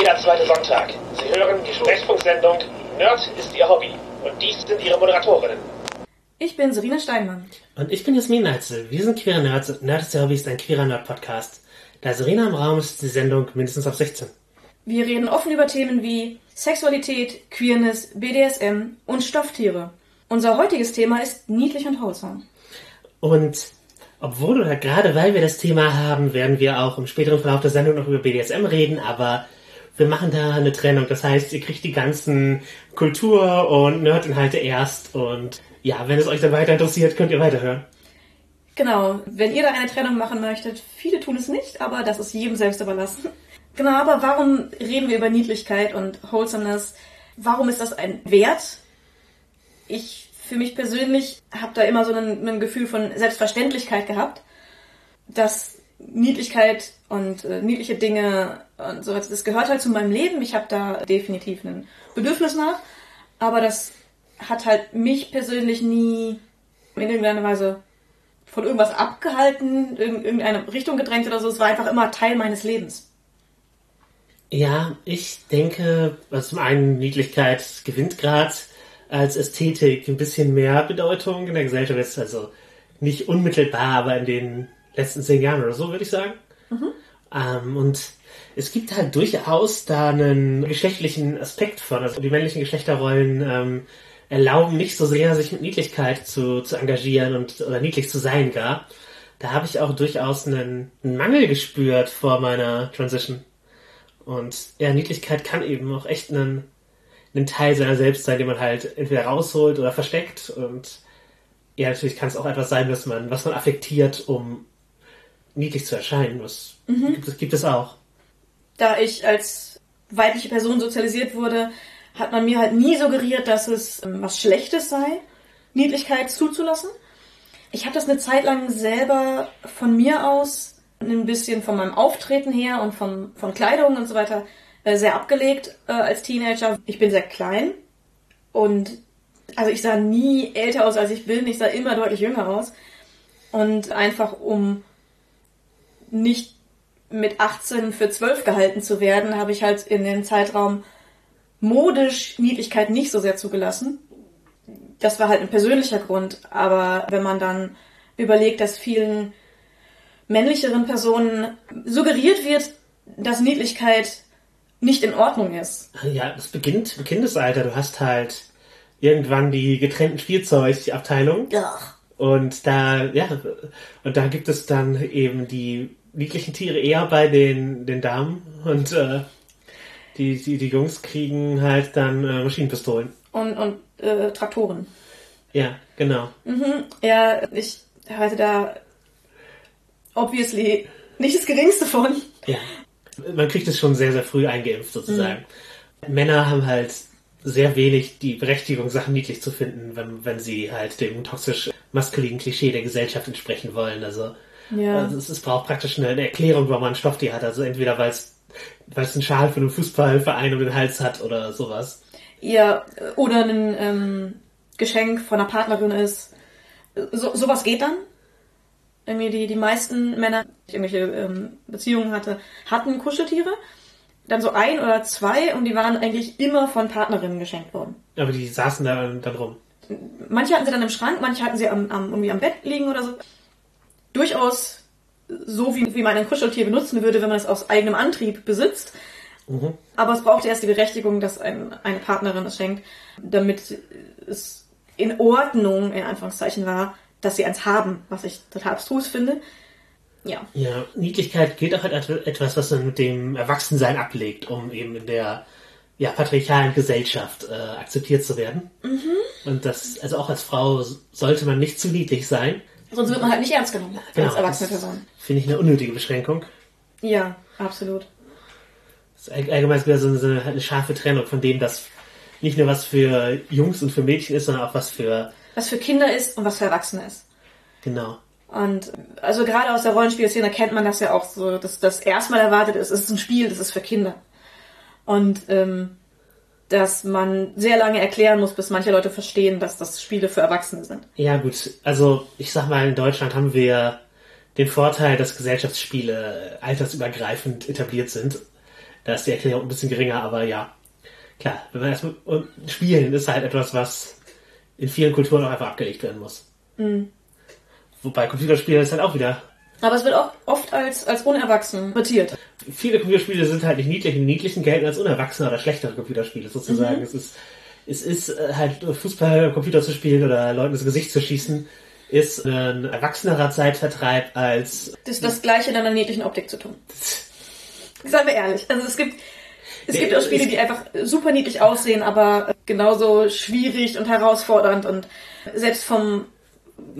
jeder zweite Sonntag. Sie hören die Sprechfunksendung Nerd ist Ihr Hobby. Und dies sind Ihre Moderatorinnen. Ich bin Serena Steinmann. Und ich bin Jasmin Neitzel. Wir sind queere Nerds. Nerd ist Ihr Hobby ist ein queerer Nerd-Podcast. Da Serena im Raum ist, ist die Sendung mindestens auf 16. Wir reden offen über Themen wie Sexualität, Queerness, BDSM und Stofftiere. Unser heutiges Thema ist niedlich und wholesome. Und obwohl oder gerade weil wir das Thema haben, werden wir auch im späteren Verlauf der Sendung noch über BDSM reden, aber wir machen da eine Trennung. Das heißt, ihr kriegt die ganzen Kultur- und Nerdinhalte erst und ja, wenn es euch dann weiter interessiert, könnt ihr weiterhören. Genau, wenn ihr da eine Trennung machen möchtet, viele tun es nicht, aber das ist jedem selbst überlassen. Genau, aber warum reden wir über Niedlichkeit und Wholesomeness? Warum ist das ein Wert? Ich, für mich persönlich, habe da immer so ein, ein Gefühl von Selbstverständlichkeit gehabt, dass Niedlichkeit und äh, niedliche Dinge und so, das gehört halt zu meinem Leben. Ich habe da definitiv ein Bedürfnis nach, aber das hat halt mich persönlich nie in irgendeiner Weise von irgendwas abgehalten, in irgendeine Richtung gedrängt oder so. Es war einfach immer Teil meines Lebens. Ja, ich denke, was zum einen Niedlichkeit gewinnt gerade als Ästhetik ein bisschen mehr Bedeutung in der Gesellschaft jetzt, also nicht unmittelbar, aber in den letzten zehn Jahren oder so, würde ich sagen. Mhm. Ähm, und es gibt halt durchaus da einen geschlechtlichen Aspekt von, also die männlichen Geschlechterrollen ähm, erlauben nicht so sehr, sich mit Niedlichkeit zu, zu engagieren und oder niedlich zu sein gar. Da habe ich auch durchaus einen, einen Mangel gespürt vor meiner Transition. Und ja, Niedlichkeit kann eben auch echt ein, ein Teil seiner selbst sein, den man halt entweder rausholt oder versteckt. Und ja, natürlich kann es auch etwas sein, was man, was man affektiert, um niedlich zu erscheinen. Das mhm. gibt, es, gibt es auch. Da ich als weibliche Person sozialisiert wurde, hat man mir halt nie suggeriert, dass es ähm, was Schlechtes sei, Niedlichkeit zuzulassen. Ich habe das eine Zeit lang selber von mir aus ein bisschen von meinem Auftreten her und von, von Kleidung und so weiter äh, sehr abgelegt äh, als Teenager. Ich bin sehr klein und also ich sah nie älter aus, als ich bin. Ich sah immer deutlich jünger aus. Und einfach um nicht mit 18 für 12 gehalten zu werden, habe ich halt in dem Zeitraum modisch Niedlichkeit nicht so sehr zugelassen. Das war halt ein persönlicher Grund. Aber wenn man dann überlegt, dass vielen männlicheren Personen suggeriert wird, dass Niedlichkeit nicht in Ordnung ist. Ja, das beginnt im Kindesalter. Du hast halt irgendwann die getrennten Spielzeugabteilung. Ja. Und da, ja, und da gibt es dann eben die niedlichen Tiere eher bei den, den Damen und äh, die, die, die Jungs kriegen halt dann äh, Maschinenpistolen. Und, und äh, Traktoren. Ja, genau. Mhm, ja, ich halte da obviously nicht das geringste von. Ja. Man kriegt es schon sehr, sehr früh eingeimpft sozusagen. Mhm. Männer haben halt sehr wenig die Berechtigung, Sachen niedlich zu finden, wenn, wenn sie halt dem toxisch maskulinen Klischee der Gesellschaft entsprechen wollen. Also, ja. also es, es, braucht praktisch eine, eine Erklärung, warum man ein Stofftier hat. Also entweder weil es weil es einen Schal für einen Fußballverein um den Hals hat oder sowas. Ja, oder ein ähm, Geschenk von einer Partnerin ist. So, sowas geht dann. Irgendwie die, die meisten Männer, die irgendwelche ähm, Beziehungen hatte, hatten Kuscheltiere. Dann so ein oder zwei und die waren eigentlich immer von Partnerinnen geschenkt worden. Aber die saßen da dann rum. Manche hatten sie dann im Schrank, manche hatten sie am, am, irgendwie am Bett liegen oder so. Durchaus so, wie, wie man ein Kuscheltier benutzen würde, wenn man es aus eigenem Antrieb besitzt. Mhm. Aber es braucht erst die Berechtigung, dass ein, eine Partnerin es schenkt, damit es in Ordnung, in Anführungszeichen war, dass sie eins haben, was ich total abstrus finde. Ja. Ja, Niedlichkeit gilt auch als etwas, was man mit dem Erwachsensein ablegt, um eben in der ja, patriarchalen Gesellschaft äh, akzeptiert zu werden. Mhm. Und das, also auch als Frau sollte man nicht zu niedlich sein. Sonst wird man halt nicht ernst genommen genau, als erwachsene Person. Finde ich eine unnötige Beschränkung. Ja, absolut. Das ist allgemein wieder so eine, eine scharfe Trennung von dem, dass nicht nur was für Jungs und für Mädchen ist, sondern auch was für was für Kinder ist und was für Erwachsene ist. Genau. Und also gerade aus der Rollenspielszene kennt man das ja auch so, dass das erstmal erwartet ist, es ist ein Spiel, das ist für Kinder. Und ähm, dass man sehr lange erklären muss, bis manche Leute verstehen, dass das Spiele für Erwachsene sind. Ja gut, also ich sag mal, in Deutschland haben wir den Vorteil, dass Gesellschaftsspiele altersübergreifend etabliert sind. Da ist die Erklärung ein bisschen geringer, aber ja. Klar, wenn man erstmal, und Spielen ist halt etwas, was in vielen Kulturen auch einfach abgelegt werden muss. Wobei Computerspiele ist halt auch wieder Aber es wird auch oft als, als unerwachsen interpretiert. Viele Computerspiele sind halt nicht niedlich. Die niedlichen gelten als unerwachsene oder schlechtere Computerspiele sozusagen. Es ist, es ist äh, halt Fußball am Computer zu spielen oder Leuten ins Gesicht zu schießen, ist ein erwachsenerer Zeitvertreib als Das ist das Gleiche in einer niedlichen Optik zu tun. Seien wir ehrlich. Also es gibt, es Nee, gibt auch Spiele, die einfach super niedlich aussehen, aber genauso schwierig und herausfordernd und selbst vom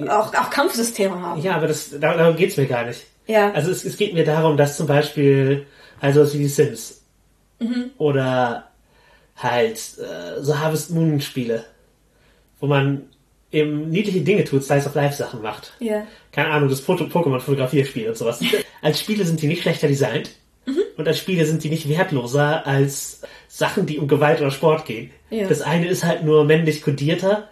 auch, auch Kampfsysteme haben. ja, aber das dar- darum geht's mir gar nicht. Ja. Also es, es geht mir darum, dass zum Beispiel also wie die Sims oder halt äh, so Harvest Moon Spiele, wo man eben niedliche Dinge tut, Slice of Life Sachen macht. Ja. keine Ahnung, das Foto- Pokémon-Fotografierspiel und sowas. als Spiele sind die nicht schlechter designt und als Spiele sind die nicht wertloser als Sachen, die um Gewalt oder Sport gehen. Ja. Das eine ist halt nur männlich kodierter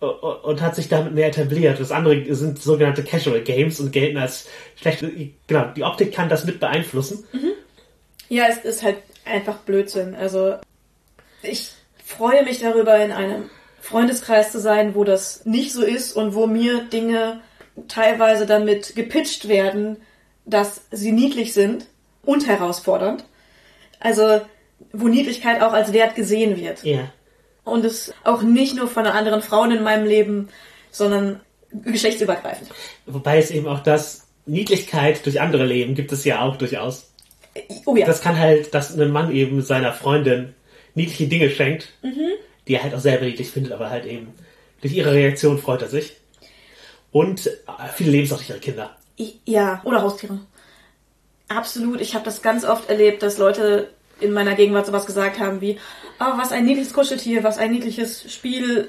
und hat sich damit mehr etabliert. Das andere sind sogenannte Casual Games und gelten als schlecht. Genau, die Optik kann das mit beeinflussen. Ja, es ist halt einfach Blödsinn. Also ich freue mich darüber, in einem Freundeskreis zu sein, wo das nicht so ist und wo mir Dinge teilweise damit gepitcht werden, dass sie niedlich sind und herausfordernd. Also wo Niedlichkeit auch als Wert gesehen wird. Ja. Und es auch nicht nur von anderen Frauen in meinem Leben, sondern geschlechtsübergreifend. Wobei es eben auch das Niedlichkeit durch andere Leben gibt es ja auch durchaus. Oh ja. Das kann halt, dass ein Mann eben seiner Freundin niedliche Dinge schenkt, Mhm. die er halt auch selber niedlich findet, aber halt eben durch ihre Reaktion freut er sich. Und äh, viele leben es auch durch ihre Kinder. Ja, oder Haustiere. Absolut. Ich habe das ganz oft erlebt, dass Leute in meiner Gegenwart sowas gesagt haben wie, oh, was ein niedliches Kuscheltier, was ein niedliches Spiel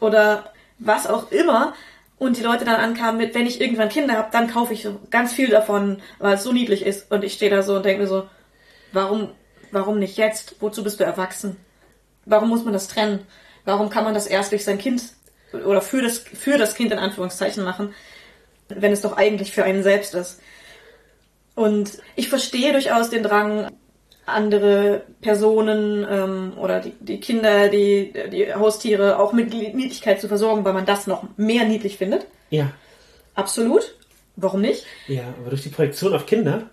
oder was auch immer. Und die Leute dann ankamen mit, wenn ich irgendwann Kinder habe, dann kaufe ich ganz viel davon, weil es so niedlich ist. Und ich stehe da so und denke mir so, warum, warum nicht jetzt? Wozu bist du erwachsen? Warum muss man das trennen? Warum kann man das erst durch sein Kind oder für das, für das Kind in Anführungszeichen machen, wenn es doch eigentlich für einen selbst ist? Und ich verstehe durchaus den Drang, andere Personen ähm, oder die, die Kinder, die, die Haustiere auch mit Niedlichkeit zu versorgen, weil man das noch mehr niedlich findet. Ja. Absolut. Warum nicht? Ja, aber durch die Projektion auf Kinder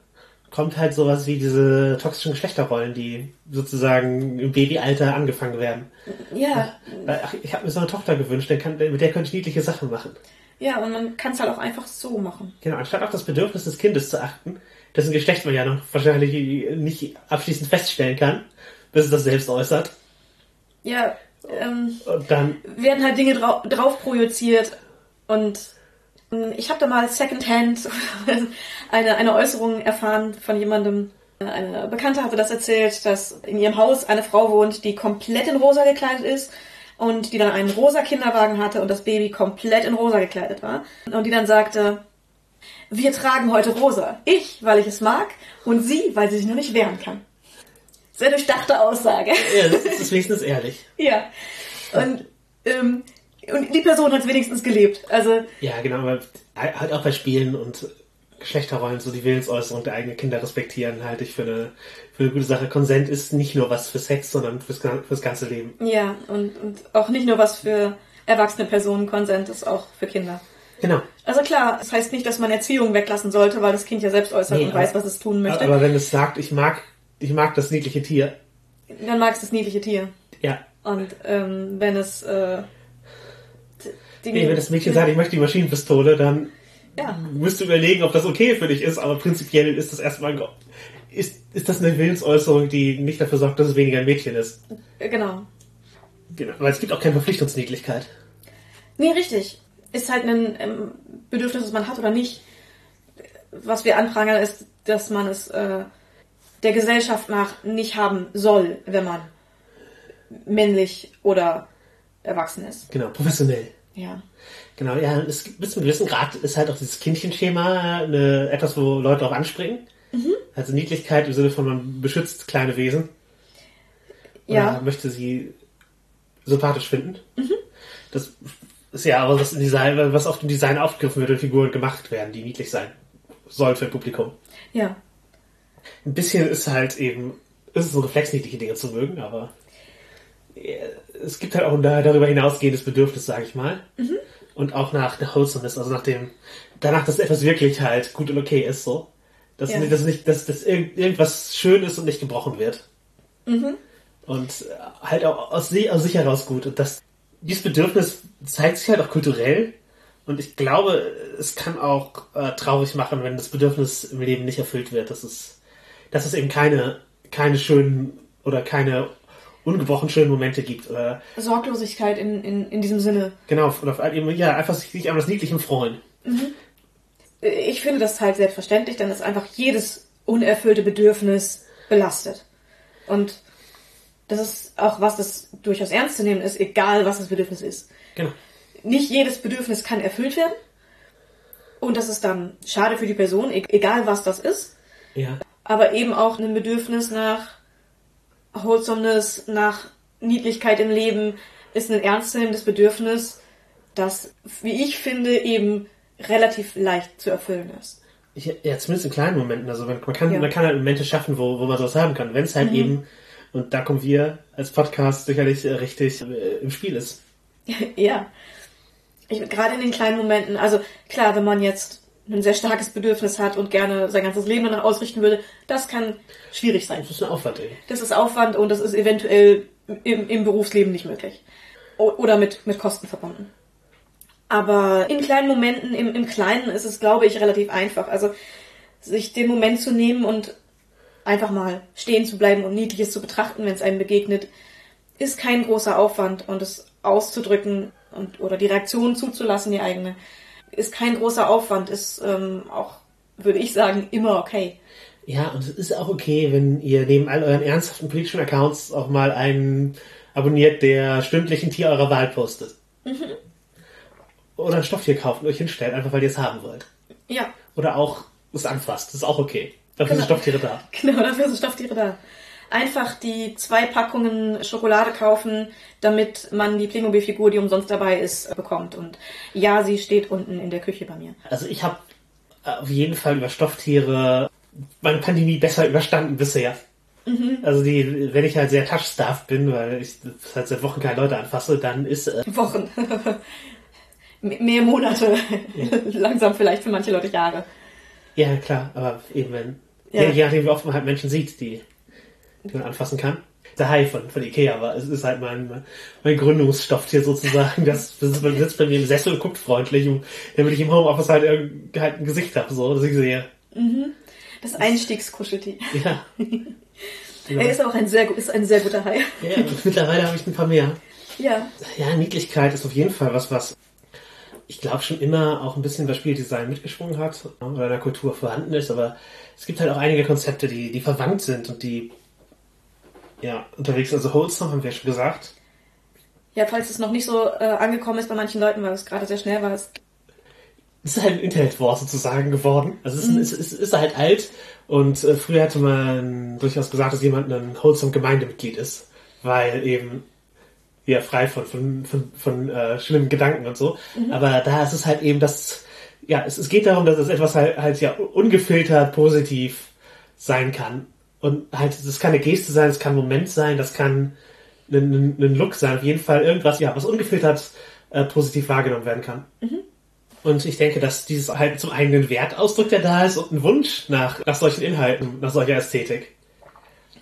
kommt halt sowas wie diese toxischen Geschlechterrollen, die sozusagen im Babyalter angefangen werden. Ja, Weil, Ach, ich habe mir so eine Tochter gewünscht, dann kann, mit der könnte ich niedliche Sachen machen. ja, und man kann es halt auch einfach so machen. Genau, anstatt auf das Bedürfnis des Kindes zu achten, dessen Geschlecht man ja noch wahrscheinlich nicht abschließend feststellen kann, bis es das selbst äußert. Ja, ähm, Und dann, werden halt Dinge drau drauf projiziert und ähm, ich habe da mal secondhand eine, eine Äußerung erfahren von jemandem. Eine Bekannte hatte das erzählt, dass in ihrem Haus eine Frau wohnt, die komplett in rosa gekleidet ist und die dann einen rosa Kinderwagen hatte und das Baby komplett in rosa gekleidet war. Und die dann sagte, wir tragen heute rosa. Ich, weil ich es mag und sie, weil sie sich nur nicht wehren kann. Sehr durchdachte Aussage. ja, das ist, wenigstens ehrlich. Ja. Und, ähm, und die Person hat es wenigstens gelebt. Also, Ja, genau, aber halt auch bei Spielen und Geschlechterrollen, so die Willensäußerung der eigenen Kinder respektieren, halte ich für eine, für eine gute Sache. Konsent ist nicht nur was für Sex, sondern fürs, fürs ganze Leben. ja, und, und auch nicht nur was für erwachsene Personen Konsent ist, auch für Kinder. Genau. Also klar, das heißt nicht, dass man Erziehung weglassen sollte, weil das Kind ja selbst äußert Nee, und weiß, was es tun möchte. Aber wenn es sagt, ich mag, ich mag das niedliche Tier, Dann mag es das niedliche Tier. ja. Und ähm, wenn es äh, d- Dinge, Nee, wenn das Mädchen sagt, ich möchte die Maschinenpistole, dann ja, müsst du überlegen, ob das okay für dich ist, aber prinzipiell ist das erstmal, ist, ist das eine Willensäußerung, die nicht dafür sorgt, dass es weniger ein Mädchen ist. äh, genau. Genau. Weil es gibt auch keine Verpflichtungsniedlichkeit. Nee, richtig. Ist halt ein ähm, Bedürfnis, das man hat oder nicht. Was wir anprangern, ist, dass man es äh, der Gesellschaft nach nicht haben soll, wenn man männlich oder erwachsen ist. Genau, professionell. Ja. Genau, ja, es bis zu einem gewissen Grad ist halt auch dieses Kindchenschema eine, etwas, wo Leute darauf anspringen. Also Niedlichkeit im Sinne von, man beschützt kleine Wesen. Oder Ja. möchte sie sympathisch finden. Das ist ja aber was, im Design, was oft im Design aufgegriffen wird und Figuren gemacht werden, die niedlich sein sollen für ein Publikum. Ja. Ein bisschen ist halt eben es ist so reflexniedliche Dinge zu mögen, aber äh, es gibt halt auch ein darüber hinausgehendes Bedürfnis, sage ich mal. Mhm. Und auch nach der Wholesomeness, also nach dem, danach, dass etwas wirklich halt gut und okay ist, so. Dass, Ja. nicht, dass, nicht, dass, dass irgend, irgendwas schön ist und nicht gebrochen wird. Mhm. Und äh, halt auch aus, aus sich heraus gut. Und das, dieses Bedürfnis zeigt sich halt auch kulturell. Und ich glaube, es kann auch äh, traurig machen, wenn das Bedürfnis im Leben nicht erfüllt wird. Dass es, dass es eben keine, keine schönen oder keine ungebrochen schönen Momente gibt. Oder Sorglosigkeit in, in, in diesem Sinne. genau, oder eben, ja, einfach sich an das Niedlichen freuen. Ich finde das halt selbstverständlich, denn es einfach jedes unerfüllte Bedürfnis belastet. Und das ist auch was, das durchaus ernst zu nehmen ist, egal was das Bedürfnis ist. Genau. Nicht jedes Bedürfnis kann erfüllt werden. Und das ist dann schade für die Person, e- egal was das ist. Ja. aber eben auch ein Bedürfnis nach Wholesomeness, nach Niedlichkeit im Leben, ist ein ernstzunehmendes Bedürfnis, das, wie ich finde, eben relativ leicht zu erfüllen ist. Ja, zumindest in kleinen Momenten. Also man, man, kann, Ja. man kann halt Momente schaffen, wo, wo man sowas haben kann. Wenn es halt eben, und da kommen wir als Podcast sicherlich äh, richtig äh, im Spiel ist. ja. Ich, gerade in den kleinen Momenten, also klar, wenn man jetzt ein sehr starkes Bedürfnis hat und gerne sein ganzes Leben danach ausrichten würde, das kann schwierig sein. Das ist ein Aufwand eben. Das ist Aufwand und das ist eventuell im, im Berufsleben nicht möglich. O oder mit, mit Kosten verbunden. Aber in kleinen Momenten, im, im Kleinen ist es, glaube ich, relativ einfach. Also sich den Moment zu nehmen und einfach mal stehen zu bleiben und Niedliches zu betrachten, wenn es einem begegnet, ist kein großer Aufwand und es auszudrücken und oder die Reaktion zuzulassen, die eigene, ist kein großer Aufwand, ist ähm, auch, würde ich sagen, immer okay. Ja, und es ist auch okay, wenn ihr neben all euren ernsthaften politischen Accounts auch mal einen abonniert, der stündlich ein Tier eurer Wahl postet. Oder ein Stofftier kauft und euch hinstellt, einfach weil ihr es haben wollt. Ja, Oder auch es anfasst. Das ist auch okay. Dafür sind Genau. Stofftiere da. Genau, dafür sind Stofftiere da. Einfach die zwei Packungen Schokolade kaufen, damit man die Playmobil-Figur, die umsonst dabei ist, bekommt. Und ja, sie steht unten in der Küche bei mir. Also ich habe auf jeden Fall über Stofftiere meine Pandemie besser überstanden bisher. Also die, wenn ich halt sehr touchstarved bin, weil ich halt seit Wochen keine Leute anfasse, dann ist äh, Wochen. Mehr Monate. Langsam vielleicht für manche Leute Jahre. Ja klar, aber eben wenn Ja. je nachdem wie oft man halt Menschen sieht, die, die man anfassen kann. Der Hai von, von Ikea, aber es ist halt mein, mein Gründungsstofftier sozusagen. Das, das sitzt bei mir im Sessel und guckt freundlich, damit ich im Homeoffice halt, halt ein Gesicht habe, so, dass ich sehe. Das Einstiegskuscheltier. Ja. Er ist auch ein sehr, ist ein sehr guter Hai. ja und mittlerweile habe ich ein paar mehr. Ja. Ja, Niedlichkeit ist auf jeden Fall was, was ich glaube schon immer auch ein bisschen bei Spieldesign mitgeschwungen hat oder in der Kultur vorhanden ist, aber es gibt halt auch einige Konzepte, die, die verwandt sind und die ja unterwegs. Also Wholesome haben wir ja schon gesagt. Ja, falls es noch nicht so äh, angekommen ist bei manchen Leuten, weil es gerade sehr schnell war. Es, Es ist halt ein Internetwort sozusagen geworden. Also es ist, es ist, ist halt alt und äh, früher hätte man durchaus gesagt, dass jemand ein Wholesome Gemeindemitglied ist, weil eben ja frei von von von, von äh, schlimmen Gedanken und so. Aber da ist es halt eben das ja es, es geht darum, dass es etwas halt, halt ja ungefiltert positiv sein kann und halt das kann eine Geste sein, das kann ein Moment sein, das kann ein, ein, ein Look sein, auf jeden Fall irgendwas ja was ungefiltert äh, positiv wahrgenommen werden kann. Und ich denke, dass dieses halt zum eigenen Wert ausdrückt, der da ist und ein Wunsch nach, nach solchen Inhalten, nach solcher Ästhetik.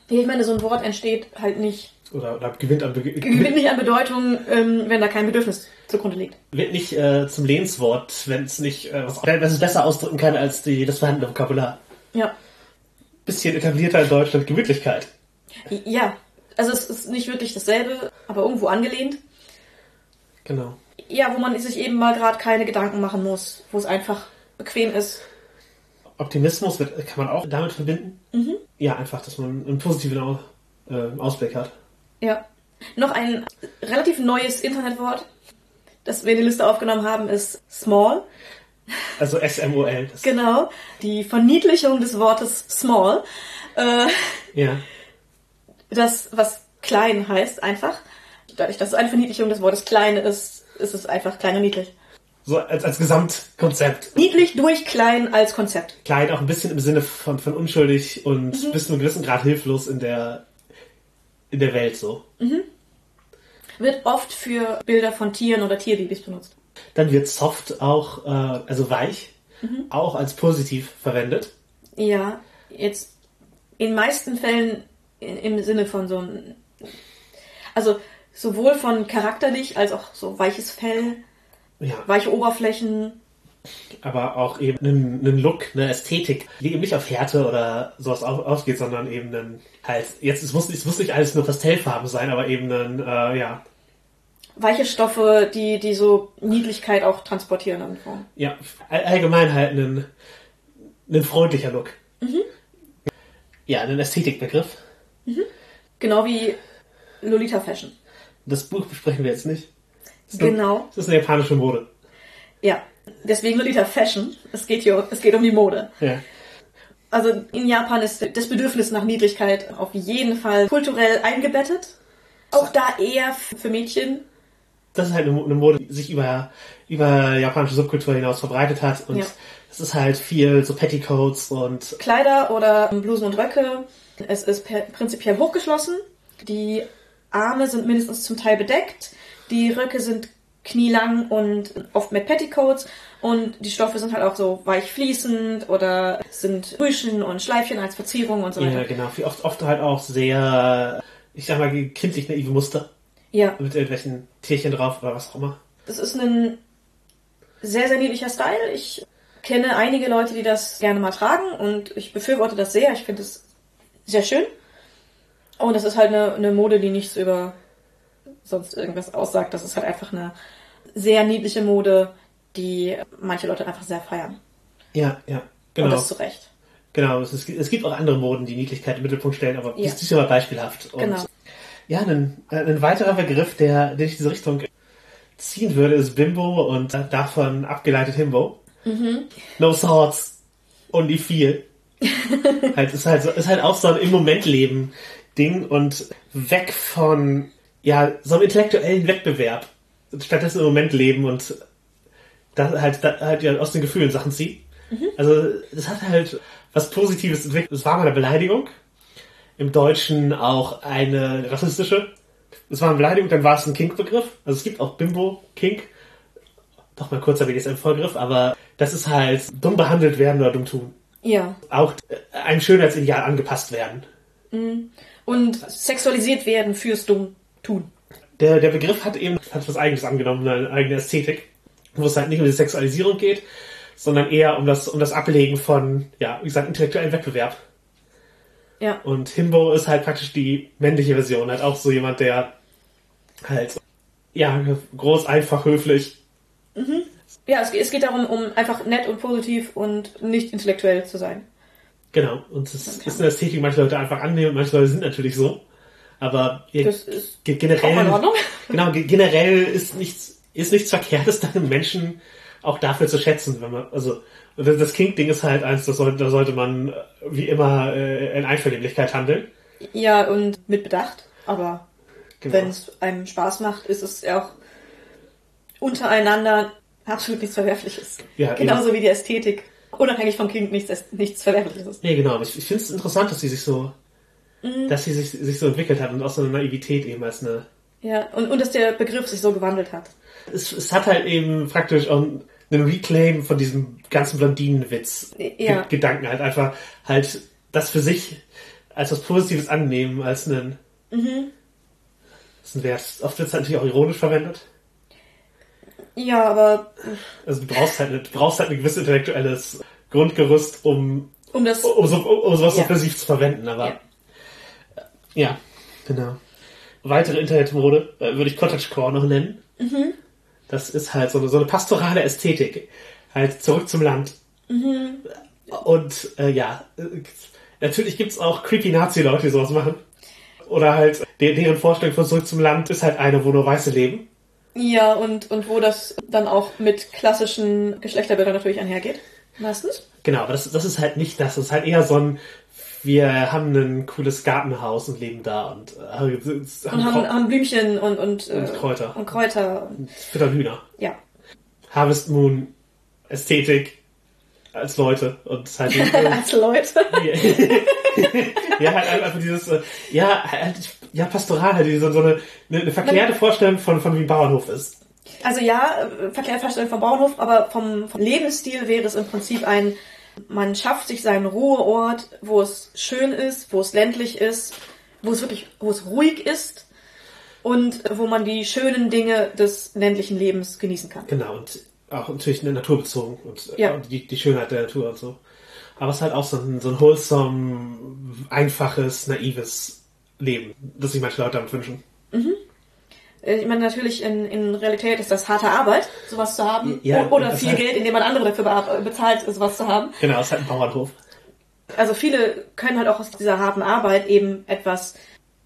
ich meine, so ein Wort entsteht halt nicht, Oder, oder gewinnt an Be gewinnt nicht an Bedeutung, ähm, wenn da kein Bedürfnis zugrunde liegt. wird nicht äh, zum Lehnswort, wenn es nicht äh, was, wenn es besser ausdrücken kann als die, das vorhandene Vokabular. Ja. Bisschen etablierter in Deutschland Gemütlichkeit. Ja. Also es ist nicht wirklich dasselbe, aber irgendwo angelehnt. Genau. Ja, wo man sich eben mal gerade keine Gedanken machen muss, wo es einfach bequem ist. Optimismus wird, kann man auch damit verbinden. Ja, einfach, dass man einen positiven äh, Ausblick hat. Ja. Noch ein relativ neues Internetwort, das wir in die Liste aufgenommen haben, ist small. Also SMOL. Genau. Die Verniedlichung des Wortes small. Äh, ja. das, was klein heißt, einfach. Dadurch, dass es eine Verniedlichung des Wortes klein ist, ist es einfach klein und niedlich. So als, als Gesamtkonzept. Niedlich durch klein als Konzept. Klein auch ein bisschen im Sinne von, von unschuldig und bis zu einem gewissen Grad hilflos in der, in der Welt so. Wird oft für Bilder von Tieren oder Tierbabys benutzt. Dann wird soft auch, äh, also weich, auch als positiv verwendet. Ja, jetzt in meisten Fällen im Sinne von so ein, also sowohl von charakterlich als auch so weiches Fell, Ja. weiche Oberflächen. Aber auch eben einen, einen Look, eine Ästhetik, die eben nicht auf Härte oder sowas auf, ausgeht, sondern eben einen, halt, jetzt, es muss, nicht- es muss nicht alles nur Pastellfarben sein, aber eben ein, äh, ja, Weiche Stoffe, die, die so Niedlichkeit auch transportieren irgendwo. ja, all, allgemein halt ein, ein freundlicher Look. Ja, ein Ästhetikbegriff. Genau wie Lolita Fashion. Das Buch besprechen wir jetzt nicht. Genau. Das ist eine japanische Mode. Ja. Deswegen Lolita Fashion. Es geht hier, es geht um die Mode. Ja. Also in Japan ist das Bedürfnis nach Niedlichkeit auf jeden Fall kulturell eingebettet. Auch da eher für Mädchen. Das ist halt eine, Mo- eine Mode, die sich über, über japanische Subkultur hinaus verbreitet hat und Ja. es ist halt viel so Petticoats und Kleider oder Blusen und Röcke. Es ist prinzipiell hochgeschlossen. Die Arme sind mindestens zum Teil bedeckt. Die Röcke sind knielang und oft mit Petticoats. Und die Stoffe sind halt auch so weich fließend oder sind Rüschen und Schleifchen als Verzierung und so Ja, weiter. genau. Wie oft, oft halt auch sehr, ich sag mal, kindlich naive Muster Ja, mit irgendwelchen Tierchen drauf oder was auch immer. das ist ein sehr, sehr niedlicher Style. Ich kenne einige Leute, die das gerne mal tragen und ich befürworte das sehr. Ich finde es sehr schön. Und das ist halt eine, eine Mode, die nichts über sonst irgendwas aussagt. Das ist halt einfach eine sehr niedliche Mode, die manche Leute einfach sehr feiern. Ja, ja, Und genau. das zu Recht. Genau, es, ist, es gibt auch andere Moden, die Niedlichkeit im Mittelpunkt stellen, aber Ja. das ist ja mal beispielhaft. Und Genau. Ja, ein, ein weiterer Begriff, der, den ich in diese Richtung ziehen würde, ist Bimbo und davon abgeleitet Himbo. Mhm. No thoughts, only feel. halt, ist halt so, ist halt auch so ein im Moment leben Ding und weg von, ja, so einem intellektuellen Wettbewerb. Stattdessen im Moment leben und da halt, da, halt ja, aus den Gefühlen Sachen ziehen. Also, es hat halt was Positives entwickelt. Es war mal eine Beleidigung. Im Deutschen auch eine rassistische. Es war eine Beleidigung, dann war es ein Kink-Begriff. Also es gibt auch Bimbo, Kink. Doch mal kurzer BDSM-Vorgriff, aber das ist halt dumm behandelt werden oder dumm tun. Ja. Auch äh, einem Schönheitsideal angepasst werden. Und sexualisiert werden fürs dumm tun. Der, der Begriff hat eben hat was Eigenes angenommen, eine eigene Ästhetik, wo es halt nicht um die Sexualisierung geht, sondern eher um das, um das Ablegen von, ja, wie gesagt, intellektuellen Wettbewerb. Ja. Und Himbo ist halt praktisch die männliche Version, halt auch so jemand, der halt, ja, groß, einfach, höflich. Ja, es, geht- es geht darum, um einfach nett und positiv und nicht intellektuell zu sein. Genau. Und es ist eine Ästhetik, manche Leute einfach annehmen, manche Leute sind natürlich so. Aber Das ist generell, genau, ge- generell ist nichts, ist nichts Verkehrtes, dann Menschen auch dafür zu schätzen, wenn man, also, das Kink-Ding ist halt eins, das sollte, da sollte man äh, wie immer äh, in Einvernehmlichkeit handeln. Ja, und mit Bedacht. Aber Genau. wenn es einem Spaß macht, ist es ja auch untereinander absolut nichts Verwerfliches. Ja, Genauso wie die Ästhetik. Unabhängig vom Kind nichts, nichts Verwerfliches ist. Nee, genau. Ich, ich finde es interessant, dass sie sich so, Mhm. dass sie sich, sich so entwickelt hat und aus so einer Naivität eben als eine. Ja, und, und dass der Begriff sich so gewandelt hat. Es, es hat halt eben praktisch auch einen Reclaim von diesem ganzen Blondinenwitz. Ja. Ge- Gedanken halt einfach halt das für sich als was Positives annehmen, als einen. Mhm. Das ist ein Wert. Oft wird es natürlich auch ironisch verwendet. Ja, aber Also du brauchst halt, eine- du brauchst halt ein gewisses intellektuelles Grundgerüst, um, um das. um, so, um sowas Ja. offensiv zu verwenden, aber. Ja. Ja, genau. Weitere Internetmode äh, würde ich Cottagecore noch nennen. Mhm. Das ist halt so eine, so eine pastorale Ästhetik. Halt zurück zum Land. Mhm. Und äh, ja, natürlich gibt's auch creepy Nazi-Leute, die sowas machen. Oder halt, de deren Vorstellung von zurück zum Land ist halt eine, wo nur Weiße leben. Ja, und, und wo das dann auch mit klassischen Geschlechterbildern natürlich einhergeht. Meistens. Genau, aber das, das ist halt nicht das. Das ist halt eher so ein, wir haben ein cooles Gartenhaus und leben da und äh, haben, Und haben, haben Blümchen und, und, äh, Und Kräuter. Und Kräuter. füttern Hühner. Ja. Harvest Moon Ästhetik als Leute und halt Als Leute. ja, halt einfach dieses, äh, ja, halt, ja, pastoral, halt diese, so eine, eine, verklärte Vorstellung von, von wie ein Bauernhof ist. Also ja, verkehrte Vorstellung vom Bauernhof, aber vom, vom Lebensstil wäre es im Prinzip ein, man schafft sich seinen Ruheort, wo es schön ist, wo es ländlich ist, wo es wirklich, wo es ruhig ist und wo man die schönen Dinge des ländlichen Lebens genießen kann. Genau, und auch natürlich eine Natur bezogen und äh, Ja. die, die Schönheit der Natur und so. Aber es ist halt auch so ein, so ein wholesome, einfaches, naives Leben, das sich manche Leute damit wünschen. Äh, Ich meine, natürlich in, in Realität ist das harte Arbeit, sowas zu haben. Ja, Oder das viel heißt- Geld, indem man andere dafür bezahlt, sowas zu haben. Genau, es ist halt ein Bauernhof. Also viele können halt auch aus dieser harten Arbeit eben etwas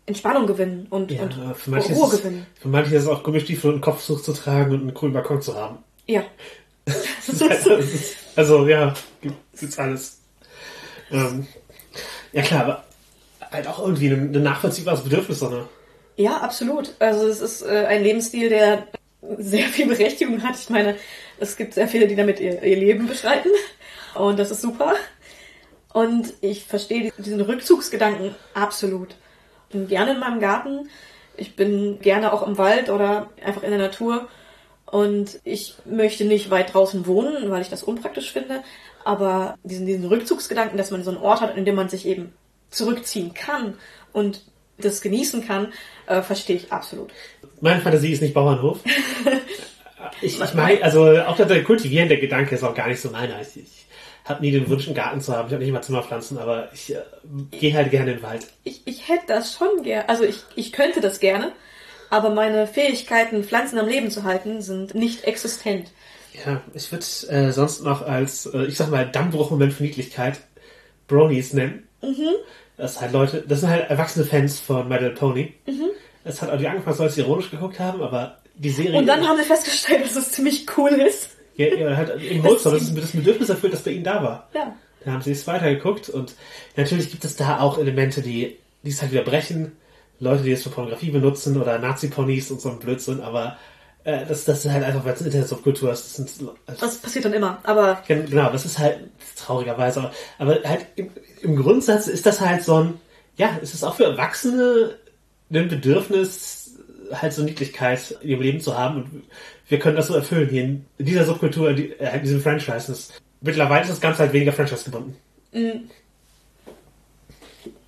Entspannung gewinnen und, Ja, und Ruhe ist gewinnen. für manche ist es auch Gummistiefel und einen Kopftuch zu tragen und einen grünen Balkon zu haben. Ja. Das halt, das ist, also ja, gibt- gibt's alles. Ähm, ja klar, aber halt auch irgendwie ein, ein nachvollziehbares Bedürfnis, so eine Ja, absolut. Also es ist äh, ein Lebensstil, der sehr viel Berechtigung hat. Ich meine, es gibt sehr viele, die damit ihr, ihr Leben bestreiten. Und das ist super. Und ich verstehe diesen Rückzugsgedanken absolut. Ich bin gerne in meinem Garten. Ich bin gerne auch im Wald oder einfach in der Natur. Und ich möchte nicht weit draußen wohnen, weil ich das unpraktisch finde. Aber diesen, diesen Rückzugsgedanken, dass man so einen Ort hat, in dem man sich eben zurückziehen kann und das genießen kann, äh, verstehe ich absolut. Meine Fantasie ist nicht Bauernhof. Ich, ich meine, also auch der kultivierende Gedanke ist auch gar nicht so meiner. Ich, ich habe nie den Wunsch, einen Garten zu haben. Ich habe nicht mal Zimmerpflanzen, aber ich äh, gehe halt gerne in den Wald. Ich, ich hätte das schon gerne, also ich, ich könnte das gerne, aber meine Fähigkeiten, Pflanzen am Leben zu halten, sind nicht existent. Ja, ich würde äh, sonst noch als, äh, ich sag mal, Dammbruchmoment für Niedlichkeit Bronies nennen. Das sind halt Leute, das sind halt erwachsene Fans von My Little Pony. Es hat auch die angefangen, als sie ironisch geguckt haben, aber die Serie. Und dann haben sie festgestellt, dass es ziemlich cool ist. ja, ja, halt im Holster, das das Bedürfnis erfüllt, das bei ihnen da war. Ja. Dann haben sie es weitergeguckt und natürlich gibt es da auch Elemente, die, die es halt wieder brechen. Leute, die es für Pornografie benutzen oder Nazi-Ponys und so ein Blödsinn, aber äh, das, das ist halt einfach, weil es Internet-Subkultur ist. Das sind, Das passiert dann immer, aber Gen- Genau, das ist halt traurigerweise, aber halt im, Grundsatz ist das halt so ein, ja, es ist auch für Erwachsene ein Bedürfnis, halt so Niedlichkeit in ihrem Leben zu haben und wir können das so erfüllen hier in dieser Subkultur, in äh, in diesem Franchise. Das, mittlerweile ist das Ganze halt weniger Franchise gebunden.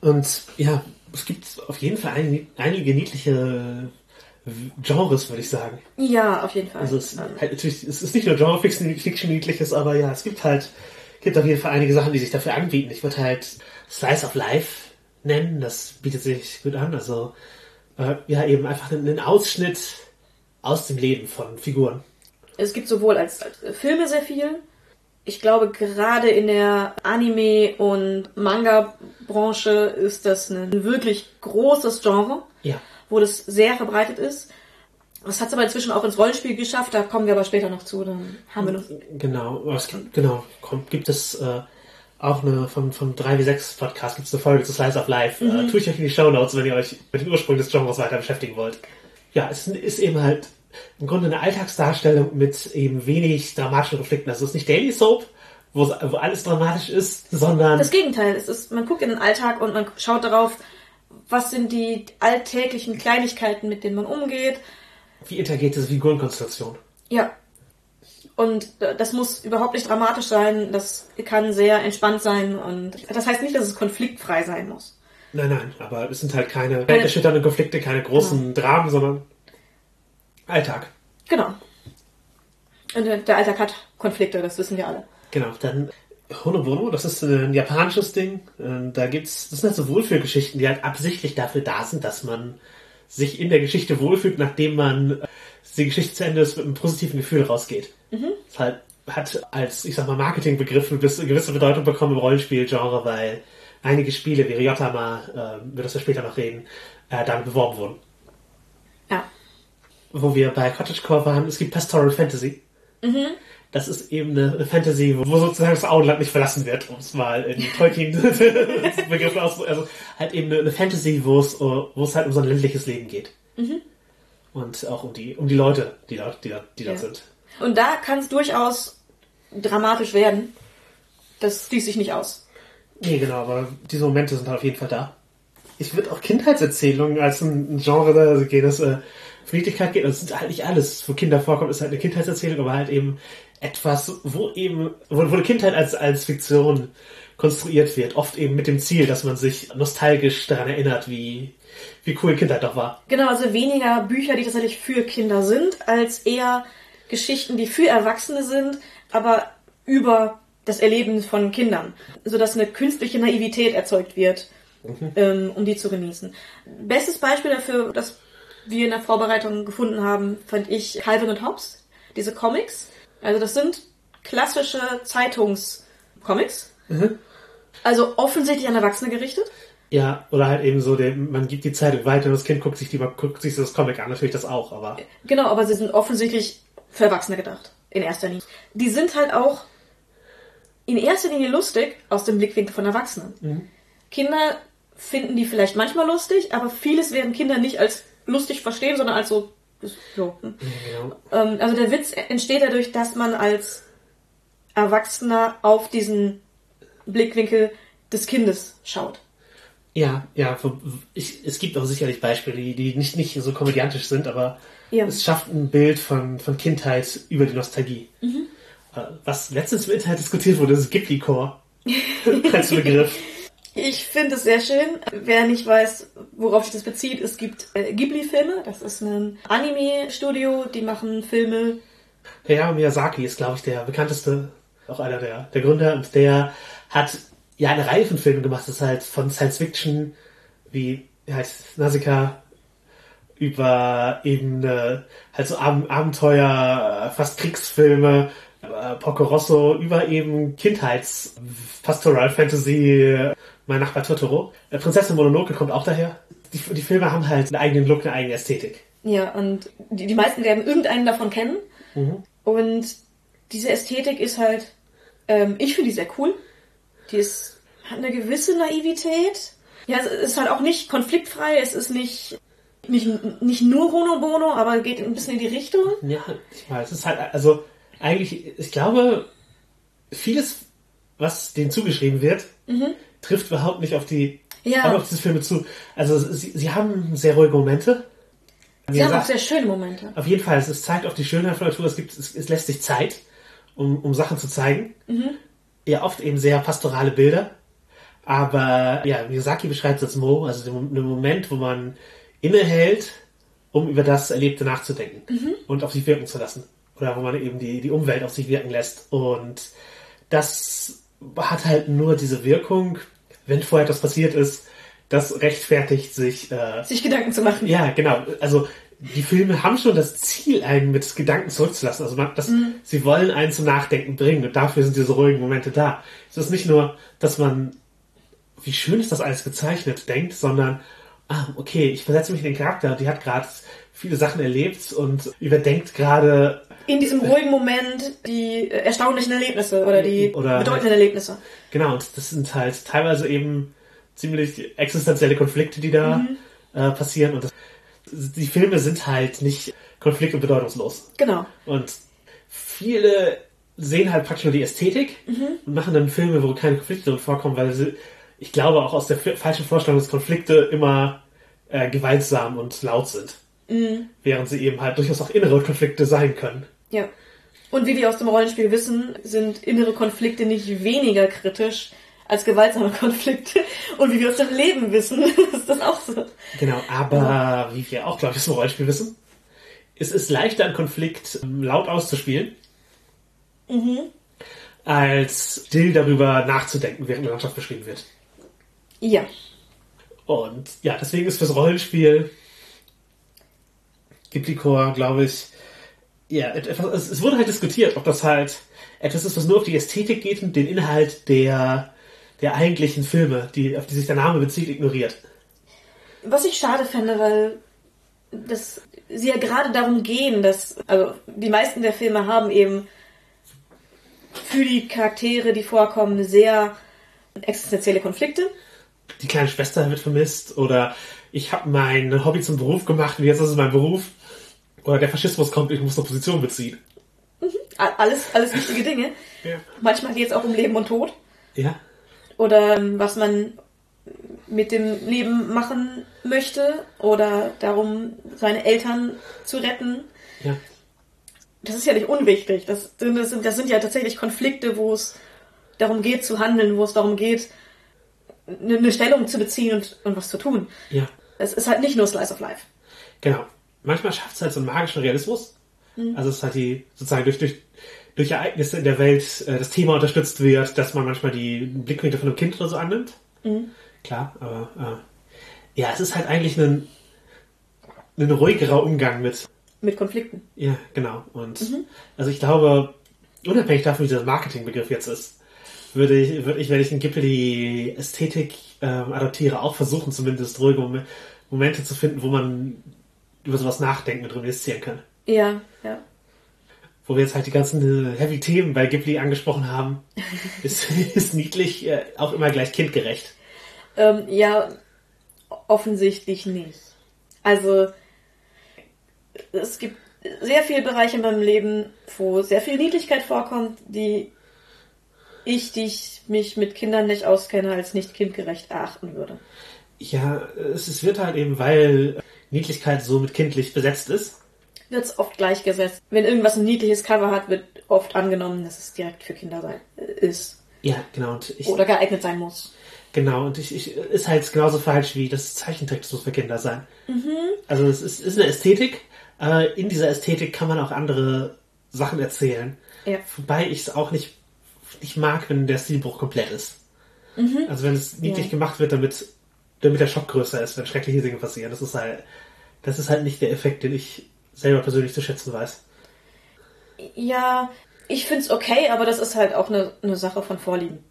Und ja, es gibt auf jeden Fall ein, einige niedliche Genres, würde ich sagen. ja, auf jeden Fall. Also es, halt natürlich, es ist nicht nur Genre Fiction, Fiction niedliches, aber ja, es gibt halt, gibt auf jeden Fall einige Sachen, die sich dafür anbieten. Ich würde halt Slice of Life nennen, das bietet sich gut an. Also äh, ja, eben einfach einen, Ausschnitt aus dem Leben von Figuren. Es gibt sowohl als, als Filme sehr viel. Ich glaube, gerade in der Anime- und Manga-Branche ist das ein wirklich großes Genre, Ja. wo das sehr verbreitet ist. Das hat es aber inzwischen auch ins Rollenspiel geschafft, da kommen wir aber später noch zu. Dann haben wir noch. Genau, gibt, genau, kommt, gibt es äh, auch eine von, von 3W6 Podcast gibt es eine Folge zu Slice of Life. Äh, tue ich euch in die Show Notes, wenn ihr euch mit den Ursprüngen des Genres weiter beschäftigen wollt. Ja, es ist eben halt im Grunde eine Alltagsdarstellung mit eben wenig dramatischen Konflikten. Also es ist nicht Daily Soap, wo, wo alles dramatisch ist, sondern Das Gegenteil, es ist, man guckt in den Alltag und man schaut darauf, was sind die alltäglichen Kleinigkeiten, mit denen man umgeht. Wie interagiert diese Figurenkonstellation. Ja. Und das muss überhaupt nicht dramatisch sein, das kann sehr entspannt sein und das heißt nicht, dass es konfliktfrei sein muss. Nein, nein, aber es sind halt keine welterschütternden Konflikte, keine großen Dramen, sondern Alltag. Genau. Und der Alltag hat Konflikte, das wissen wir alle. Genau, dann Honobono, das ist äh, ein japanisches Ding. Äh, Da gibt's, das sind halt so Wohlfühlgeschichten, die halt absichtlich dafür da sind, dass man sich in der Geschichte wohlfühlt, nachdem man äh, die Geschichte zu Ende ist, mit einem positiven Gefühl rausgeht. Das halt, hat als, ich sag mal, Marketingbegriff eine gewisse Bedeutung bekommen im Rollenspielgenre, weil einige Spiele wie Ryotama, äh, über das wir später noch reden, äh, damit beworben wurden. Ja. Wo wir bei Cottagecore waren, es gibt Pastoral Fantasy. Das ist eben eine, Fantasy, wo sozusagen das Auenland nicht verlassen wird, um es mal in Tolkien-Begriffen auszudrücken. Also halt eben eine, Fantasy, wo es, wo es halt um so ein ländliches Leben geht. Und auch um die, um die Leute, die dort, die dort, die Ja. sind. Und da kann es durchaus dramatisch werden. Das schließt sich nicht aus. Nee, genau, aber diese Momente sind halt auf jeden Fall da. Ich würde auch Kindheitserzählungen als ein Genre da gehen, das äh, Friedlichkeit geht. Das ist halt nicht alles, wo Kinder vorkommen, ist halt eine Kindheitserzählung, aber halt eben etwas, wo eben, wo, wo eine Kindheit als, als Fiktion konstruiert wird. Oft eben mit dem Ziel, dass man sich nostalgisch daran erinnert, wie, wie cool Kindheit doch war. Genau, also weniger Bücher, die tatsächlich für Kinder sind, als eher Geschichten, die für Erwachsene sind, aber über das Erleben von Kindern, sodass eine künstliche Naivität erzeugt wird, ähm, um die zu genießen. Bestes Beispiel dafür, das wir in der Vorbereitung gefunden haben, fand ich Calvin und Hobbes, diese Comics. Also das sind klassische Zeitungscomics. Also offensichtlich an Erwachsene gerichtet. Ja, oder halt eben so, der, man gibt die Zeitung weiter und das Kind guckt sich die, guckt sich das Comic an, natürlich das auch, aber. Genau, aber sie sind offensichtlich für Erwachsene gedacht. In erster Linie. Die sind halt auch in erster Linie lustig aus dem Blickwinkel von Erwachsenen. Kinder finden die vielleicht manchmal lustig, aber vieles werden Kinder nicht als lustig verstehen, sondern als so. So. hm. Genau. Ähm, also der Witz entsteht dadurch, dass man als Erwachsener auf diesen Blickwinkel des Kindes schaut. Ja, ja, ich, es gibt auch sicherlich Beispiele, die, die nicht, nicht so komödiantisch sind, aber Ja. es schafft ein Bild von, von Kindheit über die Nostalgie. Äh, Was letztens im Internet diskutiert wurde, ist Ghibli-Core. Als Begriff. Ich finde es sehr schön. Wer nicht weiß, worauf sich das bezieht, es gibt äh, Ghibli-Filme. Das ist ein Anime-Studio, die machen Filme. Hayao Miyazaki ist, glaube ich, der bekannteste, auch einer der, der Gründer, und der hat ja eine Reihe von Filmen gemacht, das ist halt von Science Fiction, wie heißt Nausicaa, über eben äh, halt so Ab Abenteuer, fast Kriegsfilme, äh, Porco Rosso, über eben Kindheits Pastoral Fantasy, äh, mein Nachbar Totoro. Äh, Prinzessin Mononoke kommt auch daher. Die, die Filme haben halt einen eigenen Look, eine eigene Ästhetik. Ja, und die, die meisten werden irgendeinen davon kennen. Und diese Ästhetik ist halt, ähm, ich finde die sehr cool. Die ist, hat eine gewisse Naivität. Ja, es ist halt auch nicht konfliktfrei, es ist nicht, nicht, nicht nur Hono Bono, aber geht ein bisschen in die Richtung. Ja, ich weiß, es ist halt, also eigentlich, ich glaube, vieles, was denen zugeschrieben wird, trifft überhaupt nicht auf die Ja. auf diese Filme zu. Also sie, sie haben sehr ruhige Momente. Sie haben auch sehr schöne Momente. auf jeden Fall, es, es zeigt auch die Schönheit von Natur, es gibt, es, es lässt sich Zeit, um, um Sachen zu zeigen. Ja, oft eben sehr pastorale Bilder. Aber ja, Miyazaki beschreibt es als Mo, also den, den Moment, wo man innehält, um über das Erlebte nachzudenken und auf sich wirken zu lassen. Oder wo man eben die, die Umwelt auf sich wirken lässt. Und das hat halt nur diese Wirkung, wenn vorher etwas passiert ist, das rechtfertigt sich äh, Sich Gedanken zu machen. ja, genau. Also die Filme haben schon das Ziel, einen mit Gedanken zurückzulassen. Also man, das, sie wollen einen zum Nachdenken bringen und dafür sind diese ruhigen Momente da. Es ist nicht nur, dass man, wie schön ist das alles gezeichnet, denkt, sondern, ah, okay, ich versetze mich in den Charakter, die hat gerade viele Sachen erlebt und überdenkt gerade, In diesem ruhigen Moment die äh, erstaunlichen Erlebnisse oder die Oder- bedeutenden Erlebnisse. genau, und das sind halt teilweise eben ziemlich existenzielle Konflikte, die da äh, passieren und das, die Filme sind halt nicht konflikt- und bedeutungslos. Genau. Und viele sehen halt praktisch nur die Ästhetik und machen dann Filme, wo keine Konflikte drin vorkommen, weil sie, ich glaube, auch aus der falschen Vorstellung, dass Konflikte immer äh, gewaltsam und laut sind. Während sie eben halt durchaus auch innere Konflikte sein können. Ja. Und wie wir aus dem Rollenspiel wissen, sind innere Konflikte nicht weniger kritisch als gewaltsame Konflikte. Und wie wir aus dem Leben wissen, ist das auch so. Genau, aber wie wir auch, glaube ich, aus dem Rollenspiel wissen, es ist leichter, einen Konflikt ähm, laut auszuspielen, als still darüber nachzudenken, während eine Landschaft beschrieben wird. Ja. Und ja, deswegen ist fürs Rollenspiel Ghibli-Core, glaube ich, ja, etwas, es, wurde halt diskutiert, ob das halt etwas ist, was nur auf die Ästhetik geht und den Inhalt der, der eigentlichen Filme, die, auf die sich der Name bezieht, ignoriert. Was ich schade fände, weil das sie ja gerade darum gehen, dass, also die meisten der Filme haben eben für die Charaktere, die vorkommen, sehr existenzielle Konflikte. Die kleine Schwester wird vermisst oder ich habe mein Hobby zum Beruf gemacht und jetzt ist es mein Beruf. Oder der Faschismus kommt, ich muss eine Position beziehen. Mhm. Alles, alles wichtige Dinge. Ja. Manchmal geht es auch um Leben und Tod. Ja. Oder ähm, was man mit dem Leben machen möchte. Oder darum, seine Eltern zu retten. Ja. Das ist ja nicht unwichtig. Das, sind- das, sind, das sind ja tatsächlich Konflikte, wo es darum geht zu handeln, wo es darum geht, eine, eine Stellung zu beziehen und, und was zu tun. Ja. Es ist halt nicht nur Slice of Life. Genau. Manchmal schafft es halt so einen magischen Realismus. Also es ist halt die, sozusagen durch, durch, durch Ereignisse in der Welt äh, das Thema unterstützt wird, dass man manchmal die Blickwinkel von einem Kind oder so annimmt. Klar, aber äh, ja, es ist halt eigentlich ein, ein ruhigerer Umgang mit, Mit Konflikten. ja, genau. Und also ich glaube, unabhängig davon, wie dieser Marketingbegriff jetzt ist, würde ich, würde ich, wenn ich in Ghibli-Ästhetik ähm, adaptiere, auch versuchen, zumindest ruhige Mom Momente zu finden, wo man über sowas nachdenken und reminiszieren kann. Ja, ja. Wo wir jetzt halt die ganzen äh, heavy Themen bei Ghibli angesprochen haben, ist, ist niedlich äh, auch immer gleich kindgerecht. Ähm, ja, offensichtlich nicht. Also, es gibt sehr viele Bereiche in meinem Leben, wo sehr viel Niedlichkeit vorkommt, die ich, die ich mich mit Kindern nicht auskenne, als nicht kindgerecht erachten würde. Ja, es wird halt eben, weil Niedlichkeit so mit kindlich besetzt ist. Wird es oft gleichgesetzt. Wenn irgendwas ein niedliches Cover hat, wird oft angenommen, dass es direkt für Kinder sein ist. Ja, genau. Und ich, Oder geeignet sein muss. Genau, und ich, ich ist halt genauso falsch wie das Zeichentext muss für Kinder sein. Also es ist, ist eine Ästhetik, aber in dieser Ästhetik kann man auch andere Sachen erzählen. Ja. Wobei ich es auch nicht, nicht mag, wenn der Stilbruch komplett ist. Also wenn es niedlich Ja. gemacht wird, damit, damit der Schock größer ist, wenn schreckliche Dinge passieren. Das ist halt, das ist halt nicht der Effekt, den ich selber persönlich zu schätzen weiß. Ja, ich find's okay, aber das ist halt auch eine, eine Sache von Vorlieben.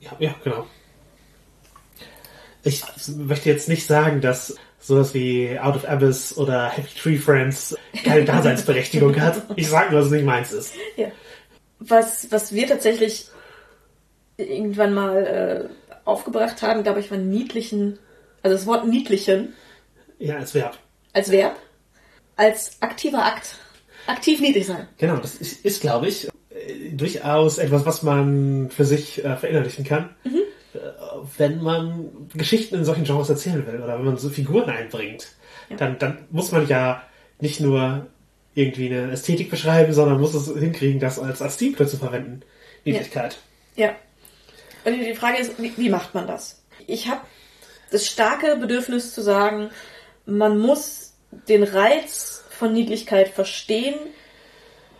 Ja, ja, genau. Ich möchte jetzt nicht sagen, dass sowas wie Out of Abyss oder Happy Tree Friends keine Daseinsberechtigung hat. Ich sage nur, dass es nicht meins ist. Ja. Was, was wir tatsächlich irgendwann mal äh, aufgebracht haben, glaube ich, war niedlichen, also das Wort niedlichen Ja, als Verb. als Verb, als aktiver Akt. Aktiv niedlich sein. Genau, das ist, ist glaube ich, äh, durchaus etwas, was man für sich äh, verinnerlichen kann. Äh, wenn man Geschichten in solchen Genres erzählen will oder wenn man so Figuren einbringt, Ja. dann, dann muss man ja nicht nur irgendwie eine Ästhetik beschreiben, sondern muss es hinkriegen, das als, als Stilmittel zu verwenden. Niedlichkeit. Ja. Und die Frage ist, wie, wie macht man das? Ich habe das starke Bedürfnis zu sagen, man muss den Reiz von Niedlichkeit verstehen,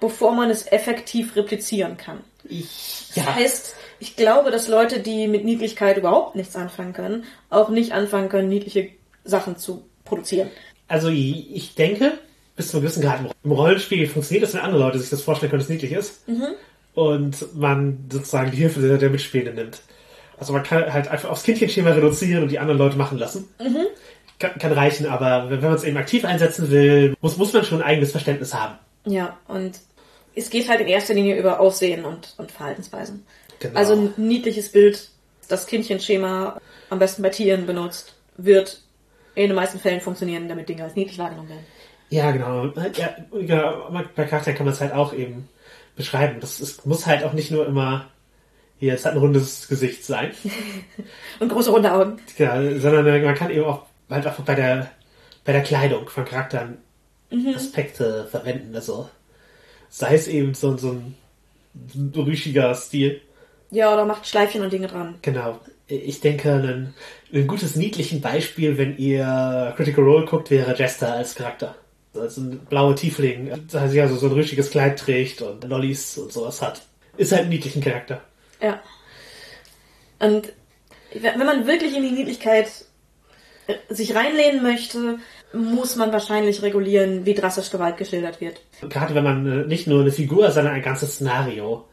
bevor man es effektiv replizieren kann. Ich, Das heißt, ich glaube, dass Leute, die mit Niedlichkeit überhaupt nichts anfangen können, auch nicht anfangen können, niedliche Sachen zu produzieren. Also ich denke, bis zu einem gewissen Grad im Rollenspiel funktioniert das, wenn andere Leute sich das vorstellen können, dass es niedlich ist. Und man sozusagen die Hilfe der, der Mitspielenden nimmt. Also man kann halt einfach aufs Kindchenschema reduzieren und die anderen Leute machen lassen. Kann, kann reichen, aber wenn wenn man es eben aktiv einsetzen will, muss, muss man schon ein eigenes Verständnis haben. Ja, und es geht halt in erster Linie über Aussehen und, und Verhaltensweisen. Genau. Also ein niedliches Bild, das Kindchenschema am besten bei Tieren benutzt, wird in den meisten Fällen funktionieren, damit Dinge als niedlich wahrgenommen werden. Ja, genau. Ja, ja, bei Charakteren kann man es halt auch eben beschreiben. Das ist, muss halt auch nicht nur immer, hier, es hat ein rundes Gesicht sein. Und große runde Augen. Ja, sondern äh, man kann eben auch halt auch bei der bei der Kleidung von Charakteren Aspekte verwenden. Also sei es eben so, so ein rüschiger Stil. Ja, oder macht Schleifchen und Dinge dran. Genau. Ich denke, ein, ein gutes niedlichen Beispiel, wenn ihr Critical Role guckt, wäre Jester als Charakter. Also ein blauer Tiefling, der also so ein rüschiges Kleid trägt und Lollis und sowas hat. Ist halt ein niedlichen Charakter. Ja. Und wenn man wirklich in die Niedlichkeit äh, sich reinlehnen möchte, muss man wahrscheinlich regulieren, wie drastisch Gewalt geschildert wird. Gerade wenn man äh, nicht nur eine Figur, sondern ein ganzes Szenario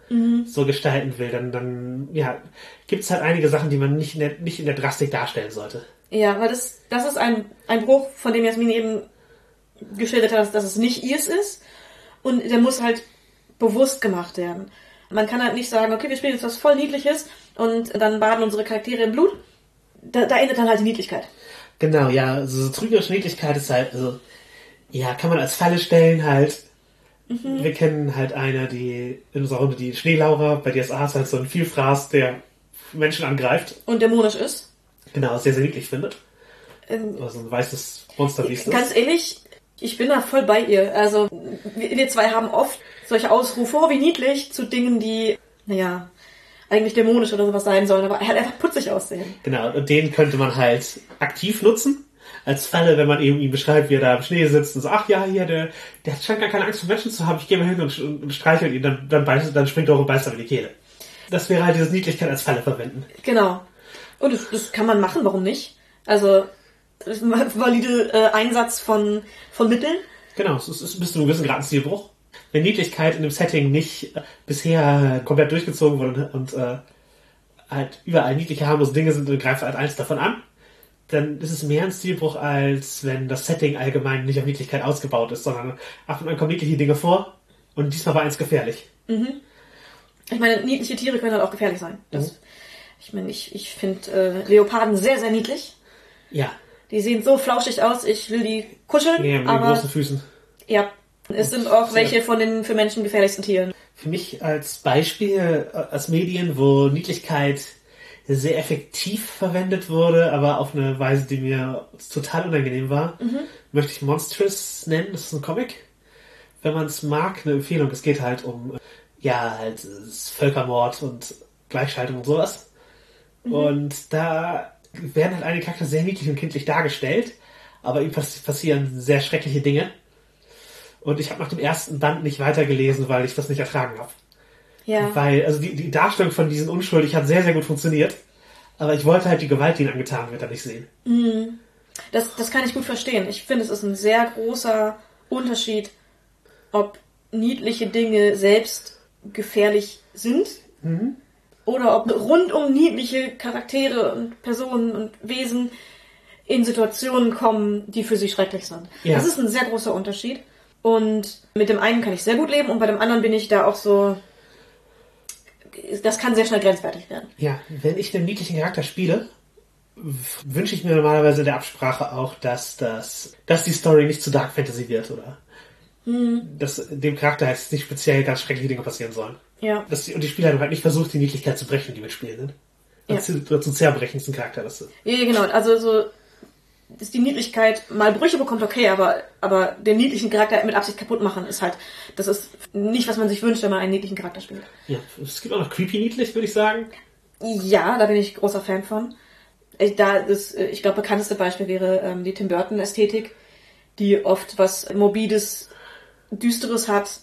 so gestalten will, dann, dann ja, gibt es halt einige Sachen, die man nicht in, der, nicht in der Drastik darstellen sollte. Ja, weil das, das ist ein, ein Bruch, von dem Jasmin eben geschildert hat, dass es nicht ihrs ist. Und der muss halt bewusst gemacht werden. Man kann halt nicht sagen, okay, wir spielen jetzt was voll Niedliches und dann baden unsere Charaktere in Blut. Da, da endet dann halt die Niedlichkeit. Genau, ja, also so trügerische Niedlichkeit ist halt, also, ja, kann man als Falle stellen halt, Wir kennen halt eine, die in unserer Runde die Schneelaura, bei DSA ist halt so ein Vielfraß, der Menschen angreift. Und dämonisch ist. Genau, sehr, sehr niedlich findet. Ähm, Also ein weißes Monster, wie es Ganz ist. ehrlich, ich bin da voll bei ihr. Also, wir, zwei haben oft solche Ausrufe, oh, wie niedlich, zu Dingen, die, naja, eigentlich dämonisch oder sowas sein sollen, aber halt einfach putzig aussehen. Genau, und den könnte man halt aktiv nutzen. Als Falle, wenn man eben ihn beschreibt, wie er da im Schnee sitzt und so, ach ja, hier, der, der scheint gar keine Angst vor Menschen zu haben, ich gehe mal hin und, und streichel ihn, dann, dann, beißt, dann springt er auch und beißt er in die Kehle. Das wäre halt diese Niedlichkeit als Falle verwenden. Genau. Und das, das kann man machen, warum nicht? Also, valide äh, Einsatz von, von Mitteln. Genau, es ist, bis zu einem gewissen Grad ein Stilbruch. Wenn Niedlichkeit in dem Setting nicht äh, bisher komplett durchgezogen wurde und äh, halt überall niedliche, harmlose Dinge sind und greift halt eins davon an, dann ist es mehr ein Stilbruch, als wenn das Setting allgemein nicht auf Niedlichkeit ausgebaut ist, sondern ab und an kommen niedliche Dinge vor und diesmal war eins gefährlich. Ich meine, niedliche Tiere können halt auch gefährlich sein. Das, Ich meine, ich, ich finde äh, Leoparden sehr, sehr niedlich. Ja, Die sehen so flauschig aus, ich will die kuscheln, nee, mit den aber großen Füßen. ja, es sind auch welche von den für Menschen gefährlichsten Tieren. Für mich als Beispiel äh, als Medien, wo Niedlichkeit sehr effektiv verwendet wurde, aber auf eine Weise, die mir total unangenehm war, möchte ich Monstrous nennen. Das ist ein Comic. Wenn man es mag, eine Empfehlung. Es geht halt um, ja, halt Völkermord und Gleichschaltung und sowas. Und da werden halt einige Charaktere sehr niedlich und kindlich dargestellt, aber ihm pass passieren sehr schreckliche Dinge. Und ich habe nach dem ersten Band nicht weitergelesen, weil ich das nicht ertragen habe. Ja. Weil, also die, die Darstellung von diesen unschuldig hat sehr, sehr gut funktioniert. Aber ich wollte halt die Gewalt, die ihnen angetan wird, da nicht sehen. Das, das kann ich gut verstehen. Ich finde, es ist ein sehr großer Unterschied, ob niedliche Dinge selbst gefährlich sind oder ob rundum niedliche Charaktere und Personen und Wesen in Situationen kommen, die für sie schrecklich sind. Ja. Das ist ein sehr großer Unterschied. Und mit dem einen kann ich sehr gut leben und bei dem anderen bin ich da auch so. Das kann sehr schnell grenzwertig werden. Ja, wenn ich einen niedlichen Charakter spiele, wünsche ich mir normalerweise in der Absprache auch, dass das, dass die Story nicht zu Dark Fantasy wird, oder? Dass dem Charakter jetzt nicht speziell ganz schreckliche Dinge passieren sollen. Ja. Die, und die Spielleitung halt nicht versucht, die Niedlichkeit zu brechen, die mitspielen. Ne? Ja. Ja. Zu, zu zerbrechen, ist ein Charakter. Das, Ja, ja, genau. Also so, dass die Niedlichkeit mal Brüche bekommt, okay, aber, aber den niedlichen Charakter mit Absicht kaputt machen ist halt, das ist nicht, was man sich wünscht, wenn man einen niedlichen Charakter spielt. ja, es gibt auch noch creepy niedlich, würde ich sagen. Ja, da bin ich großer Fan von. Ich, da das, äh, ich glaube, bekannteste Beispiel wäre ähm, die Tim Burton Ästhetik, die oft was morbides, düsteres hat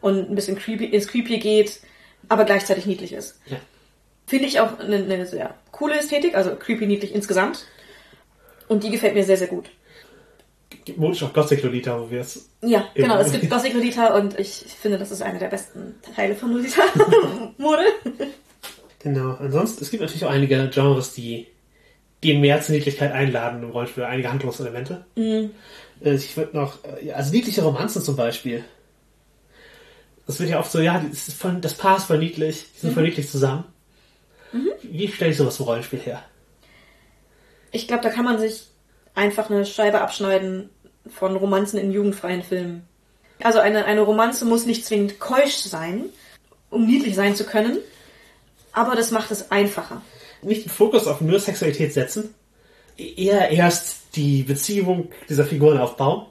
und ein bisschen creepy, ins creepy geht, aber gleichzeitig niedlich ist. Ja. Finde ich auch eine, eine sehr coole Ästhetik, also creepy niedlich insgesamt. Und die gefällt mir sehr, sehr gut. Gibt modisch auch Gothic Lolita, wo wir es Ja, genau. Es gibt Gothic Lolita und ich finde, das ist einer der besten Teile von Lolita Mode. Genau. Ansonsten, es gibt natürlich auch einige Genres, die, die mehr zur Niedlichkeit einladen im Rollenspiel, einige Handlungselemente. Mhm. Äh, Ich würde noch, äh, also niedliche Romanzen zum Beispiel. Das wird ja oft so, ja, das, ist voll, das Paar ist voll niedlich, die sind voll niedlich zusammen. Mhm. Wie stelle ich sowas im Rollenspiel her? Ich glaube, da kann man sich einfach eine Scheibe abschneiden von Romanzen in jugendfreien Filmen. Also eine, eine Romanze muss nicht zwingend keusch sein, um niedlich sein zu können, aber das macht es einfacher. Nicht den Fokus auf nur Sexualität setzen, eher erst die Beziehung dieser Figuren aufbauen.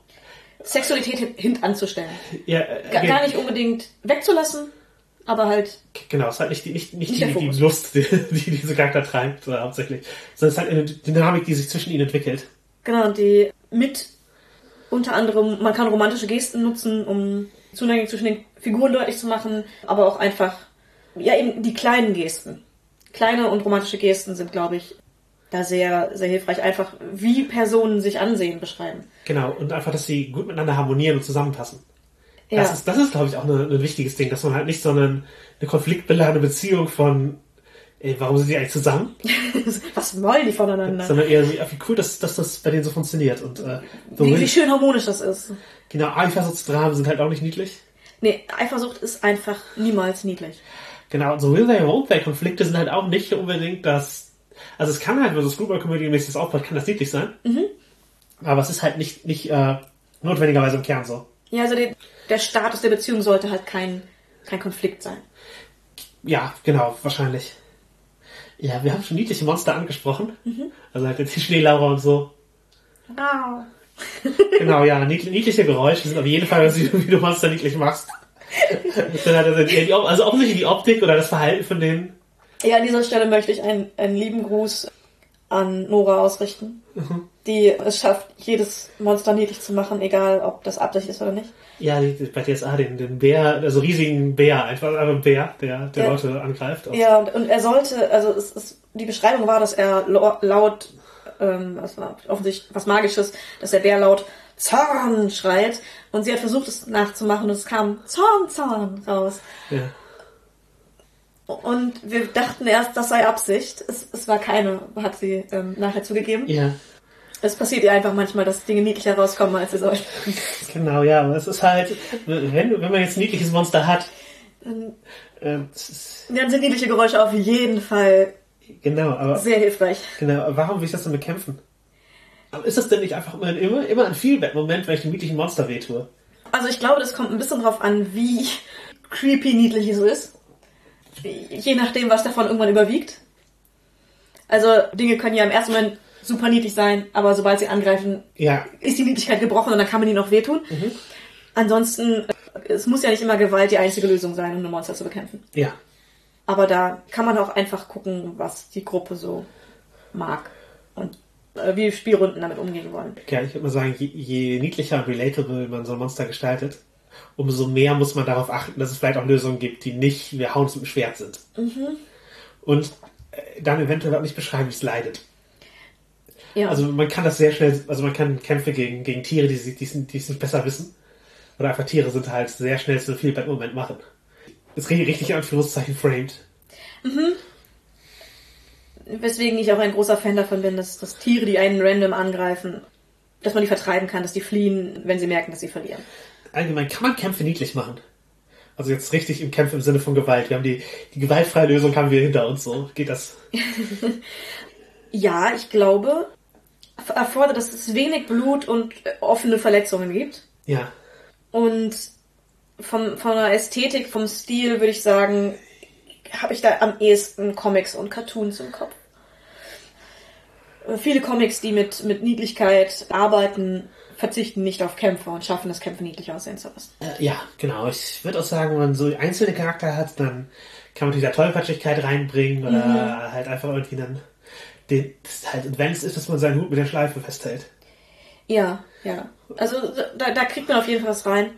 Sexualität hin- hintanzustellen. Ja, äh, Gar, nicht unbedingt wegzulassen, aber halt, Genau, es ist halt nicht die, nicht, nicht Nicht die, die. Lust, die, die diese Charakter treibt, äh, hauptsächlich, sondern es ist halt eine Dynamik, die sich zwischen ihnen entwickelt. genau, die mit unter anderem, man kann romantische Gesten nutzen, um Zuneigung zwischen den Figuren deutlich zu machen, aber auch einfach, ja, eben die kleinen Gesten. Kleine und romantische Gesten sind, glaube ich, da sehr, sehr hilfreich. Einfach, wie Personen sich ansehen, beschreiben. Genau, und einfach, dass sie gut miteinander harmonieren und zusammenpassen. Ja. Das ist, das ist, glaube ich, auch eine, ein wichtiges Ding, dass man halt nicht so eine, eine konfliktbeladene Beziehung von, ey, warum sind die eigentlich zusammen? Was wollen die voneinander? Sondern eher so, wie cool, dass, dass das bei denen so funktioniert. Und äh, so Wie, wie schön harmonisch das ist. genau, Eifersuchtsdramen sind halt auch nicht niedlich. Nee, Eifersucht ist einfach niemals niedlich. Genau, und so will they, won't they Konflikte sind halt auch nicht unbedingt das, also es kann halt, wenn so Screwball-Comedy-mäßig das aufbaut, kann das niedlich sein. Aber es ist halt nicht, nicht äh, notwendigerweise im Kern so. Ja, also die, der Status der Beziehung sollte halt kein, kein Konflikt sein. Ja, genau, wahrscheinlich. Ja, wir haben schon niedliche Monster angesprochen. Also halt jetzt die Schneelaura und so. Wow. Genau, ja, niedl- niedliche Geräusche sind auf jeden Fall, wie du wie du Monster niedlich machst. Also, also offensichtlich die Optik oder das Verhalten von denen. Ja, an dieser Stelle möchte ich einen, einen lieben Gruß an Nora ausrichten, die es schafft, jedes Monster niedlich zu machen, egal ob das Absicht ist oder nicht. Ja, bei DSA den, den Bär, also riesigen Bär, einfach ein Bär, der, der Ja. Leute angreift. Ja, und, und er sollte, also es, es, die Beschreibung war, dass er laut, ähm, was war offensichtlich was Magisches, dass der Bär laut Zorn schreit und sie hat versucht, es nachzumachen und es kam Zorn, Zorn raus. Ja. Und wir dachten erst, das sei Absicht. Es, es war keine, hat sie ähm, nachher zugegeben. ja, Es passiert ihr einfach manchmal, dass Dinge niedlicher rauskommen, als sie sollen. genau, ja, aber es ist halt, wenn, wenn man jetzt ein niedliches Monster hat, Dann, äh, ist, dann sind niedliche Geräusche auf jeden Fall genau, aber sehr hilfreich. Genau, aber warum will ich das denn bekämpfen? Aber ist das denn nicht einfach immer, immer, immer ein Feedback-Moment, wenn ich dem niedlichen Monster wehtue? Also ich glaube, das kommt ein bisschen drauf an, wie creepy niedlich es ist. Je nachdem, was davon irgendwann überwiegt. Also Dinge können ja im ersten Moment super niedlich sein, aber sobald sie angreifen, Ja, ist die Niedlichkeit gebrochen und dann kann man ihnen auch wehtun. Ansonsten, äh, es muss ja nicht immer Gewalt die einzige Lösung sein, um ein Monster zu bekämpfen. ja. Aber da kann man auch einfach gucken, was die Gruppe so mag und äh, wie Spielrunden damit umgehen wollen. ja ich würde mal sagen, je, je niedlicher und relatable man so ein Monster gestaltet, umso mehr muss man darauf achten, dass es vielleicht auch Lösungen gibt, die nicht, wir hauen es mit dem Schwert sind. Und äh, dann eventuell auch nicht beschreiben, wie es leidet. Ja. Also man kann das sehr schnell, also man kann Kämpfe gegen, gegen Tiere, die, die, es- die es nicht besser wissen. Oder einfach Tiere sind halt sehr schnell zu viel beim Moment machen. Ist richtig, richtig Anführungszeichen framed. Weswegen ich auch ein großer Fan davon bin, dass, dass Tiere, die einen random angreifen, dass man die vertreiben kann, dass die fliehen, wenn sie merken, dass sie verlieren. Allgemein kann man Kämpfe niedlich machen. Also jetzt richtig im Kampf im Sinne von Gewalt. Wir haben die, die gewaltfreie Lösung haben wir hinter uns, so geht das. Ja, ich glaube, er- erfordert, dass es wenig Blut und äh, offene Verletzungen gibt. Ja. Und vom, von der Ästhetik, vom Stil würde ich sagen, habe ich da am ehesten Comics und Cartoons im Kopf. Äh, Viele Comics, die mit, mit Niedlichkeit arbeiten, verzichten nicht auf Kämpfe und schaffen es, Kämpfe niedlich aussehen zu lassen. Äh, ja, genau. Ich würde auch sagen, wenn man so einzelne Charakter hat, dann kann man dieser Tollpatschigkeit reinbringen oder halt einfach irgendwie dann den, das halt, wenn es ist, dass man seinen Hut mit der Schleife festhält. Ja, ja. Also da, da kriegt man auf jeden Fall was rein.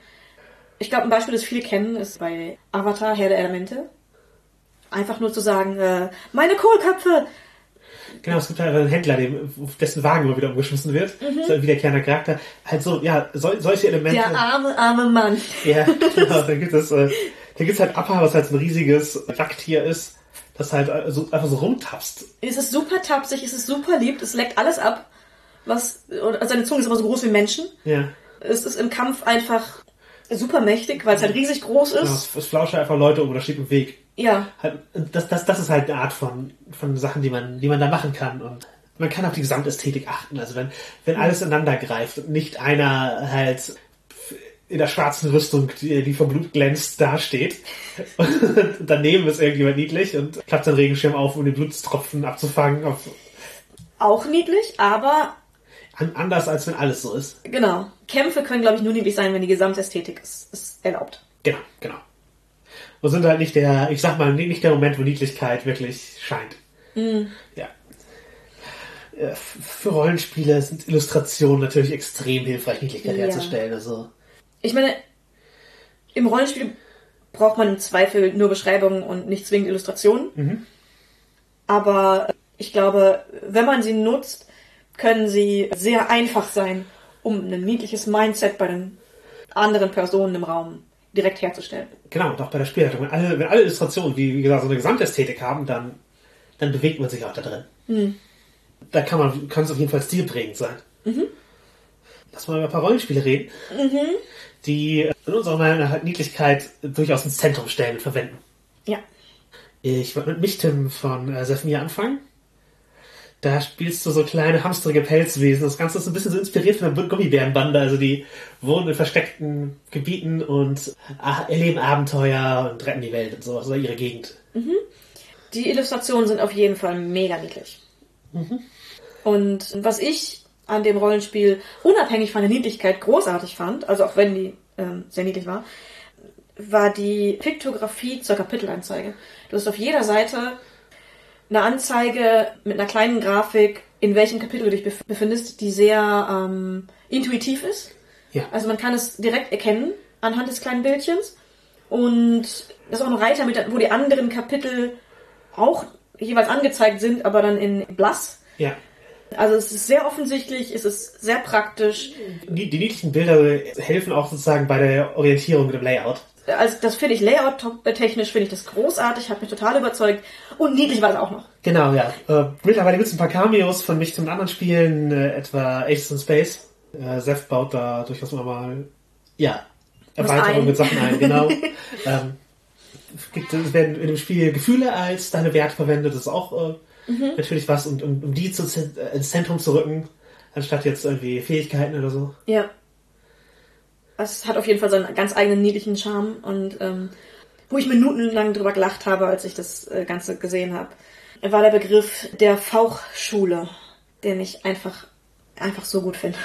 Ich glaube, ein Beispiel, das viele kennen, ist bei Avatar, Herr der Elemente. Einfach nur zu sagen, äh, meine Kohlköpfe! Genau, es gibt halt einen Händler, dem, dessen Wagen immer wieder umgeschmissen wird. Das ist ein wiederkehrender Charakter. Halt so, ja, sol, solche Elemente. Der arme, arme Mann. Ja, genau. Dann gibt es, äh, dann halt Appa, was halt so ein riesiges Jagdtier ist, das halt äh, so, einfach so rumtapst. Es ist super tapsig, es ist super lieb, es leckt alles ab. Was, und seine Zunge ist aber so groß wie Menschen. Ja. Es ist im Kampf einfach super mächtig, weil es halt riesig groß ist. es, es flauscht einfach Leute um oder steht im Weg. Ja, Halt, das, das, das ist halt eine Art von, von Sachen, die man, die man da machen kann. Und man kann auf die Gesamtästhetik achten. Also wenn, wenn alles ineinander greift und nicht einer halt in der schwarzen Rüstung, die, die vom Blut glänzt, dasteht. Und daneben ist irgendjemand niedlich und klappt seinen Regenschirm auf, um den Blutstropfen abzufangen. Auch niedlich, aber anders als wenn alles so ist. genau. Kämpfe können, glaube ich, nur niedlich sein, wenn die Gesamtästhetik es, erlaubt. Genau, genau. Und sind halt nicht der, ich sag mal, nicht der Moment, wo Niedlichkeit wirklich scheint. Ja. Äh, Für Rollenspiele sind Illustrationen natürlich extrem hilfreich, Niedlichkeit Ja. herzustellen. Also, Ich meine, im Rollenspiel braucht man im Zweifel nur Beschreibungen und nicht zwingend Illustrationen. Aber ich glaube, wenn man sie nutzt, können sie sehr einfach sein, um ein niedliches Mindset bei den anderen Personen im Raum direkt herzustellen. genau, und auch bei der Spielleitung. Wenn alle, wenn alle Illustrationen, wie, wie gesagt, so eine Gesamtästhetik haben, dann, dann bewegt man sich auch da drin. Da kann man, kann es auf jeden Fall stilprägend sein. Lass mal über ein paar Rollenspiele reden, die in unserer Meinung nach Niedlichkeit durchaus ins Zentrum stellen und verwenden. Ja. Ich würde mit Michtim von äh, Sefmir anfangen. Da spielst du so kleine hamsterige Pelzwesen. Das Ganze ist ein bisschen so inspiriert von der Gummibärenbande. Also die wohnen in versteckten Gebieten und ah, erleben Abenteuer und retten die Welt und sowas oder ihre Gegend. Die Illustrationen sind auf jeden Fall mega niedlich. Und was ich an dem Rollenspiel unabhängig von der Niedlichkeit großartig fand, also auch wenn die ähm, sehr niedlich war, war die Piktografie zur Kapitelanzeige. Du hast auf jeder Seite eine Anzeige mit einer kleinen Grafik, in welchem Kapitel du dich bef- befindest, die sehr ähm, intuitiv ist. Ja. Also man kann es direkt erkennen anhand des kleinen Bildchens. Und das ist auch ein Reiter, mit, wo die anderen Kapitel auch jeweils angezeigt sind, aber dann in blass. Ja. Also es ist sehr offensichtlich, es ist sehr praktisch. Die, die niedlichen Bilder helfen auch sozusagen bei der Orientierung mit dem Layout. Also das finde ich layout-technisch finde ich das großartig, hat mich total überzeugt. Und niedlich war es auch noch. Genau, ja. Äh, mittlerweile gibt es ein paar Cameos von mich zu anderen Spielen, äh, etwa Aces in Space. Äh, Seth baut da durchaus immer mal, ja, Erweiterungen mit Sachen ein, genau. ähm, es, gibt, es werden in dem Spiel Gefühle als deine Werte verwendet, das ist auch äh, Mhm. natürlich was, und um, um die zu, äh, ins Zentrum zu rücken, anstatt jetzt irgendwie Fähigkeiten oder so. Ja. Es hat auf jeden Fall seinen ganz eigenen niedlichen Charme und ähm, wo ich minutenlang drüber gelacht habe, als ich das äh, Ganze gesehen habe, war der Begriff der Fauchschule, den ich einfach einfach so gut finde.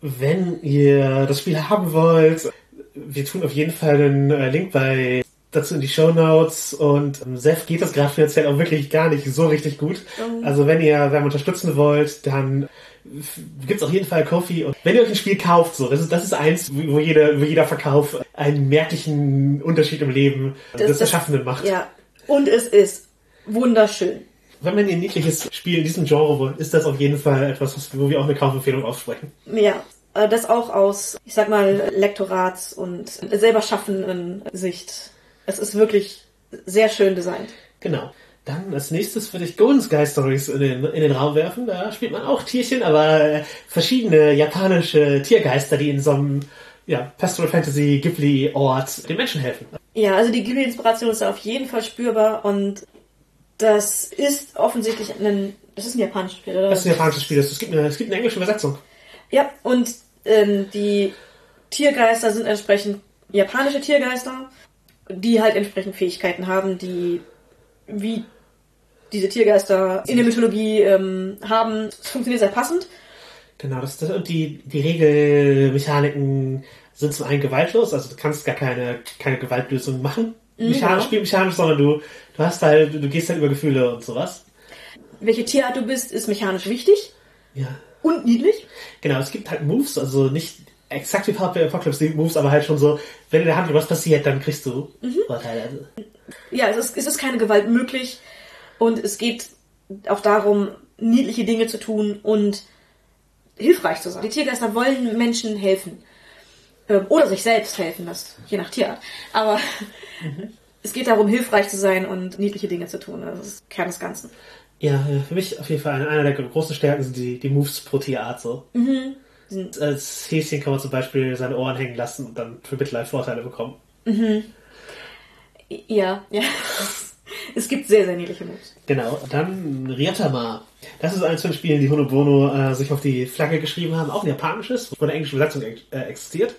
Wenn ihr das Spiel haben wollt, wir tun auf jeden Fall einen äh, Link bei dazu in die Show Notes und ähm, Seth geht das gerade finanziell auch wirklich gar nicht so richtig gut. Also wenn ihr wenn ihr unterstützen wollt, dann gibt's auf jeden Fall Kofi und wenn ihr euch ein Spiel kauft, so das ist das ist eins, wo jeder wo jeder Verkauf einen merklichen Unterschied im Leben des Erschaffenden macht. Ja. Und es ist wunderschön. Wenn man ein niedliches Spiel in diesem Genre will, ist das auf jeden Fall etwas, was- wo wir auch eine Kaufempfehlung aussprechen. Ja. äh, Das auch aus, ich sag mal, Lektorats- und selber schaffenden Sicht. Es ist wirklich sehr schön designt. Genau. Dann als nächstes würde ich Golden Sky Stories in den, in den Raum werfen. Da spielt man auch Tierchen, aber äh, verschiedene japanische Tiergeister, die in so einem ja, Pastoral Fantasy Ghibli Ort den Menschen helfen. Ja, also die Ghibli-Inspiration ist da auf jeden Fall spürbar und das ist offensichtlich ein, das ist ein japanisches Spiel, oder? Das ist ein japanisches Spiel. Es gibt eine, es gibt eine englische Übersetzung. Ja, und ähm, die Tiergeister sind entsprechend japanische Tiergeister, die halt entsprechend Fähigkeiten haben, die wie diese Tiergeister in der Mythologie ähm, haben. Es funktioniert sehr passend. Genau, das, das und die, die Regelmechaniken sind zum einen gewaltlos, also du kannst gar keine, keine Gewaltlösung machen. Mechanisch, genau. spielmechanisch, sondern du, du hast halt, du gehst halt über Gefühle und sowas. Welche Tierart du bist, ist mechanisch wichtig Ja. und niedlich. Genau, es gibt halt Moves, also nicht exakt wie Power Apocalypse League Moves, aber halt schon so, wenn in der Handlung was passiert, dann kriegst du Vorteile. Also, Ja, es ist, es ist keine Gewalt möglich und es geht auch darum, niedliche Dinge zu tun und hilfreich zu sein. Die Tiergeister wollen Menschen helfen. Ähm, Oder sich selbst helfen, das je nach Tierart. Aber es geht darum, hilfreich zu sein und niedliche Dinge zu tun. Das ist Kern des Ganzen. ja, ja, für mich auf jeden Fall eine, einer der großen Stärken sind die, die Moves pro Tierart so. Als Häschen kann man zum Beispiel seine Ohren hängen lassen und dann für Mitleid Vorteile bekommen. Ja, ja. Es gibt sehr, sehr niedliche Moves. Genau, dann Ryatama. Das ist eines von den Spielen, die Honobono äh, sich auf die Flagge geschrieben haben, auch ein japanisches, wo eine englische Übersetzung äh, existiert.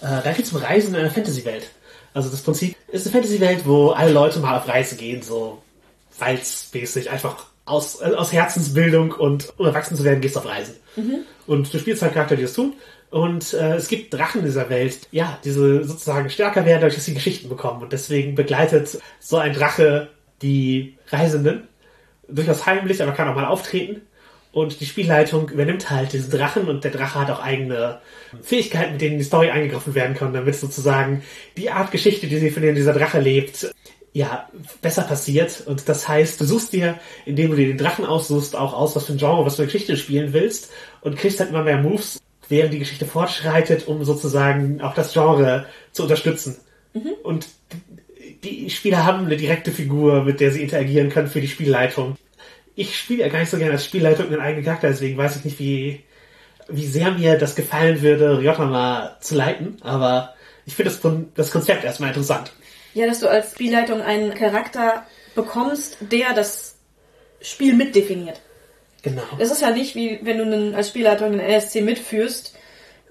Äh, da geht es um Reisen in einer Fantasy-Welt. Also das Prinzip ist eine Fantasy-Welt, wo alle Leute mal auf Reise gehen, so walzmäßig, einfach aus, äh, aus Herzensbildung und um erwachsen zu werden, gehst du auf Reisen. Und du spielst halt Charakter, die das tun. Und äh, es gibt Drachen in dieser Welt, ja, diese sozusagen stärker werden, dadurch, dass sie Geschichten bekommen. Und deswegen begleitet so ein Drache die Reisenden. Durchaus heimlich, aber kann auch mal auftreten. Und die Spielleitung übernimmt halt diesen Drachen und der Drache hat auch eigene Fähigkeiten, mit denen die Story eingegriffen werden kann, damit sozusagen die Art Geschichte, die sie von denen dieser Drache lebt, ja, besser passiert. Und das heißt, du suchst dir, indem du dir den Drachen aussuchst, auch aus, was für ein Genre, was für eine Geschichte du spielen willst und kriegst halt immer mehr Moves, während die Geschichte fortschreitet, um sozusagen auch das Genre zu unterstützen. Und die Spieler haben eine direkte Figur, mit der sie interagieren können für die Spielleitung. Ich spiele ja gar nicht so gerne als Spielleitung einen eigenen Charakter, deswegen weiß ich nicht, wie, wie sehr mir das gefallen würde, Ryotama zu leiten, aber ich finde das, das Konzept erstmal interessant. Ja, dass du als Spielleitung einen Charakter bekommst, der das Spiel mitdefiniert. Genau. Das ist ja nicht wie wenn du einen, als Spielleiter einen NSC mitführst,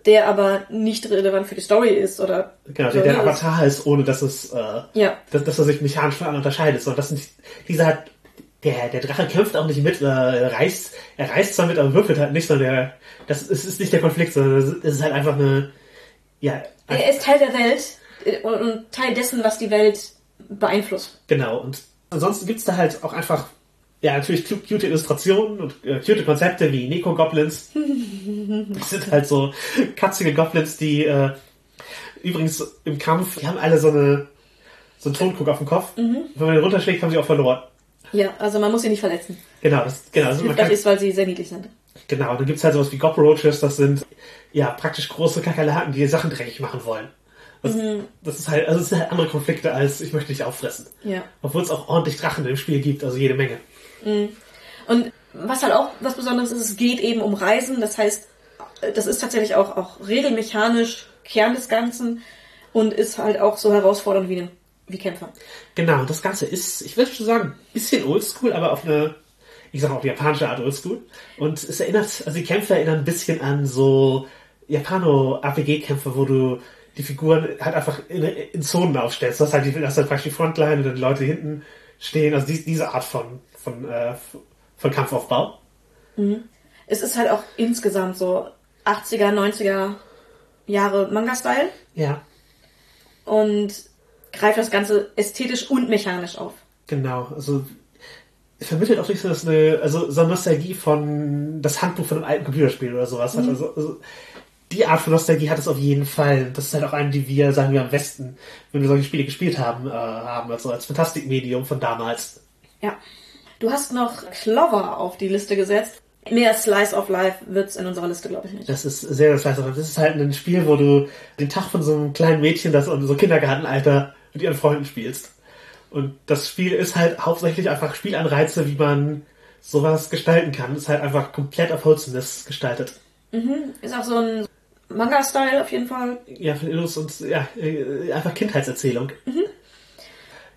der aber nicht relevant für die Story ist oder Genau, so, der, der ne? Avatar ist, ohne dass es, äh, Ja. dass, dass er sich mechanisch von anderen unterscheidet. So, das sind dieser, der, der Drache kämpft auch nicht mit, äh, er reißt, er reißt zwar mit, aber würfelt halt nicht, sondern der, das ist, ist nicht der Konflikt, sondern es ist halt einfach eine, ja, Er ist Teil der Welt und, Teil dessen, was die Welt beeinflusst. Genau, und ansonsten gibt's da halt auch einfach, ja, natürlich cu- cute Illustrationen und äh, cute Konzepte wie Neko-Goblins. das sind halt so katzige Goblins, die äh, übrigens im Kampf, die haben alle so eine so einen Tonkrug auf dem Kopf. Wenn man den runterschlägt, haben sie auch verloren. Ja, also man muss sie nicht verletzen. Genau, das, genau, also Hilfreich kann, ist, weil sie sehr niedlich sind. genau, dann gibt's halt sowas wie Gobroaches, das sind ja praktisch große Kakerlaken, die Sachen dreckig machen wollen. Das, das ist halt, also es sind halt andere Konflikte als ich möchte dich auffressen. Ja. Obwohl es auch ordentlich Drachen im Spiel gibt, also jede Menge. Und was halt auch was Besonderes ist, es geht eben um Reisen. Das heißt, das ist tatsächlich auch, auch regelmechanisch Kern des Ganzen und ist halt auch so herausfordernd wie, wie Kämpfer. Genau, das Ganze ist, ich würde schon sagen, ein bisschen oldschool, aber auf eine, ich sag auch die japanische Art oldschool. Und es erinnert, also die Kämpfe erinnern ein bisschen an so Japano-RPG-Kämpfe, wo du die Figuren halt einfach in, in Zonen aufstellst. Das ist halt, die, das ist halt praktisch die Frontline und dann die Leute hinten stehen. Also die, diese Art von, von, äh, von Kampfaufbau. Es ist halt auch insgesamt so 80er, 90er Jahre Manga-Style Ja, und greift das Ganze ästhetisch und mechanisch auf. genau. Also vermittelt auch nicht so, dass eine, also so eine Nostalgie von das Handbuch von einem alten Computerspiel oder sowas hat. Also, also die Art von Nostalgie hat es auf jeden Fall. Das ist halt auch eine, die wir, sagen wir, am besten, wenn wir solche Spiele gespielt haben, äh, haben, also als Fantastikmedium von damals. Ja. Du hast noch Clover auf die Liste gesetzt. Mehr Slice of Life wird's in unserer Liste, glaube ich, nicht. Das ist sehr, sehr scheiße. Das ist halt ein Spiel, wo du den Tag von so einem kleinen Mädchen, das in so Kindergartenalter mit ihren Freunden spielst. Und das Spiel ist halt hauptsächlich einfach Spielanreize, wie man sowas gestalten kann. Ist halt einfach komplett auf Wholesomeness gestaltet. Ist auch so ein Manga-Style auf jeden Fall. Ja, von Illus und ja, äh, einfach Kindheitserzählung.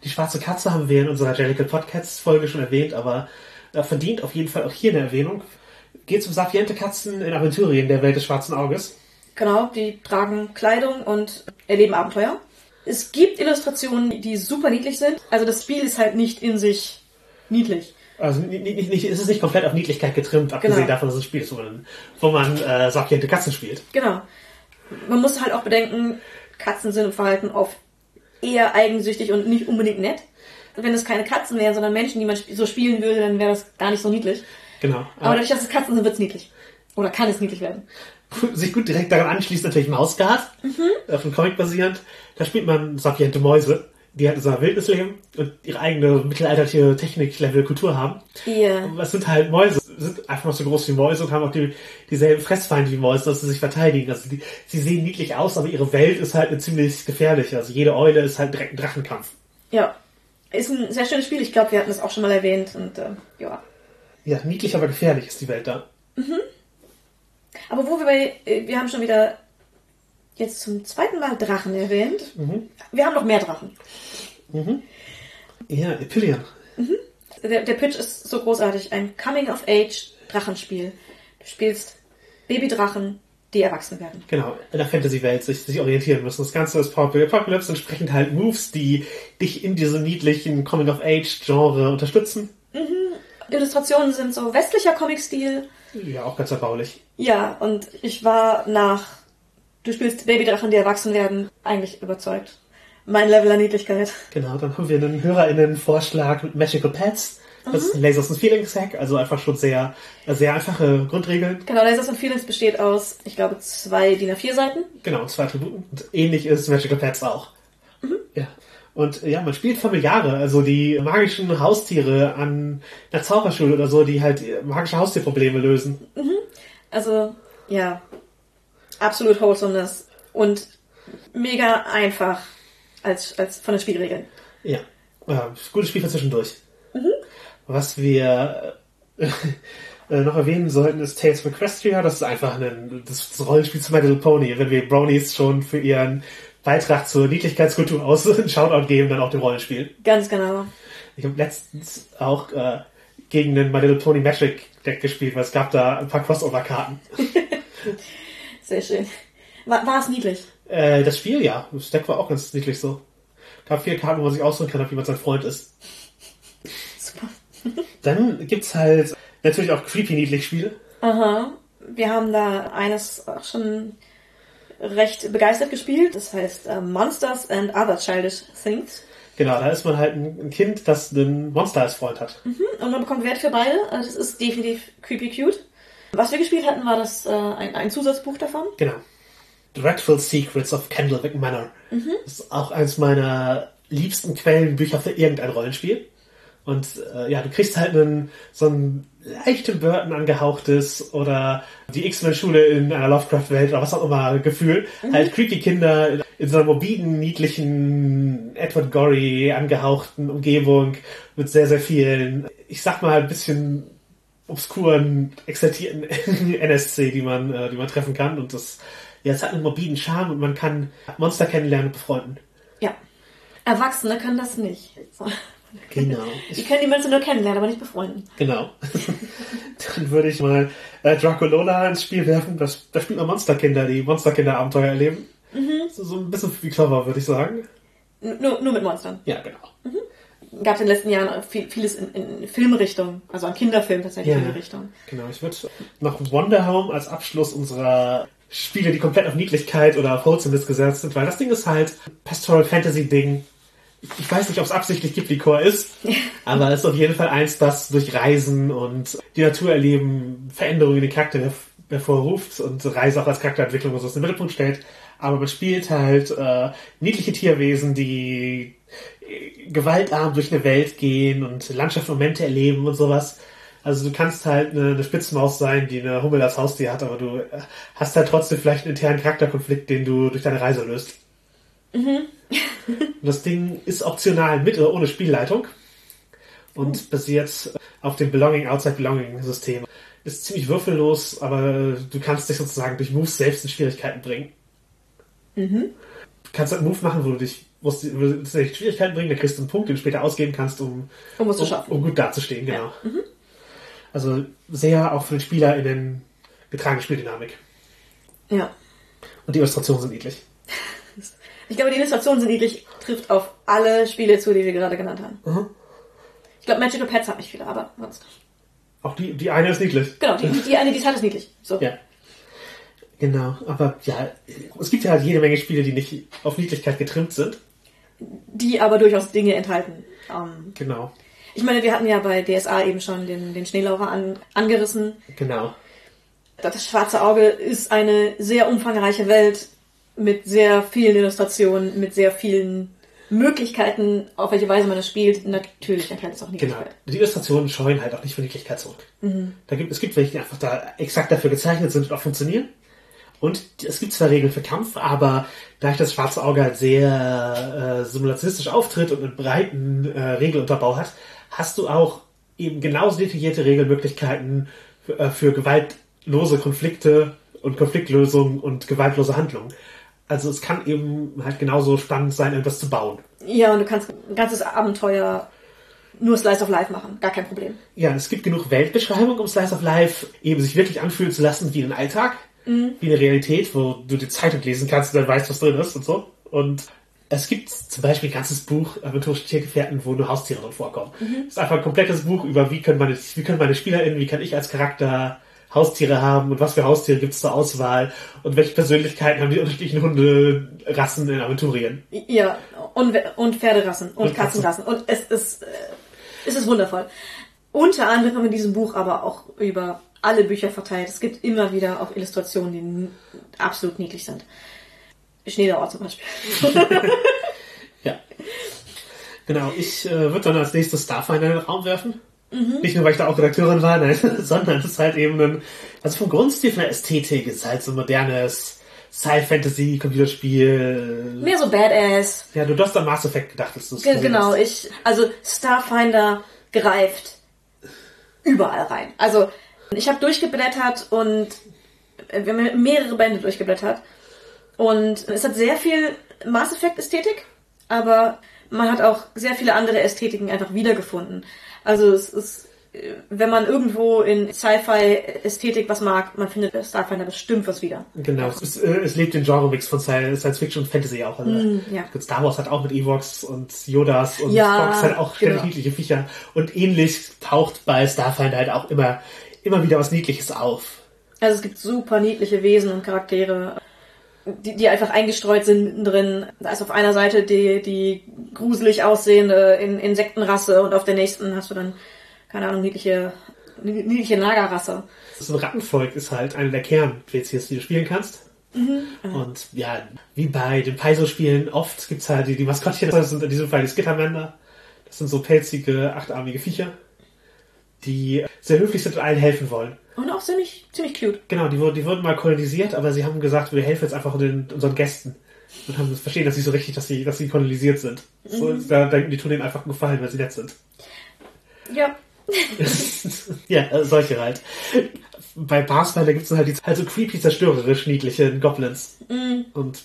Die schwarze Katze haben wir in unserer Jellicle Podcasts Folge schon erwähnt, aber äh, verdient auf jeden Fall auch hier eine Erwähnung. Geht um sapiente Katzen in Aventurien der Welt des schwarzen Auges. Genau, die tragen Kleidung und erleben Abenteuer. Es gibt Illustrationen, die super niedlich sind. Also das Spiel ist halt nicht in sich niedlich. Also nicht, nicht, nicht, es ist nicht komplett auf Niedlichkeit getrimmt, abgesehen Genau. davon, dass es ein Spiel ist, wo man, wo man äh, sapiente Katzen spielt. Genau. Man muss halt auch bedenken, Katzen sind im Verhalten oft eher eigensüchtig und nicht unbedingt nett. Wenn es keine Katzen wären, sondern Menschen, die man so spielen würde, dann wäre das gar nicht so niedlich. Genau. Aber Aber dadurch, dass es Katzen sind, wird es niedlich. Oder kann es niedlich werden. sich gut direkt daran anschließt natürlich Mausgard, äh, von Comic basierend. Da spielt man sapiente Mäuse, die halt so einer Wildnis leben und ihre eigene mittelalterliche Technik-Level Kultur haben. Ja. Was sind halt Mäuse, sind einfach noch so groß wie Mäuse und haben auch die, dieselben Fressfeinde wie Mäuse, dass sie sich verteidigen. Also die, sie sehen niedlich aus, aber ihre Welt ist halt eine ziemlich gefährliche. Also jede Eule ist halt direkt ein Drachenkampf. Ja. Ist ein sehr schönes Spiel. Ich glaube, wir hatten es auch schon mal erwähnt. Und äh, ja. Ja, niedlich, aber gefährlich ist die Welt da. Aber wo wir bei, äh, wir haben schon wieder jetzt zum zweiten Mal Drachen erwähnt. Wir haben noch mehr Drachen. Ja, Epillion. Der, der Pitch ist so großartig. Ein Coming-of-Age-Drachenspiel. Du spielst Babydrachen, die erwachsen werden. Genau, in der Fantasy-Welt sich, sich orientieren müssen. Das Ganze ist Power Apocalypse, entsprechend halt Moves, die dich in diesem niedlichen Coming-of-Age-Genre unterstützen. Illustrationen sind so westlicher Comic-Stil. Ja, auch ganz erbaulich. Ja, und ich war nach Du spielst Babydrachen, die erwachsen werden, eigentlich überzeugt. Mein Level an Niedlichkeit. Genau, dann haben wir einen HörerInnen-Vorschlag mit Magical Pets. Das ist ein Lasers and Feelings Hack, also einfach schon sehr, sehr einfache Grundregeln. Genau, Lasers and Feelings besteht aus, ich glaube, zwei DIN A4 Seiten. Genau, zwei Attributen. Und ähnlich ist Magical Pets auch. Ja. Und ja, man spielt Familiare, also die magischen Haustiere an einer Zauberschule oder so, die halt magische Haustierprobleme lösen. Also, ja, absolut Wholesomeness und mega einfach als, als von den Spielregeln. Ja, äh, gutes Spiel für zwischendurch. Was wir äh, äh, noch erwähnen sollten, ist Tales of Equestria. Das ist einfach ein, das, das Rollenspiel zu My Little Pony. Wenn wir Bronies schon für ihren Beitrag zur Niedlichkeitskultur aus einen Shoutout geben, dann auch dem Rollenspiel. Ganz genau. Ich habe letztens auch äh, gegen den My Little Pony Magic Deck gespielt, weil es gab da ein paar Crossover-Karten. Sehr schön. War, war es niedlich? Äh, das Spiel, ja. Das Deck war auch ganz niedlich so. Gab vier Karten, wo man sich aussuchen kann, ob jemand sein Freund ist. Super. Dann gibt's halt natürlich auch creepy niedlich Spiele. Aha. Wir haben da eines auch schon recht begeistert gespielt. Das heißt äh, Monsters and Other Childish Things. Genau, da ist man halt ein Kind, das einen Monster als Freund hat. Mhm. Und man bekommt Wert für beide. Also das ist definitiv creepy cute. Was wir gespielt hatten, war das äh, ein, ein Zusatzbuch davon. Genau. Dreadful Secrets of Candlewick Manor. Das ist auch eines meiner liebsten Quellenbücher für irgendein Rollenspiel. Und äh, ja, du kriegst halt einen, so ein leicht Tim Burton angehauchtes oder die X-Men-Schule in einer Lovecraft-Welt oder was auch immer Gefühl. Halt creepy Kinder in, in so einer morbiden, niedlichen, Edward Gorey angehauchten Umgebung mit sehr, sehr vielen, ich sag mal, ein bisschen obskuren, exaltierten NSC, die man, äh, die man treffen kann. Und das, ja, es hat einen morbiden Charme und man kann Monster kennenlernen und befreunden. Ja. Erwachsene können das nicht. So. Genau. Die können die Monster nur kennenlernen, aber nicht befreunden. Genau. Dann würde ich mal äh, Dracolola ins Spiel werfen. Das, da spielt man Monsterkinder, die Monsterkinder-Abenteuer erleben. So, so ein bisschen wie Clover, würde ich sagen. N- Nur, nur mit Monstern. Ja, genau. Gab es in den letzten Jahren viel, vieles in, in Filmrichtung, also an Kinderfilm tatsächlich Ja. in die Richtung. Genau, ich würde noch Wonder Home als Abschluss unserer Spiele, die komplett auf Niedlichkeit oder auf Wholesomeness gesetzt sind, weil das Ding ist halt Pastoral Fantasy Ding. Ich ich weiß nicht, ob es absichtlich Ghibli-Core ist, aber es ist auf jeden Fall eins, das durch Reisen und die Natur erleben Veränderungen in den Charakter herv- hervorruft und Reise auch als Charakterentwicklung und so in den Mittelpunkt stellt. Aber man spielt halt äh, niedliche Tierwesen, die gewaltarm durch eine Welt gehen und Landschaftsmomente erleben und sowas. Also du kannst halt eine, eine Spitzmaus sein, die eine Hummel als Haustier hat, aber du äh, hast halt trotzdem vielleicht einen internen Charakterkonflikt, den du durch deine Reise löst. Und das Ding ist optional mit oder ohne Spielleitung und basiert auf dem Belonging Outside Belonging System. Ist ziemlich würfellos, aber du kannst dich sozusagen durch Moves selbst in Schwierigkeiten bringen. Du kannst halt einen Move machen, wo du dich, wo es in Schwierigkeiten bringt, dann kriegst du einen Punkt, den du später ausgeben kannst, um, Um es zu um, schaffen. um gut dazustehen, genau. Also sehr auch für den Spieler in den getragene Spieldynamik. Ja. Und die Illustrationen sind niedlich. Ich glaube, die Illustrationen sind niedlich, trifft auf alle Spiele zu, die wir gerade genannt haben. Mhm. Ich glaube, Magical Pets hat nicht viele, aber sonst. Auch die, die eine ist niedlich. Genau, die, die eine, die hat ist niedlich. So. Ja. Genau, aber ja, es gibt ja halt jede Menge Spiele, die nicht auf Niedlichkeit getrimmt sind. Die aber durchaus Dinge enthalten. Ähm, Genau, ich meine, wir hatten ja bei DSA eben schon den, den Schneelaucher an, angerissen. genau. Das schwarze Auge ist eine sehr umfangreiche Welt mit sehr vielen Illustrationen, mit sehr vielen Möglichkeiten, auf welche Weise man das spielt. Natürlich enthält es auch Genau. Niedlichkeit. Die Illustrationen scheuen halt auch nicht von Niedlichkeit zurück. Da gibt, es gibt welche, die einfach da exakt dafür gezeichnet sind und auch funktionieren. Und es gibt zwar Regeln für Kampf, aber da ich das schwarze Auge halt sehr äh, simulationistisch auftritt und einen breiten äh, Regelunterbau hat, hast du auch eben genauso detaillierte Regelmöglichkeiten für, äh, für gewaltlose Konflikte und Konfliktlösung und gewaltlose Handlungen. Also es kann eben halt genauso spannend sein, irgendwas zu bauen. Ja, und du kannst ein ganzes Abenteuer nur Slice of Life machen. Gar kein Problem. Ja, es gibt genug Weltbeschreibung, um Slice of Life eben sich wirklich anfühlen zu lassen wie ein Alltag, wie eine Realität, wo du die Zeitung lesen kannst und dann weißt, was drin ist und so. Und es gibt zum Beispiel ein ganzes Buch, Aventurische Tiergefährten, wo nur Haustiere drin vorkommen. Es ist einfach ein komplettes Buch über, wie können meine, wie können meine SpielerInnen, wie kann ich als Charakter Haustiere haben und was für Haustiere gibt es zur Auswahl und welche Persönlichkeiten haben die unterschiedlichen Hunderassen in Aventurien. Ja, und, und Pferderassen und, Und Katzenrassen. Und es ist, äh, es ist wundervoll. Unter anderem in diesem Buch aber auch über alle Bücher verteilt. Es gibt immer wieder auch Illustrationen, die absolut niedlich sind. Schneedauer zum Beispiel. Ja. Genau, ich äh, würde dann als nächstes Starfinder in den Raum werfen. Nicht nur, weil ich da auch Redakteurin war, nein, sondern es ist halt eben ein, also vom Grundstil von der Ästhetik ist halt so ein modernes Sci-Fantasy-Computerspiel. Mehr so Badass. Ja, du hast an Mass Effect gedacht, dass du es Ge- Genau, hast. ich, also Starfinder greift überall rein. Also ich habe durchgeblättert und äh, wir haben mehrere Bände durchgeblättert und es hat sehr viel Mass Effect Ästhetik, aber man hat auch sehr viele andere Ästhetiken einfach wiedergefunden. Also es ist äh, wenn man irgendwo in Sci-Fi-Ästhetik was mag, man findet bei Starfinder bestimmt was wieder. Genau, es, äh, es lebt den Genre-Mix von Sci- Science Fiction und Fantasy auch. Also Mm, ja. Star Wars hat auch mit Evox und Yodas und Ja, Fox halt auch ständig genau. niedliche Viecher. Und ähnlich taucht bei Starfinder halt auch immer, immer wieder was Niedliches auf. Also es gibt super niedliche Wesen und Charaktere, die, die einfach eingestreut sind mittendrin. Da ist auf einer Seite die, die gruselig aussehende In Insektenrasse und auf der nächsten hast du dann, keine Ahnung, niedliche, niedliche Nagerrasse. So ein Rattenvolk ist halt eine der Kern-PCs, die du spielen kannst. Und ja, wie bei den Paizo-Spielen, oft gibt's halt die, die Maskottchen, das sind in diesem Fall die Skittermänner. Das sind so pelzige, achtarmige Viecher, die sehr höflich sind und allen helfen wollen. Und auch ziemlich, ziemlich cute. Genau, die wurden, die wurden mal kolonisiert, aber sie haben gesagt, wir helfen jetzt einfach den, unseren Gästen. Und haben das verstehen das nicht so richtig, dass sie, dass sie kolonisiert sind. So, da die tun denen einfach einen Gefallen, weil sie nett sind. Ja. ja, äh, solche halt. Bei Pathfinder gibt es halt, die, halt so creepy, zerstörerisch niedliche Goblins. Und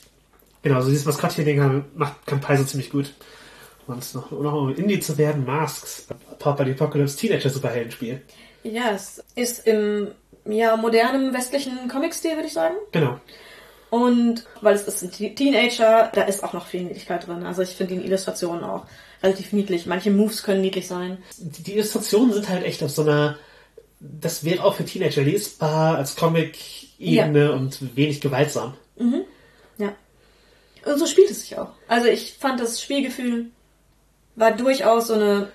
genau, so dieses Maskottchen-Ding haben- macht Kampai so ziemlich gut. Und noch, noch um Indie zu werden, Masks, by the Apocalypse, Teenager-Superhelden-Spiel. Ja, es ist im ja, modernen westlichen Comic-Stil, würde ich sagen. Genau. Und weil es ist ein Te- Teenager, da ist auch noch viel Niedlichkeit drin. Also ich finde die Illustrationen auch relativ niedlich. Manche Moves können niedlich sein. Die, die Illustrationen sind halt echt auf so einer, das wäre auch für Teenager lesbar, als Comic-Ebene und wenig gewaltsam. Ja. Und so spielt es sich auch. Also ich fand das Spielgefühl war durchaus so eine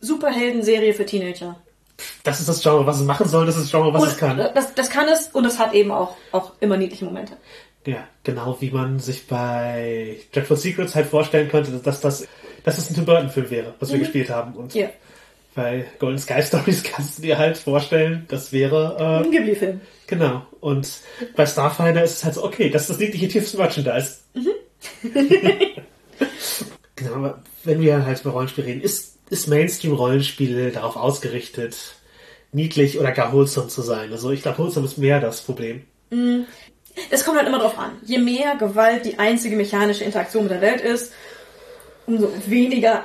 Superhelden-Serie für Teenager. Das ist das Genre, was es machen soll, das ist das Genre, was Und es kann. Das, das kann es und es hat eben auch, auch immer niedliche Momente. Ja, genau wie man sich bei Dreadful Secrets halt vorstellen könnte, dass das, dass es ein Tim Burton-Film wäre, was wir gespielt haben. Und Ja. bei Golden Sky Stories kannst du dir halt vorstellen, das wäre, Ein äh, Ghibli-Film. genau. Und bei Starfinder ist es halt so, okay, das ist das niedliche tiefste Merchandise. genau, aber wenn wir halt über Rollenspiel reden, ist, ist Mainstream-Rollenspiel darauf ausgerichtet, niedlich oder gar wholesome zu sein. Also ich glaube, wholesome ist mehr das Problem. Es kommt halt immer drauf an. Je mehr Gewalt die einzige mechanische Interaktion mit der Welt ist, umso weniger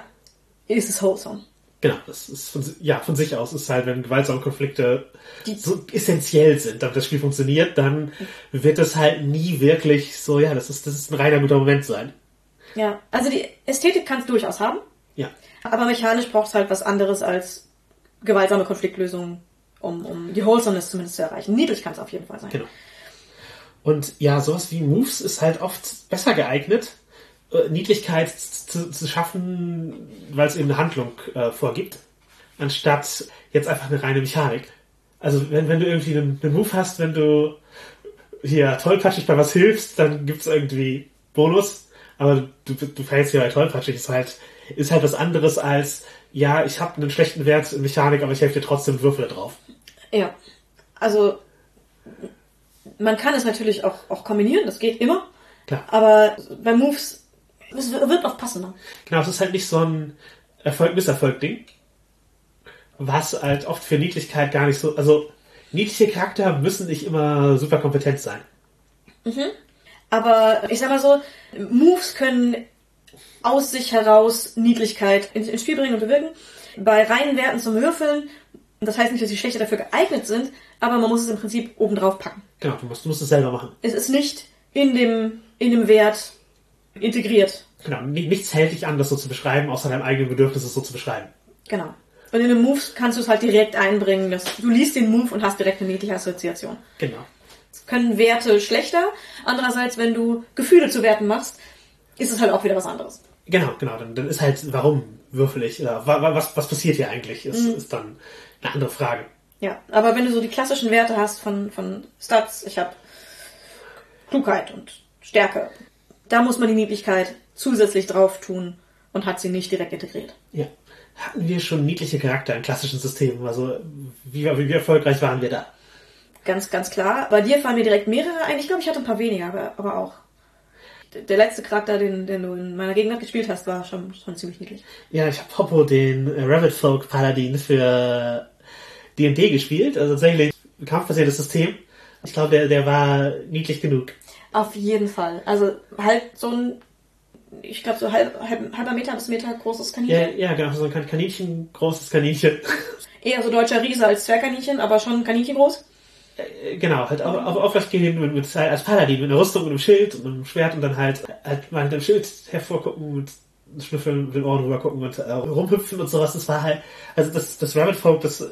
ist es wholesome. Genau, das ist von, ja, von sich aus ist halt, wenn gewaltsame Konflikte so essentiell sind, damit das Spiel funktioniert, dann wird es halt nie wirklich so, ja, das ist, das ist ein reiner guter Moment sein. Ja, also die Ästhetik kann es durchaus haben, Ja, aber mechanisch braucht es halt was anderes als gewaltsame Konfliktlösungen, um, um die Wholesomeness zumindest zu erreichen. Niedlich kann es auf jeden Fall sein. genau. Und ja, sowas wie Moves ist halt oft besser geeignet, äh, Niedlichkeit zu, zu schaffen, weil es eben eine Handlung äh, vorgibt, anstatt jetzt einfach eine reine Mechanik. Also wenn, wenn du irgendwie einen, einen Move hast, wenn du hier tollpatschig bei was hilfst, dann gibt's irgendwie Bonus, aber du, du, fällst hier bei tollpatschig, ist halt, ist halt was anderes als, ja, ich habe einen schlechten Wert in Mechanik, aber ich helfe dir trotzdem Würfel drauf. Ja, also man kann es natürlich auch, auch kombinieren, das geht immer, Klar. aber bei Moves, es wird auch passender. Genau, es ist halt nicht so ein Erfolg-Misserfolg-Ding. Was halt oft für Niedlichkeit gar nicht so. Also, niedliche Charakter müssen nicht immer super kompetent sein. Aber ich sag mal so, Moves können aus sich heraus Niedlichkeit ins, Spiel bringen und bewirken. Bei reinen Werten zum Würfeln, das heißt nicht, dass die schlechter dafür geeignet sind, aber man muss es im Prinzip obendrauf packen. Genau, du musst, du musst es selber machen. Es ist nicht in dem, in dem Wert integriert. Genau, ni- nichts hält dich an, das so zu beschreiben, außer deinem eigenen Bedürfnis, es so zu beschreiben. Genau. Und in den Moves kannst du es halt direkt einbringen. Dass du liest den Move und hast direkt eine niedliche Assoziation. Genau. Können Werte schlechter. Andererseits, wenn du Gefühle zu Werten machst, ist es halt auch wieder was anderes. Genau, genau. Dann, dann ist halt, warum würfel ich? Oder wa- wa- was, was passiert hier eigentlich? Ist, ist dann eine andere Frage. Ja, aber wenn du so die klassischen Werte hast von, von Stats, ich habe Klugheit und Stärke, da muss man die Niedlichkeit zusätzlich drauf tun und hat sie nicht direkt integriert. Ja. Hatten wir schon niedliche Charakter in klassischen Systemen? Also, wie, wie erfolgreich waren wir da? Ganz, ganz klar. Bei dir fallen mir direkt mehrere ein. Ich glaube, ich hatte ein paar weniger, aber, aber auch. Der- letzte Charakter, den, den du in meiner Gegenwart gespielt hast, war schon, schon ziemlich niedlich. Ja, ich habe Hoppo, den äh, Rabbit Folk Paladin für D&D gespielt. Also tatsächlich ein kampfbasiertes System. Ich glaube, der, der war niedlich genug. Auf jeden Fall. Also halt so ein ich glaube, so halb, halb, halber Meter bis Meter großes Ja, Kaninchen. ja, genau, so ein Kan- Kaninchen, großes Kaninchen. Eher so deutscher Riese als Zwergkaninchen, aber schon Kaninchen groß. Äh, genau, halt auf, auf aufwärts gehen mit, mit, als Paladin, mit einer Rüstung und einem Schild und einem Schwert und dann halt, halt mal mit dem Schild hervorgucken und schnüffeln, mit den Ohren rüber gucken und äh, rumhüpfen und sowas. Das war halt, also das, das Rabbit Folk, das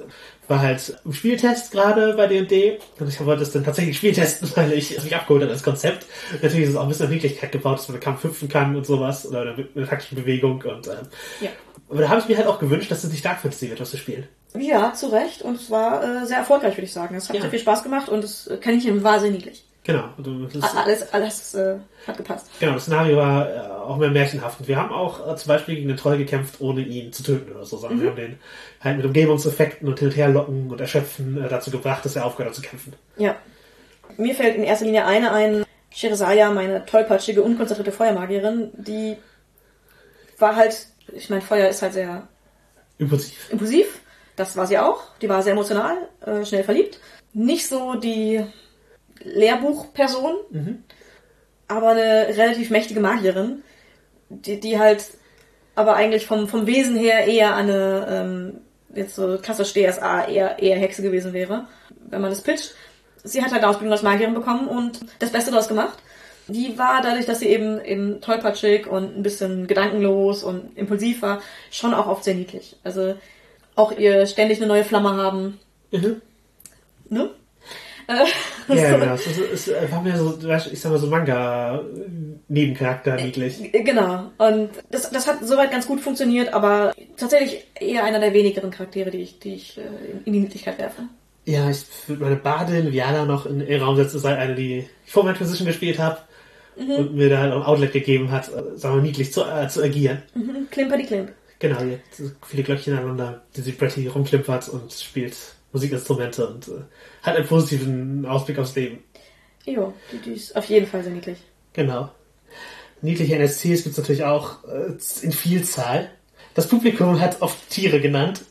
war halt im Spieltest gerade bei D&D und ich wollte es dann tatsächlich spieltesten, weil ich es mich abgeholt habe, das Konzept. Natürlich ist es auch ein bisschen auf Niedlichkeit gebaut, dass man im Kampf hüpfen kann und sowas oder mit einer taktischen Bewegung und ähm, Ja. aber da habe ich mir halt auch gewünscht, dass es nicht Dark Fantasy wird, was wir spielen. Ja, zu Recht. Und es war äh, sehr erfolgreich, würde ich sagen. Es hat Ja. sehr viel Spaß gemacht und das Kaninchen war sehr niedlich. Genau. Das, Alles, alles äh, hat gepasst. Genau, das Szenario war äh, auch mehr märchenhaft. Und wir haben auch äh, zum Beispiel gegen den Troll gekämpft, ohne ihn zu töten oder so, sondern wir haben den halt mit Umgebungseffekten und hin und her locken und erschöpfen äh, dazu gebracht, dass er aufgehört hat zu kämpfen. Ja. Mir fällt in erster Linie eine ein, Shirazaya, meine tollpatschige, unkonzentrierte Feuermagierin, die war halt, ich meine, Feuer ist halt sehr Impulsiv. impulsiv. Das war sie auch. Die war sehr emotional, äh, schnell verliebt. Nicht so die Lehrbuchperson, aber eine relativ mächtige Magierin, die, die halt aber eigentlich vom, vom Wesen her eher eine, ähm, jetzt so klassisch DSA, eher, eher Hexe gewesen wäre, wenn man das pitcht. Sie hat halt eine Ausbildung als Magierin bekommen und das Beste daraus gemacht. Die war dadurch, dass sie eben, eben tollpatschig und ein bisschen gedankenlos und impulsiv war, schon auch oft sehr niedlich. Also auch ihr ständig eine neue Flamme haben, Mhm. ne? Äh, Ja, genau. Es, ist- es, war mir so, ich sag mal, so Manga-Nebencharakter niedlich. Genau. Und das, das hat soweit ganz gut funktioniert, aber tatsächlich eher einer der wenigeren Charaktere, die ich, die ich äh, in- die Niedlichkeit werfe. Ja, ich würde meine Badin Viala noch in den Raum setzen, sei eine, die ich vor meiner Position gespielt habe und mir da halt ein Outlet gegeben hat, äh, sagen wir niedlich zu, äh, zu agieren. Mhm. Klimper die Klimp. Genau, so viele Glöckchen aneinander, die sie Bretty rumklimpert und spielt Musikinstrumente und äh, hat einen positiven Ausblick aufs Leben. Jo, die, die ist auf jeden Fall sehr niedlich. Genau. Niedliche NSCs gibt es natürlich auch äh, in Vielzahl. Das Publikum hat oft Tiere genannt.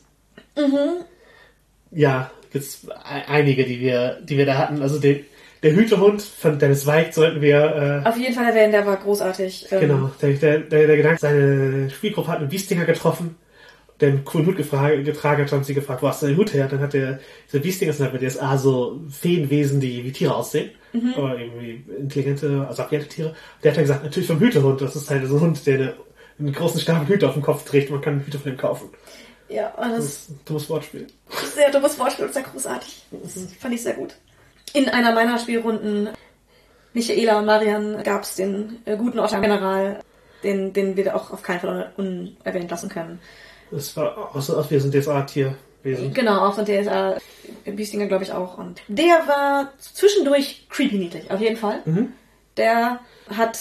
Ja, gibt's e- einige, die wir, die wir da hatten. Also den, der Hütehund von Dennis Weig sollten wir Auf jeden Fall erwähnen, der war großartig. äh, Ähm, genau. Der, der, der, der Gedanke, seine Spielgruppe hat einen Biestinger getroffen, einen coolen Hut gefragt, getragen hat, haben sie gefragt, wo hast du den Hut her? Dann hat der, dieser Biestinger sind halt bei DSA so Feenwesen, die wie Tiere aussehen. Oder irgendwie intelligente, also sapiente Tiere. Der hat dann gesagt, natürlich vom Hütehund. Das ist halt so ein Hund, der eine, einen großen Stapel Hüte auf dem Kopf trägt. Man kann Hüte von ihm kaufen. Ja, und Das ist ein dummes Wortspiel. sehr dummes Wortspiel und sehr großartig. Das fand ich sehr gut. In einer meiner Spielrunden, Michaela und Marian, gab es den äh, guten Otto-General, den, den wir auch auf keinen Fall unerwähnt lassen können. Das war auch so aus wie ein DSA-Tierwesen. Genau, auch von DSA Biestinger, glaube ich, auch. Und der war zwischendurch creepy niedlich, auf jeden Fall. Der hat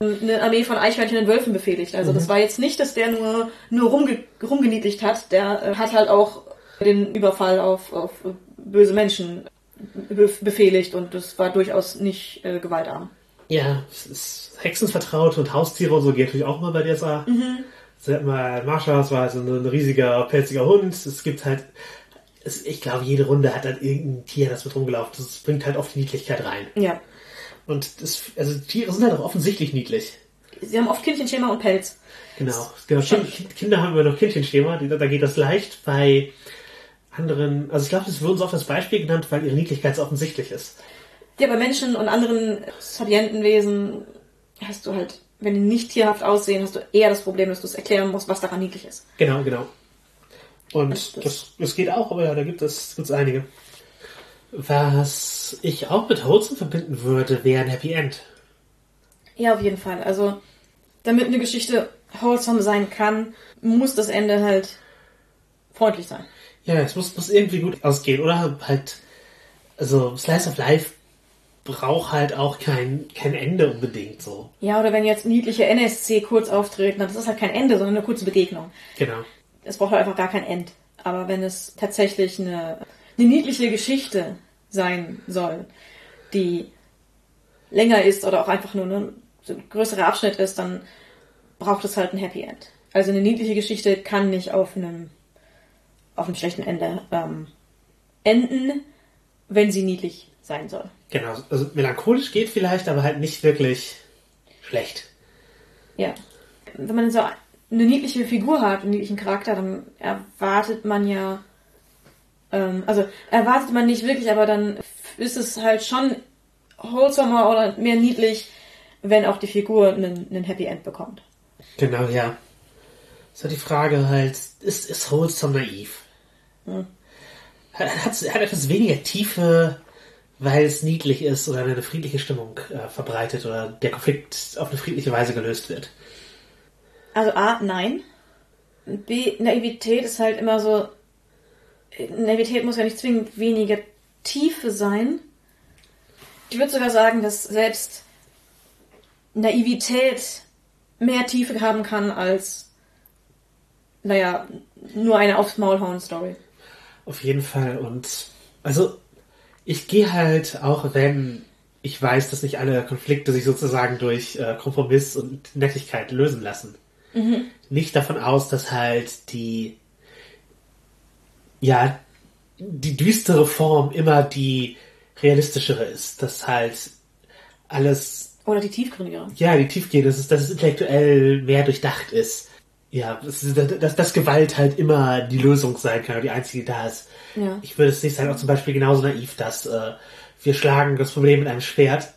eine Armee von Eichhörnchen und Wölfen befehligt. Also das war jetzt nicht, dass der nur, nur rumge rumgeniedlicht hat. Der äh, hat halt auch den Überfall auf, auf böse Menschen be befehligt und das war durchaus nicht äh, gewaltarm. Ja, es ist Hexenvertraut und Haustiere und so geht natürlich auch mal bei DSA. Mhm. Hat mal Marsha, das war also ein riesiger, pelziger Hund. Es gibt halt, es, ich glaube, jede Runde hat halt irgendein Tier, das mit rumgelaufen. Das bringt halt oft die Niedlichkeit rein. Ja. Und das, also Tiere sind halt auch offensichtlich niedlich. Sie haben oft Kindchenschema und Pelz. Genau. genau. Kind, Kinder haben wir noch Kindchenschema, da geht das leicht. Bei anderen, also ich glaube, es wird uns auch das Beispiel genannt, weil ihre Niedlichkeit so offensichtlich ist. Ja, bei Menschen und anderen Sapientenwesen hast du halt, wenn die nicht tierhaft aussehen, hast du eher das Problem, dass du es erklären musst, was daran niedlich ist. Genau, genau. Und Das- das- das, das geht auch, aber ja, da gibt es gibt's einige. Was ich auch mit Wholesome verbinden würde, wäre ein Happy End. Ja, auf jeden Fall. Also, damit eine Geschichte wholesome sein kann, muss das Ende halt freundlich sein. Ja, es muss, muss irgendwie gut ausgehen. Oder halt, also Slice of Life braucht halt auch kein, kein Ende unbedingt so. Ja, oder wenn jetzt niedliche NSC kurz auftreten, dann ist das halt kein Ende, sondern eine kurze Begegnung. Genau. Es braucht halt einfach gar kein End. Aber wenn es tatsächlich eine, eine niedliche Geschichte sein soll, die länger ist oder auch einfach nur ein größerer Abschnitt ist, dann braucht es halt ein Happy End. Also eine niedliche Geschichte kann nicht auf einem auf einem schlechten Ende ähm, enden, wenn sie niedlich sein soll. Genau. Also melancholisch geht vielleicht, aber halt nicht wirklich schlecht. Ja. Wenn man so eine niedliche Figur hat, einen niedlichen Charakter, dann erwartet man ja, ähm, also erwartet man nicht wirklich, aber dann ist es halt schon wholesomer oder mehr niedlich, wenn auch die Figur einen, einen Happy End bekommt. Genau, ja. Halt die Frage halt, ist, ist Wholesome naiv? Hm. Hat, hat etwas weniger Tiefe, weil es niedlich ist oder eine friedliche Stimmung äh, verbreitet oder der Konflikt auf eine friedliche Weise gelöst wird. Also A, nein. B, Naivität ist halt immer so. Naivität muss ja nicht zwingend weniger Tiefe sein. Ich würde sogar sagen, dass selbst Naivität mehr Tiefe haben kann als, naja, nur eine aufs Maulhauen Story. Auf jeden Fall. Und also ich gehe halt, auch wenn ich weiß, dass nicht alle Konflikte sich sozusagen durch äh, Kompromiss und Nettigkeit lösen lassen. Mhm. Nicht davon aus, dass halt die, ja, die düstere Form immer die realistischere ist. Dass halt alles. Oder die tiefgründigere. Ja, die tiefgehende, dass es, dass es intellektuell mehr durchdacht ist. Ja, dass, dass, dass Gewalt halt immer die Lösung sein kann, oder die einzige, die da ist. Ja. Ich würde es nicht sagen, auch zum Beispiel genauso naiv, dass äh, wir schlagen das Problem mit einem Schwert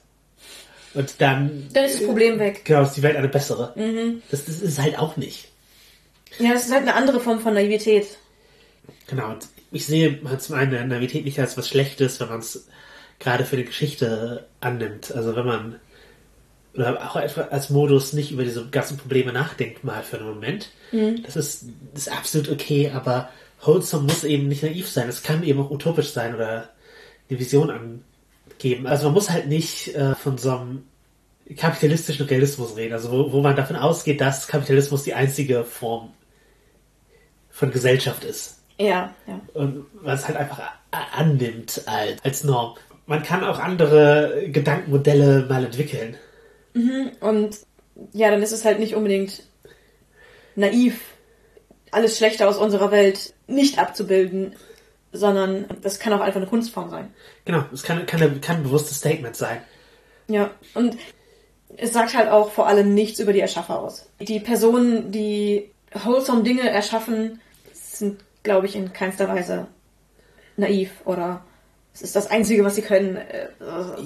und dann. Dann ist das Problem weg. Genau, ist die Welt eine bessere. Mhm. Das, das ist halt auch nicht. Ja, das ist halt eine andere Form von Naivität. Genau, und ich sehe halt zum einen Naivität nicht als was Schlechtes, wenn man es gerade für eine Geschichte annimmt. Also wenn man oder auch als Modus nicht über diese ganzen Probleme nachdenkt mal für einen Moment. Mhm. Das, ist, das ist absolut okay, aber Wholesome muss eben nicht naiv sein. Es kann eben auch utopisch sein oder eine Vision angeben. Also man muss halt nicht äh, von so einem kapitalistischen Realismus reden, also wo, wo man davon ausgeht, dass Kapitalismus die einzige Form von Gesellschaft ist. Ja, ja. Und man es halt einfach annimmt als, als Norm. Man kann auch andere Gedankenmodelle mal entwickeln. Mhm, und ja, dann ist es halt nicht unbedingt naiv, alles Schlechte aus unserer Welt nicht abzubilden, sondern das kann auch einfach eine Kunstform sein. Genau, es kann, kann, kann ein bewusstes Statement sein. Ja, und es sagt halt auch vor allem nichts über die Erschaffer aus. Die Personen, die wholesome Dinge erschaffen, sind, glaube ich, in keinster Weise naiv oder es ist das Einzige, was sie können. Äh,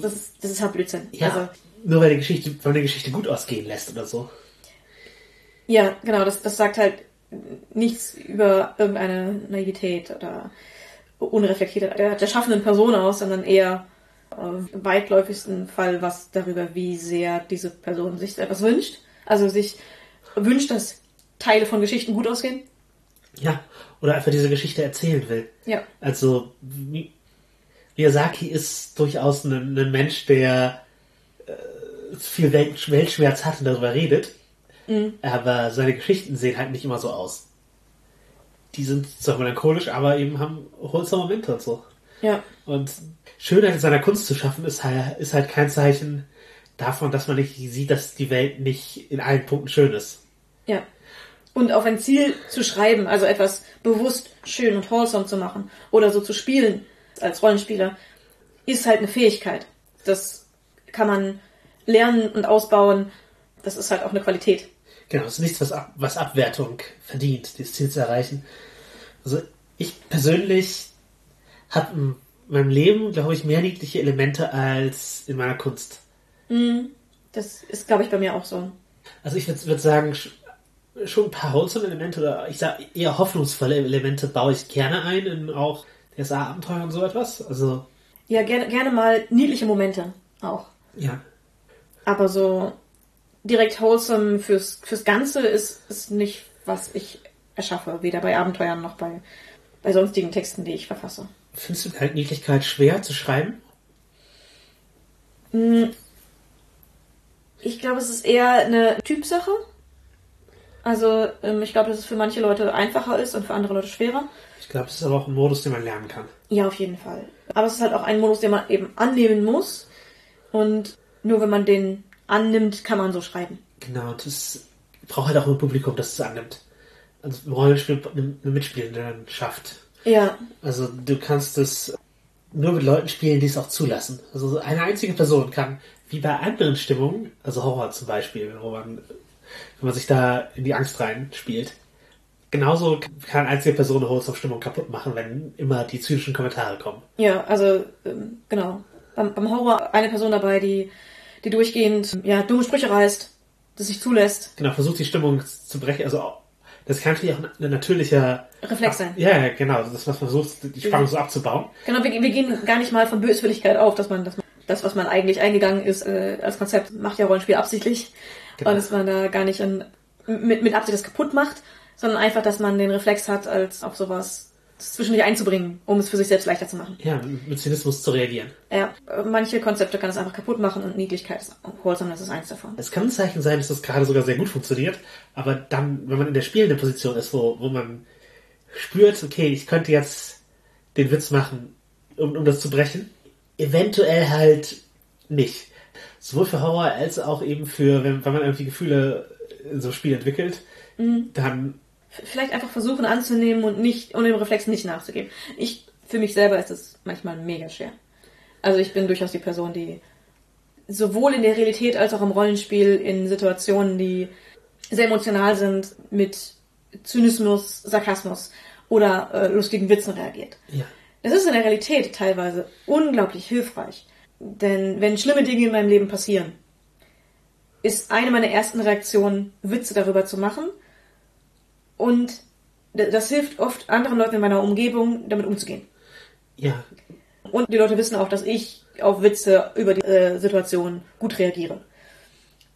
das ist, das ist halt Blödsinn. Ja, also, nur weil die Geschichte, weil die Geschichte gut ausgehen lässt oder so. Ja, genau, das, das sagt halt nichts über irgendeine Naivität oder unreflektierte der, der schaffenden Person aus, sondern eher im weitläufigsten Fall was darüber, wie sehr diese Person sich etwas wünscht. Also sich wünscht, dass Teile von Geschichten gut ausgehen. Ja, oder einfach diese Geschichte erzählen will. Ja. Also Miyazaki ist durchaus ein, ein Mensch, der viel Weltschmerz hat und darüber redet. Mhm. Aber seine Geschichten sehen halt nicht immer so aus. Die sind zwar melancholisch, aber eben haben wholesome Momente und so. Ja. Und Schönheit in seiner Kunst zu schaffen, ist halt, ist halt kein Zeichen davon, dass man nicht sieht, dass die Welt nicht in allen Punkten schön ist. Ja. Und auf ein Ziel zu schreiben, also etwas bewusst schön und wholesome zu machen oder so zu spielen als Rollenspieler, ist halt eine Fähigkeit. Das kann man lernen und ausbauen. Das ist halt auch eine Qualität. Genau, es ist nichts, was, Ab was Abwertung verdient, dieses Ziel zu erreichen. Also ich persönlich habe in meinem Leben, glaube ich, mehr niedliche Elemente als in meiner Kunst. Mm, das ist, glaube ich, bei mir auch so. Also ich würde würd sagen, schon ein paar Wholesome-Elemente oder ich sage eher hoffnungsvolle Elemente baue ich gerne ein in auch DSA-Abenteuer und so etwas. Also ja, gerne, gerne mal niedliche Momente auch. Ja. Aber so direkt wholesome fürs, fürs Ganze ist, ist nicht, was ich erschaffe. Weder bei Abenteuern noch bei, bei sonstigen Texten, die ich verfasse. Findest du halt Niedlichkeit schwer zu schreiben? Hm. Ich glaube, es ist eher eine Typsache. Also ähm, ich glaube, dass es für manche Leute einfacher ist und für andere Leute schwerer. Ich glaube, es ist aber auch ein Modus, den man lernen kann. Ja, auf jeden Fall. Aber es ist halt auch ein Modus, den man eben annehmen muss. Und nur wenn man den annimmt, kann man so schreiben. Genau, das braucht halt auch ein Publikum, das es annimmt. Also ein Rollenspiel, eine Mitspielende dann schafft. Ja. Also du kannst es nur mit Leuten spielen, die es auch zulassen. Also eine einzige Person kann, wie bei anderen Stimmungen, also Horror zum Beispiel, wo man wenn man sich da in die Angst reinspielt. Genauso kann einzige Person eine Wholesome-Stimmung kaputt machen, wenn immer die zynischen Kommentare kommen. Ja, also ähm, genau. Beim, beim Horror eine Person dabei, die, die durchgehend ja, dumme Sprüche reißt, das sich zulässt. Genau, versucht die Stimmung zu brechen. Also das kann natürlich auch ein natürlicher Reflex sein. Ja, genau. Das, was man versucht, die Spannung so abzubauen. Genau, wir, wir gehen gar nicht mal von Böswilligkeit auf, dass man, dass man das, was man eigentlich eingegangen ist äh, als Konzept, macht ja Rollenspiel absichtlich. Genau. Und dass man da gar nicht in, mit, mit Absicht das kaputt macht, sondern einfach, dass man den Reflex hat, als auf sowas zwischendurch einzubringen, um es für sich selbst leichter zu machen. Ja, mit Zynismus zu reagieren. Ja, manche Konzepte kann es einfach kaputt machen und Niedlichkeit ist Wholesomeness ist eins davon. Es kann ein Zeichen sein, dass das gerade sogar sehr gut funktioniert, aber dann, wenn man in der spielenden Position ist, wo, wo man spürt, okay, ich könnte jetzt den Witz machen, um, um das zu brechen, eventuell halt nicht. Sowohl für Horror als auch eben für, wenn, wenn man irgendwie Gefühle in so einem Spiel entwickelt, dann Vielleicht einfach versuchen anzunehmen und nicht, und dem Reflex nicht nachzugeben. Ich, für mich selber ist es manchmal mega schwer. Also ich bin durchaus die Person, die sowohl in der Realität als auch im Rollenspiel in Situationen, die sehr emotional sind, mit Zynismus, Sarkasmus oder äh, lustigen Witzen reagiert. ja, Das ist in der Realität teilweise unglaublich hilfreich. Denn wenn schlimme Dinge in meinem Leben passieren, ist eine meiner ersten Reaktionen, Witze darüber zu machen. Und das hilft oft anderen Leuten in meiner Umgebung, damit umzugehen. ja, Und die Leute wissen auch, dass ich auf Witze über die äh, Situation gut reagiere.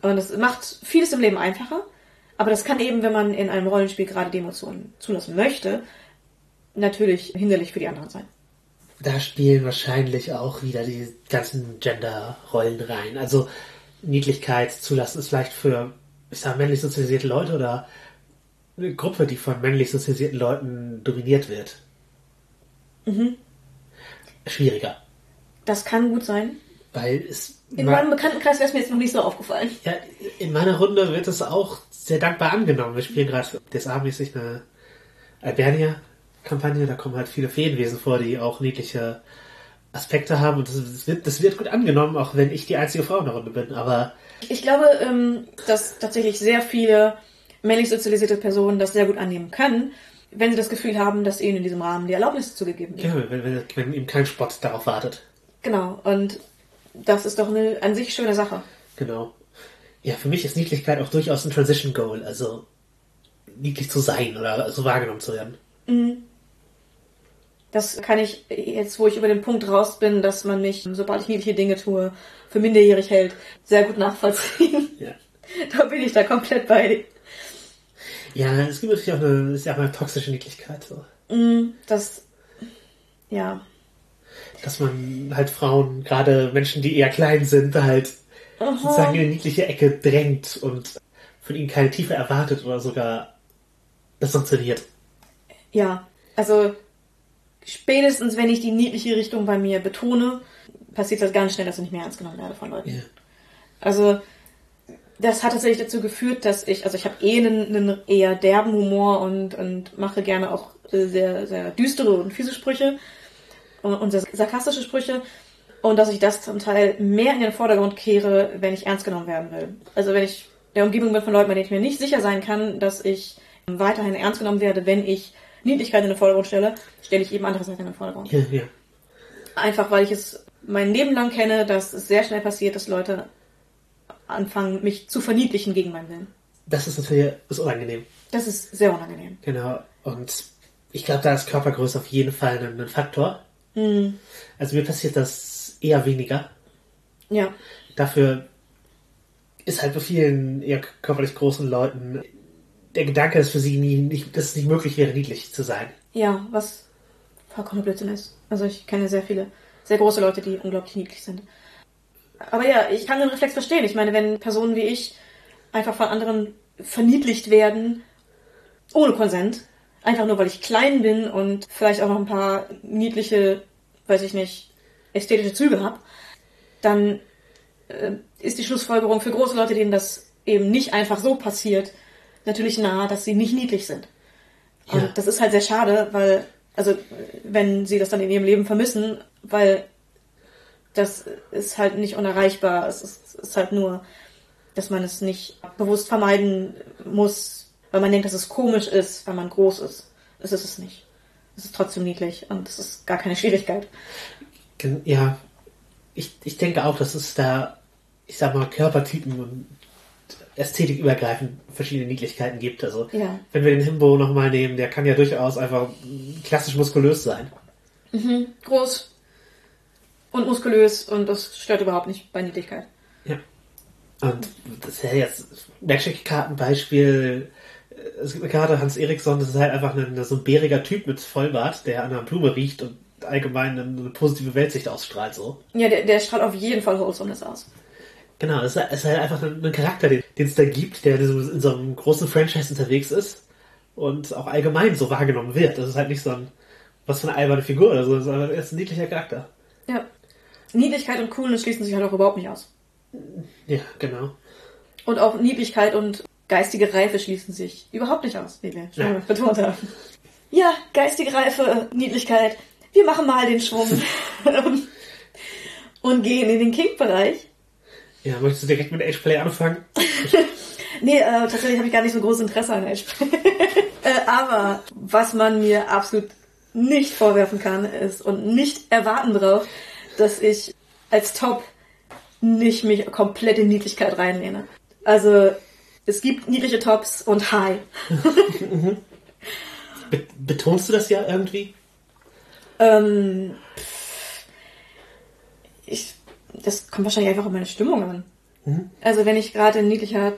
Und das macht vieles im Leben einfacher. Aber das kann eben, wenn man in einem Rollenspiel gerade die Emotionen zulassen möchte, natürlich hinderlich für die anderen sein. da spielen wahrscheinlich auch wieder die ganzen Gender-Rollen rein. Also Niedlichkeit zulassen ist vielleicht für, ich sag, männlich sozialisierte Leute oder eine Gruppe, die von männlich sozialisierten Leuten dominiert wird. Schwieriger. Das kann gut sein. Weil es In meinem Bekanntenkreis wäre es mir jetzt noch nicht so aufgefallen. ja, in meiner Runde wird es auch sehr dankbar angenommen. Wir spielen gerade DSA-mäßig eine Albernia-Kampagne, da kommen halt viele Feenwesen vor, die auch niedliche Aspekte haben und das, das, wird, das wird gut angenommen, auch wenn ich die einzige Frau in der Runde bin. Aber Ich glaube, ähm, dass tatsächlich sehr viele männlich sozialisierte Personen das sehr gut annehmen können, wenn sie das Gefühl haben, dass ihnen in diesem Rahmen die Erlaubnis zugegeben wird. ja, wenn, wenn, wenn eben kein Spott darauf wartet. Genau. Und das ist doch eine an sich schöne Sache. Genau. Ja, für mich ist Niedlichkeit auch durchaus ein Transition Goal, also niedlich zu sein oder so wahrgenommen zu werden. Das kann ich jetzt, wo ich über den Punkt raus bin, dass man mich, sobald ich niedliche Dinge tue, für minderjährig hält, sehr gut nachvollziehen. Ja. Da bin ich da komplett bei. Ja, es gibt natürlich auch eine, ist ja auch eine toxische Niedlichkeit, so. Mm, Das, ja. Dass man halt Frauen, gerade Menschen, die eher klein sind, halt sozusagen in eine niedliche Ecke drängt und von ihnen keine Tiefe erwartet oder sogar das sanktioniert. Ja, also spätestens, wenn ich die niedliche Richtung bei mir betone, passiert das ganz schnell, dass ich nicht mehr ernst genommen werde von Leuten. Ja. Also das hat tatsächlich dazu geführt, dass ich, also ich habe eh einen, einen eher derben Humor und, und mache gerne auch sehr, sehr düstere und fiese Sprüche und, und sehr sarkastische Sprüche. Und dass ich das zum Teil mehr in den Vordergrund kehre, wenn ich ernst genommen werden will. Also wenn ich der Umgebung bin von Leuten, bei denen ich mir nicht sicher sein kann, dass ich weiterhin ernst genommen werde, wenn ich Niedlichkeit in den Vordergrund stelle, stelle ich eben andere Sachen in den Vordergrund. Ja, ja. Einfach weil ich es mein Leben lang kenne, dass es sehr schnell passiert, dass Leute anfangen, mich zu verniedlichen gegen meinen Willen. Das ist natürlich ist unangenehm. Das ist sehr unangenehm. Genau. Und ich glaube, da ist Körpergröße auf jeden Fall ein, ein Faktor. Also mir passiert das eher weniger. Ja, Dafür ist halt bei vielen eher körperlich großen Leuten der Gedanke, dass für sie nie, nicht, dass es nicht möglich wäre, niedlich zu sein. ja, was vollkommen Blödsinn ist. Also ich kenne sehr viele, sehr große Leute, die unglaublich niedlich sind. Aber ja, ich kann den Reflex verstehen. Ich meine, wenn Personen wie ich einfach von anderen verniedlicht werden, ohne Konsent, einfach nur weil ich klein bin und vielleicht auch noch ein paar niedliche, weiß ich nicht, ästhetische Züge habe, dann äh, ist die Schlussfolgerung für große Leute, denen das eben nicht einfach so passiert, natürlich nahe, dass sie nicht niedlich sind. Und Ja. das ist halt sehr schade, weil, also, wenn sie das dann in ihrem Leben vermissen, weil das ist halt nicht unerreichbar. Es ist, ist halt nur dass man es nicht bewusst vermeiden muss, weil man denkt, dass es komisch ist, wenn man groß ist. Das ist es nicht. Es ist trotzdem niedlich und es ist gar keine Schwierigkeit. Ja, ich, ich denke auch, dass es da, ich sag mal, Körpertypen und ästhetikübergreifend verschiedene Niedlichkeiten gibt. Also, Ja. wenn wir den Himbo nochmal nehmen, der kann ja durchaus einfach klassisch muskulös sein. Groß und muskulös und das stört überhaupt nicht bei Niedlichkeit. Ja. Und das ist ja jetzt Magic-Kartenbeispiel. Es gibt eine Karte Hans Eriksson, das ist halt einfach ein, so ein bäriger Typ mit Vollbart, der an einer Blume riecht und allgemein eine, positive Weltsicht ausstrahlt. So. Ja, der, der strahlt auf jeden Fall Wholesomeness aus. Genau, es ist, es ist halt einfach ein, ein Charakter, den den es da gibt, der in so, in so einem großen Franchise unterwegs ist und auch allgemein so wahrgenommen wird. Das ist halt nicht so ein, was für eine alberne Figur oder so, sondern er ist ein niedlicher Charakter. Ja. Niedlichkeit und Coolness schließen sich halt auch überhaupt nicht aus. Ja, genau. Und auch Niedlichkeit und geistige Reife schließen sich überhaupt nicht aus, wie wir schon Ja. betont haben. Ja, geistige Reife, Niedlichkeit. Wir machen mal den Schwung und, gehen in den Kink-Bereich. Ja, möchtest du direkt mit Age-Play anfangen? Nee, äh, tatsächlich habe ich gar nicht so großes Interesse an Age. äh, aber was man mir absolut nicht vorwerfen kann, ist und nicht erwarten braucht, dass ich als Top nicht mich komplett in Niedlichkeit reinlehne. Also es gibt niedliche Tops und High. Be betonst du das ja irgendwie? Ähm, ich, das kommt wahrscheinlich einfach auf meine Stimmung an. Also wenn ich gerade niedlicher,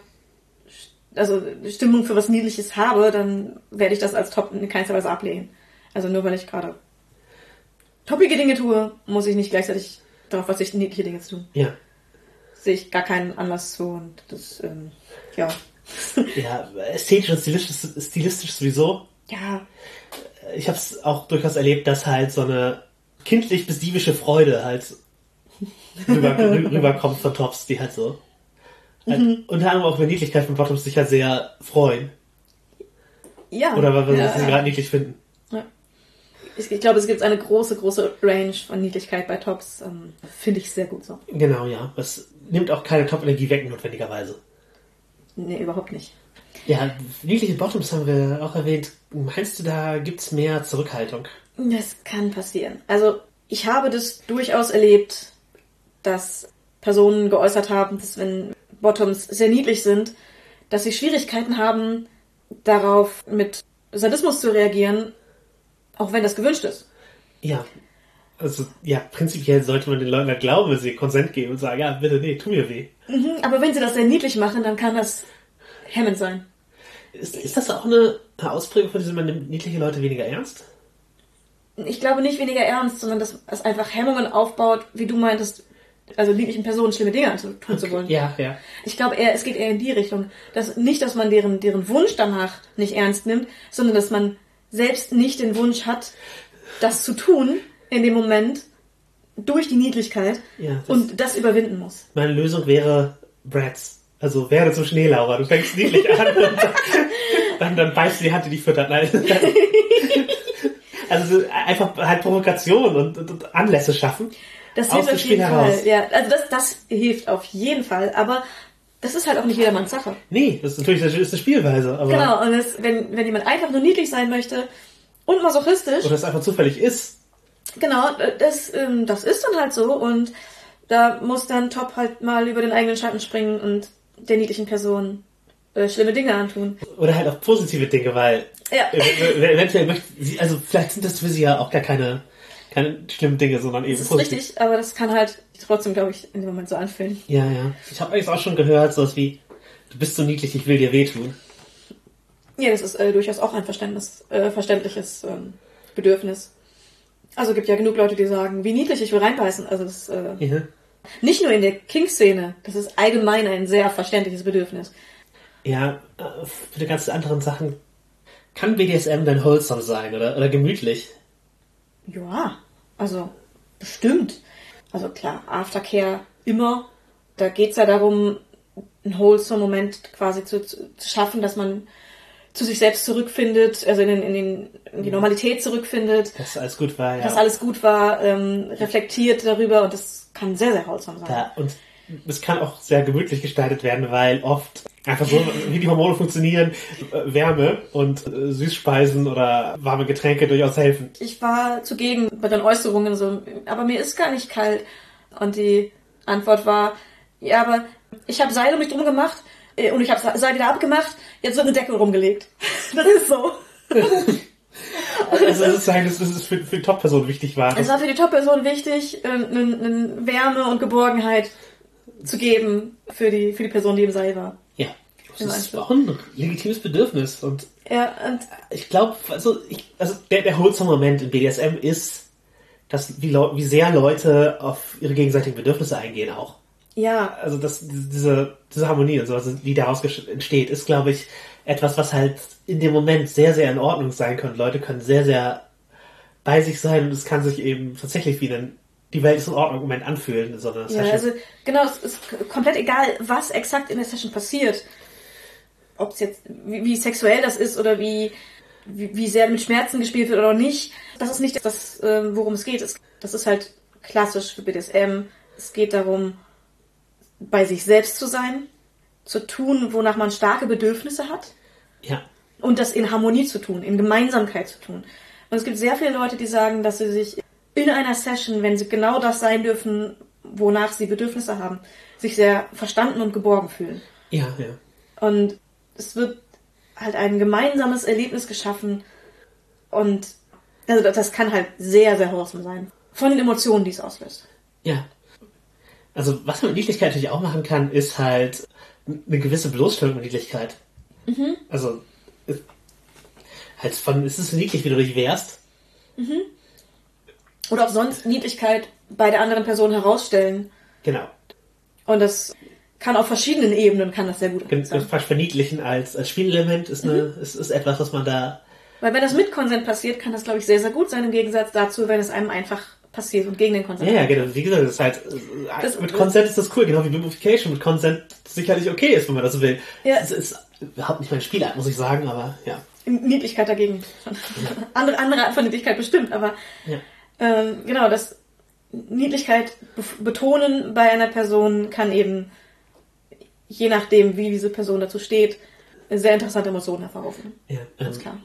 also Stimmung für was Niedliches habe, dann werde ich das als Top in keinster Weise ablehnen. Also nur weil ich gerade toppige Dinge tue, muss ich nicht gleichzeitig darauf verzichten, niedliche Dinge zu tun. Ja. Sehe ich gar keinen Anlass zu und das, ähm, ja. Ja, ästhetisch und stilistisch, stilistisch sowieso. ja, Ich habe es auch durchaus erlebt, dass halt so eine kindlich bis diebische Freude halt rüber, rü- rüberkommt von Tops, die halt so. Halt Unter anderem auch über Niedlichkeit von Bottoms sich halt sehr freuen. ja. Oder weil wir ja, sie gerade niedlich finden. Ich, ich glaube, es gibt eine große, große Range von Niedlichkeit bei Tops. Ähm, Finde ich sehr gut so. Genau, ja. Das nimmt auch keine Top-Energie weg, notwendigerweise. Nee, überhaupt nicht. Ja, niedliche Bottoms haben wir auch erwähnt. Meinst du, da gibt's mehr Zurückhaltung? Das kann passieren. Also, ich habe das durchaus erlebt, dass Personen geäußert haben, dass wenn Bottoms sehr niedlich sind, dass sie Schwierigkeiten haben, darauf mit Sadismus zu reagieren, auch wenn das gewünscht ist. Ja. Also, ja, prinzipiell sollte man den Leuten halt glauben, wenn sie Konsent geben und sagen, ja, bitte, nee, tu mir weh. Mhm, aber wenn sie das sehr niedlich machen, dann kann das hemmend sein. Ist, ist das auch eine, Ausprägung von diesem, man nimmt niedliche Leute weniger ernst? Ich glaube nicht weniger ernst, sondern dass es einfach Hemmungen aufbaut, wie du meintest, also niedlichen Personen schlimme Dinge zu tun zu wollen. Ja, ja. Ich glaube eher, es geht eher in die Richtung, dass nicht, dass man deren, deren Wunsch danach nicht ernst nimmt, sondern dass man selbst nicht den Wunsch hat, das zu tun in dem Moment durch die Niedlichkeit Ja, das- und das überwinden muss. Meine Lösung wäre Bratz. Also werde zum Schneelauber. Du fängst niedlich an und dann, dann, beißt die Hand, die dich füttert. Nein. Also so einfach halt Provokation und, und, und Anlässe schaffen. Das hilft auf jeden. Fall. Ja, also das, das hilft auf jeden Fall, aber das ist halt auch nicht jedermanns Sache. Nee, das ist natürlich das ist eine Spielweise, aber Genau, und das, wenn, wenn jemand einfach nur niedlich sein möchte und masochistisch, oder es einfach zufällig ist. Genau, das, ähm, das ist dann halt so und da muss dann Top halt mal über den eigenen Schatten springen und der niedlichen Person äh, schlimme Dinge antun. Oder halt auch positive Dinge, weil Ja. eventuell möchte sie, also vielleicht sind das für sie ja auch gar keine, keine schlimmen Dinge, sondern eben Das ist positiv. richtig, aber das kann halt trotzdem, glaube ich, in dem Moment so anfühlen. Ja, ja. Ich habe eigentlich auch schon gehört, sowas wie, du bist so niedlich, ich will dir wehtun. Ja, das ist äh, durchaus auch ein Verständnis, äh, verständliches ähm, Bedürfnis. Also gibt ja genug Leute, die sagen, wie niedlich, ich will reinbeißen. Also das äh, Ja. nicht nur in der King-Szene, das ist allgemein ein sehr verständliches Bedürfnis. Ja, äh, für die ganzen anderen Sachen kann BDSM dann wholesome sein oder, oder gemütlich. Ja, also bestimmt. Also klar, Aftercare immer. Da geht's ja darum, einen wholesome Moment quasi zu, zu, zu schaffen, dass man zu sich selbst zurückfindet, also in, den, in, den, in die Normalität zurückfindet, Dass alles gut war, ja. dass alles gut war, ähm, reflektiert darüber und das kann sehr, sehr wholesome sein. da, und es kann auch sehr gemütlich gestaltet werden, weil oft einfach so, wie die Hormone funktionieren, äh, Wärme und äh, Süßspeisen oder warme Getränke durchaus helfen. Ich war zugegen bei den Äußerungen so, aber mir ist gar nicht kalt. Und die Antwort war, ja, aber ich habe Seil um mich drum gemacht äh, und ich habe Seil wieder abgemacht, jetzt wird eine Decke rumgelegt. Das ist so. Also das ist, sagen, dass das für, für die Top-Person wichtig war. Es war für die Top-Person wichtig, eine, eine Wärme und Geborgenheit zu geben für die, für die Person, die im Seil war. Ja, das ist auch ein legitimes Bedürfnis. Und, ja, und ich glaube, also, ich, also der, der wholesome Moment in BDSM ist, dass wie, wie sehr Leute auf ihre gegenseitigen Bedürfnisse eingehen auch. Ja. Also das, diese, diese Harmonie und so, also die daraus entsteht, ist, glaube ich, etwas, was halt in dem Moment sehr, sehr in Ordnung sein kann. Leute können sehr, sehr bei sich sein und es kann sich eben tatsächlich wie ein die Welt ist in Ordnung Moment anfühlen in so einer Session. Ja, also genau, es ist komplett egal, was exakt in der Session passiert. Ob es jetzt, wie, wie, sexuell das ist oder wie, wie, wie, sehr mit Schmerzen gespielt wird oder nicht. Das ist nicht das, ähm, worum es geht. Das ist halt klassisch für BDSM. Es geht darum, bei sich selbst zu sein, zu tun, wonach man starke Bedürfnisse hat. Ja. Und das in Harmonie zu tun, in Gemeinsamkeit zu tun. Und es gibt sehr viele Leute, die sagen, dass sie sich in einer Session, wenn sie genau das sein dürfen, wonach sie Bedürfnisse haben, sich sehr verstanden und geborgen fühlen. Ja, ja. Und es wird halt ein gemeinsames Erlebnis geschaffen und also das kann halt sehr, sehr wholesome sein. Von den Emotionen, die es auslöst. Ja. Also was man mit Niedlichkeit natürlich auch machen kann, ist halt eine gewisse Bloßstellung mit Niedlichkeit. Mhm. Also halt von, ist es niedlich, wie du dich wehrst? Mhm. Oder auch sonst Niedlichkeit bei der anderen Person herausstellen. Genau. Und das kann auf verschiedenen Ebenen kann das sehr gut sein. Das fast verniedlichen als, als Spielelement ist, eine, mhm. ist, ist etwas, was man da. Weil wenn das mit Konsent passiert, kann das, glaube ich, sehr, sehr gut sein im Gegensatz dazu, wenn es einem einfach passiert und gegen den Konsent. Ja, ja, genau. Wie gesagt, das ist halt, das, mit Konsent ist das cool, genau wie Mummification mit Konsent sicherlich okay ist, wenn man das will. Ja. Es ist überhaupt nicht mein Spielart, muss ich sagen, aber ja. Niedlichkeit dagegen. Ja. andere, andere Art von Niedlichkeit bestimmt, aber ja. Ähm, genau, das Niedlichkeit betonen bei einer Person kann eben, je nachdem, wie diese Person dazu steht, sehr interessante Emotionen hervorrufen. Ja, ganz ähm, klar.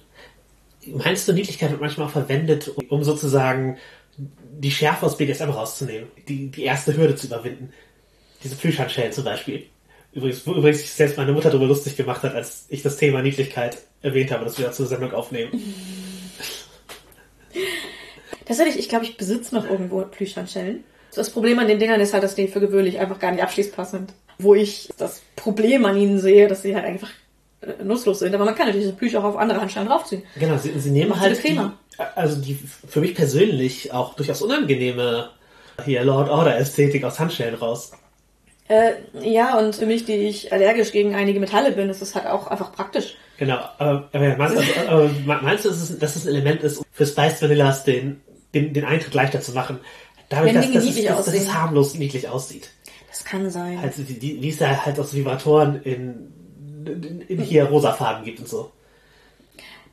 Meinst du, Niedlichkeit wird manchmal auch verwendet, um sozusagen die Schärfe aus BDSM rauszunehmen, die, die erste Hürde zu überwinden? Diese Plüschhandschellen zum Beispiel. Übrigens, wo übrigens sich selbst meine Mutter darüber lustig gemacht hat, als ich das Thema Niedlichkeit erwähnt habe, dass wir dazu Sendung aufnehmen. Tatsächlich, ich glaube, ich besitze noch irgendwo Plüschhandschellen. Das Problem an den Dingern ist halt, dass die für gewöhnlich einfach gar nicht abschließbar sind. Wo ich das Problem an ihnen sehe, dass sie halt einfach äh, nutzlos sind. Aber man kann natürlich diese Plüsch auch auf andere Handschellen draufziehen. Genau, sie, sie nehmen halt die, also die für mich persönlich auch durchaus unangenehme hier Lord Order Ästhetik aus Handschellen raus. Äh, ja, und für mich, die ich allergisch gegen einige Metalle bin, ist es halt auch einfach praktisch. Genau, aber, aber meinst, also, aber meinst du, dass es, dass es ein Element ist, für Spiced Vanillas den den, den Eintritt leichter zu machen. Dadurch, dass, dass, es, dass, dass es harmlos niedlich aussieht. Das kann sein. Also wie, wie es da halt auch so Vibratoren in, in, in hier rosa Farben gibt und so.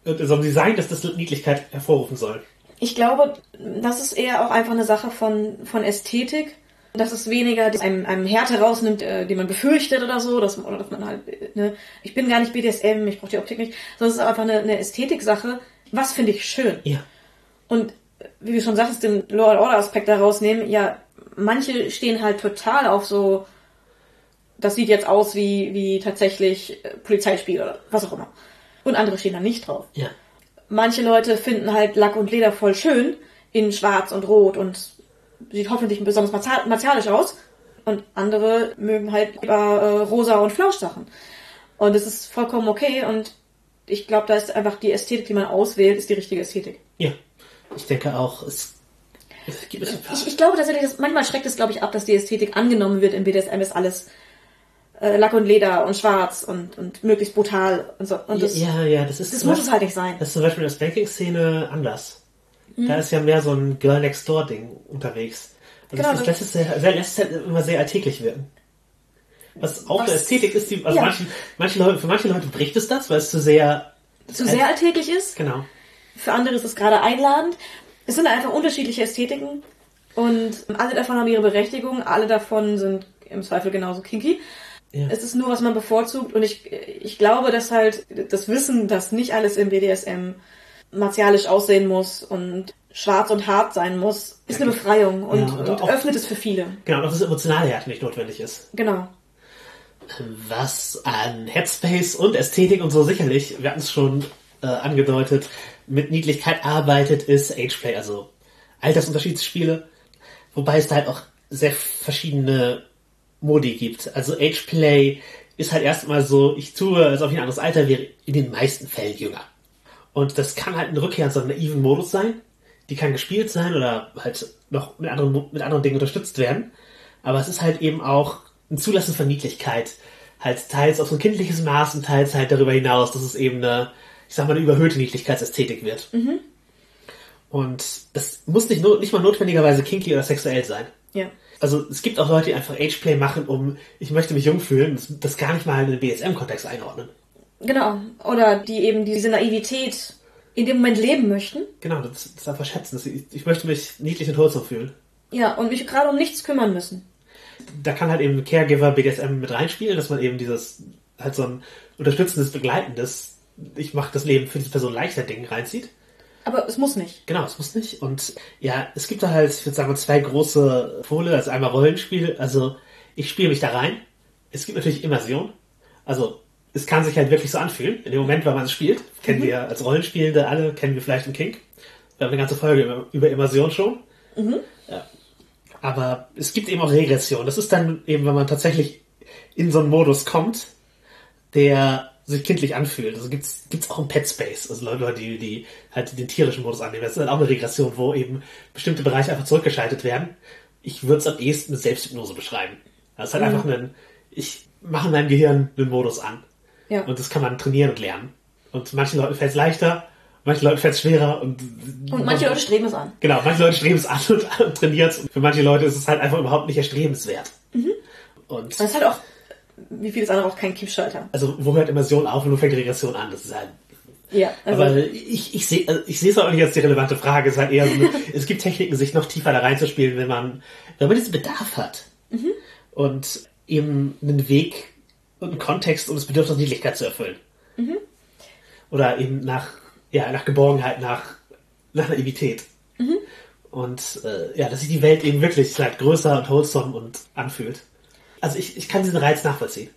Und so ein Design, dass das Niedlichkeit hervorrufen soll. Ich glaube, das ist eher auch einfach eine Sache von, von Ästhetik. Dass es weniger einem, einem Härte rausnimmt, äh, die man befürchtet oder so, dass, oder dass man halt, ne, ich bin gar nicht BDSM, ich brauche die Optik nicht, sondern es ist einfach eine, eine Ästhetik-Sache. Was finde ich schön? Ja. Und wie du schon sagst, den Law and Order Aspekt da rausnehmen, ja, manche stehen halt total auf so, das sieht jetzt aus wie, wie tatsächlich äh, Polizeispiel oder was auch immer. Und andere stehen da nicht drauf. Ja. Manche Leute finden halt Lack und Leder voll schön in schwarz und rot und sieht hoffentlich besonders martialisch aus. Und andere mögen halt lieber äh, rosa und Flauschsachen. Und es ist vollkommen okay und ich glaube, da ist einfach die Ästhetik, die man auswählt, ist die richtige Ästhetik. Ja. Ich denke auch, es, es. Ich, ich glaube tatsächlich, dass, manchmal schreckt es, glaube ich, ab, dass die Ästhetik angenommen wird. In BDSM ist alles äh, Lack und Leder und schwarz und, und möglichst brutal und so. Und das, ja, ja, das ist. Das muss es halt nicht sein. Das ist zum Beispiel in der Spanking-Szene anders. Mhm. Da ist ja mehr so ein Girl Next Door-Ding unterwegs. Also genau, das, das, lässt, sehr, lässt halt immer sehr alltäglich wirken. Was auch was, eine Ästhetik ist, die, also ja. manche, manche Leute, für manche Leute bricht es das, weil es zu sehr. Zu sehr alltäglich ist? Genau. Für andere ist es gerade einladend. Es sind einfach unterschiedliche Ästhetiken und alle davon haben ihre Berechtigung. Alle davon sind im Zweifel genauso kinky. Ja. Es ist nur, was man bevorzugt und ich, ich glaube, dass halt das Wissen, dass nicht alles im BDSM martialisch aussehen muss und schwarz und hart sein muss, ist eine Befreiung und, Ja, und und auch- öffnet es für viele. Genau, dass das emotionale Härte nicht notwendig ist. Genau. Was an Headspace und Ästhetik und so sicherlich, wir hatten es schon äh, angedeutet, mit Niedlichkeit arbeitet, ist Ageplay, also Altersunterschiedsspiele. Wobei es da halt auch sehr verschiedene Modi gibt. Also Ageplay ist halt erstmal so, ich tue, als ob ich ein anderes Alter wäre, in den meisten Fällen jünger. Und das kann halt eine Rückkehr in so einen naiven Modus sein. Die kann gespielt sein oder halt noch mit anderen, mit anderen Dingen unterstützt werden. Aber es ist halt eben auch ein Zulassen von Niedlichkeit. Halt teils auf so ein kindliches Maß und teils halt darüber hinaus, dass es eben eine, ich sag mal, eine überhöhte Niedlichkeitsästhetik wird. Und das muss nicht, nicht mal notwendigerweise kinky oder sexuell sein. Ja. Also es gibt auch Leute, die einfach Ageplay machen, um ich möchte mich jung fühlen, das, das gar nicht mal in den BSM-Kontext einordnen. Genau. Oder die eben diese Naivität in dem Moment leben möchten. Genau, das, das einfach schätzen. Das, ich, ich möchte mich niedlich und wholesome fühlen. Ja, und mich gerade um nichts kümmern müssen. Da kann halt eben Caregiver BDSM mit reinspielen, dass man eben dieses halt so ein unterstützendes, begleitendes, ich mache das Leben für diese Person leichter Ding reinzieht. Aber es muss nicht. Genau, es muss nicht. Und ja, es gibt da halt, ich würde sagen, zwei große Pole. Also einmal Rollenspiel, also ich spiele mich da rein. Es gibt natürlich Immersion. Also es kann sich halt wirklich so anfühlen. In dem Moment, wenn man es spielt, kennen wir als Rollenspielende alle, kennen wir vielleicht einen Kink. Wir haben eine ganze Folge über, Immersion schon. Ja. Aber es gibt eben auch Regression. Das ist dann eben, wenn man tatsächlich in so einen Modus kommt, der sich kindlich anfühlt. Also gibt's gibt's auch im Pet Space, also Leute, die, die halt den tierischen Modus annehmen. Das ist halt auch eine Regression, wo eben bestimmte Bereiche einfach zurückgeschaltet werden. Ich würde es am ehesten mit Selbsthypnose beschreiben. Das ist halt einfach ein, ich mache in meinem Gehirn einen Modus an. Ja. Und das kann man trainieren und lernen. Und manchen Leuten fällt es leichter, manchen Leuten fällt es schwerer und Und manche Leute streben es an. Genau, manche Leute streben es an und, und trainieren es. Und für manche Leute ist es halt einfach überhaupt nicht erstrebenswert. Und Das ist halt auch, wie vieles andere, auch kein Kippschalter. also wo hört Immersion auf und wo fängt Regression an? Das ist halt. Ja, also, Aber ich, ich sehe also ich sehe es auch nicht als die relevante Frage. Es ist halt eher so, eine, es gibt Techniken, sich noch tiefer da reinzuspielen, wenn man, wenn man diesen Bedarf hat. Und eben einen Weg und einen Kontext, um das Bedürfnis Niedlichkeit zu erfüllen. Oder eben nach, ja, nach Geborgenheit, nach, nach Naivität. Und äh, ja, dass sich die Welt eben wirklich halt größer und wholesome und anfühlt. Also ich, ich kann diesen Reiz nachvollziehen.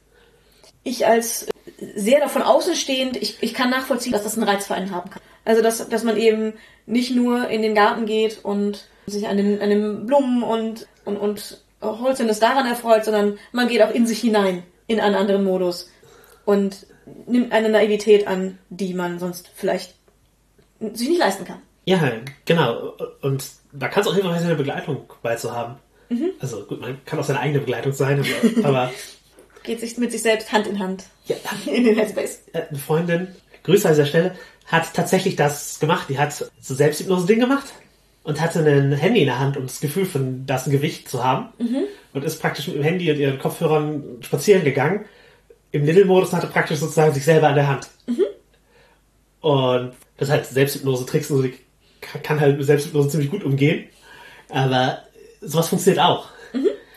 ich als sehr davon außenstehend, ich, ich kann nachvollziehen, dass das einen Reiz für einen haben kann. Also, dass, dass man eben nicht nur in den Garten geht und sich an den, an den Blumen und, und, und Holzendes daran erfreut, sondern man geht auch in sich hinein, in einen anderen Modus und nimmt eine Naivität an, die man sonst vielleicht sich nicht leisten kann. Ja, genau. Und da kann es auch hilfreich sein, eine Begleitung beizuhaben. Also gut, man kann auch seine eigene Begleitung sein, aber, aber Geht sich mit sich selbst Hand in Hand ja, in den Headspace. eine Freundin, Grüße an dieser Stelle, hat tatsächlich das gemacht. Die hat so Selbsthypnose-Ding gemacht und hatte ein Handy in der Hand, um das Gefühl von das Gewicht zu haben. Und ist praktisch mit dem Handy und ihren Kopfhörern spazieren gegangen. Im Little-Modus hatte praktisch sozusagen sich selber an der Hand. Und das ist halt Selbsthypnose-Tricks und so, die kann kann halt mit Selbsthypnose ziemlich gut umgehen. Aber sowas funktioniert auch.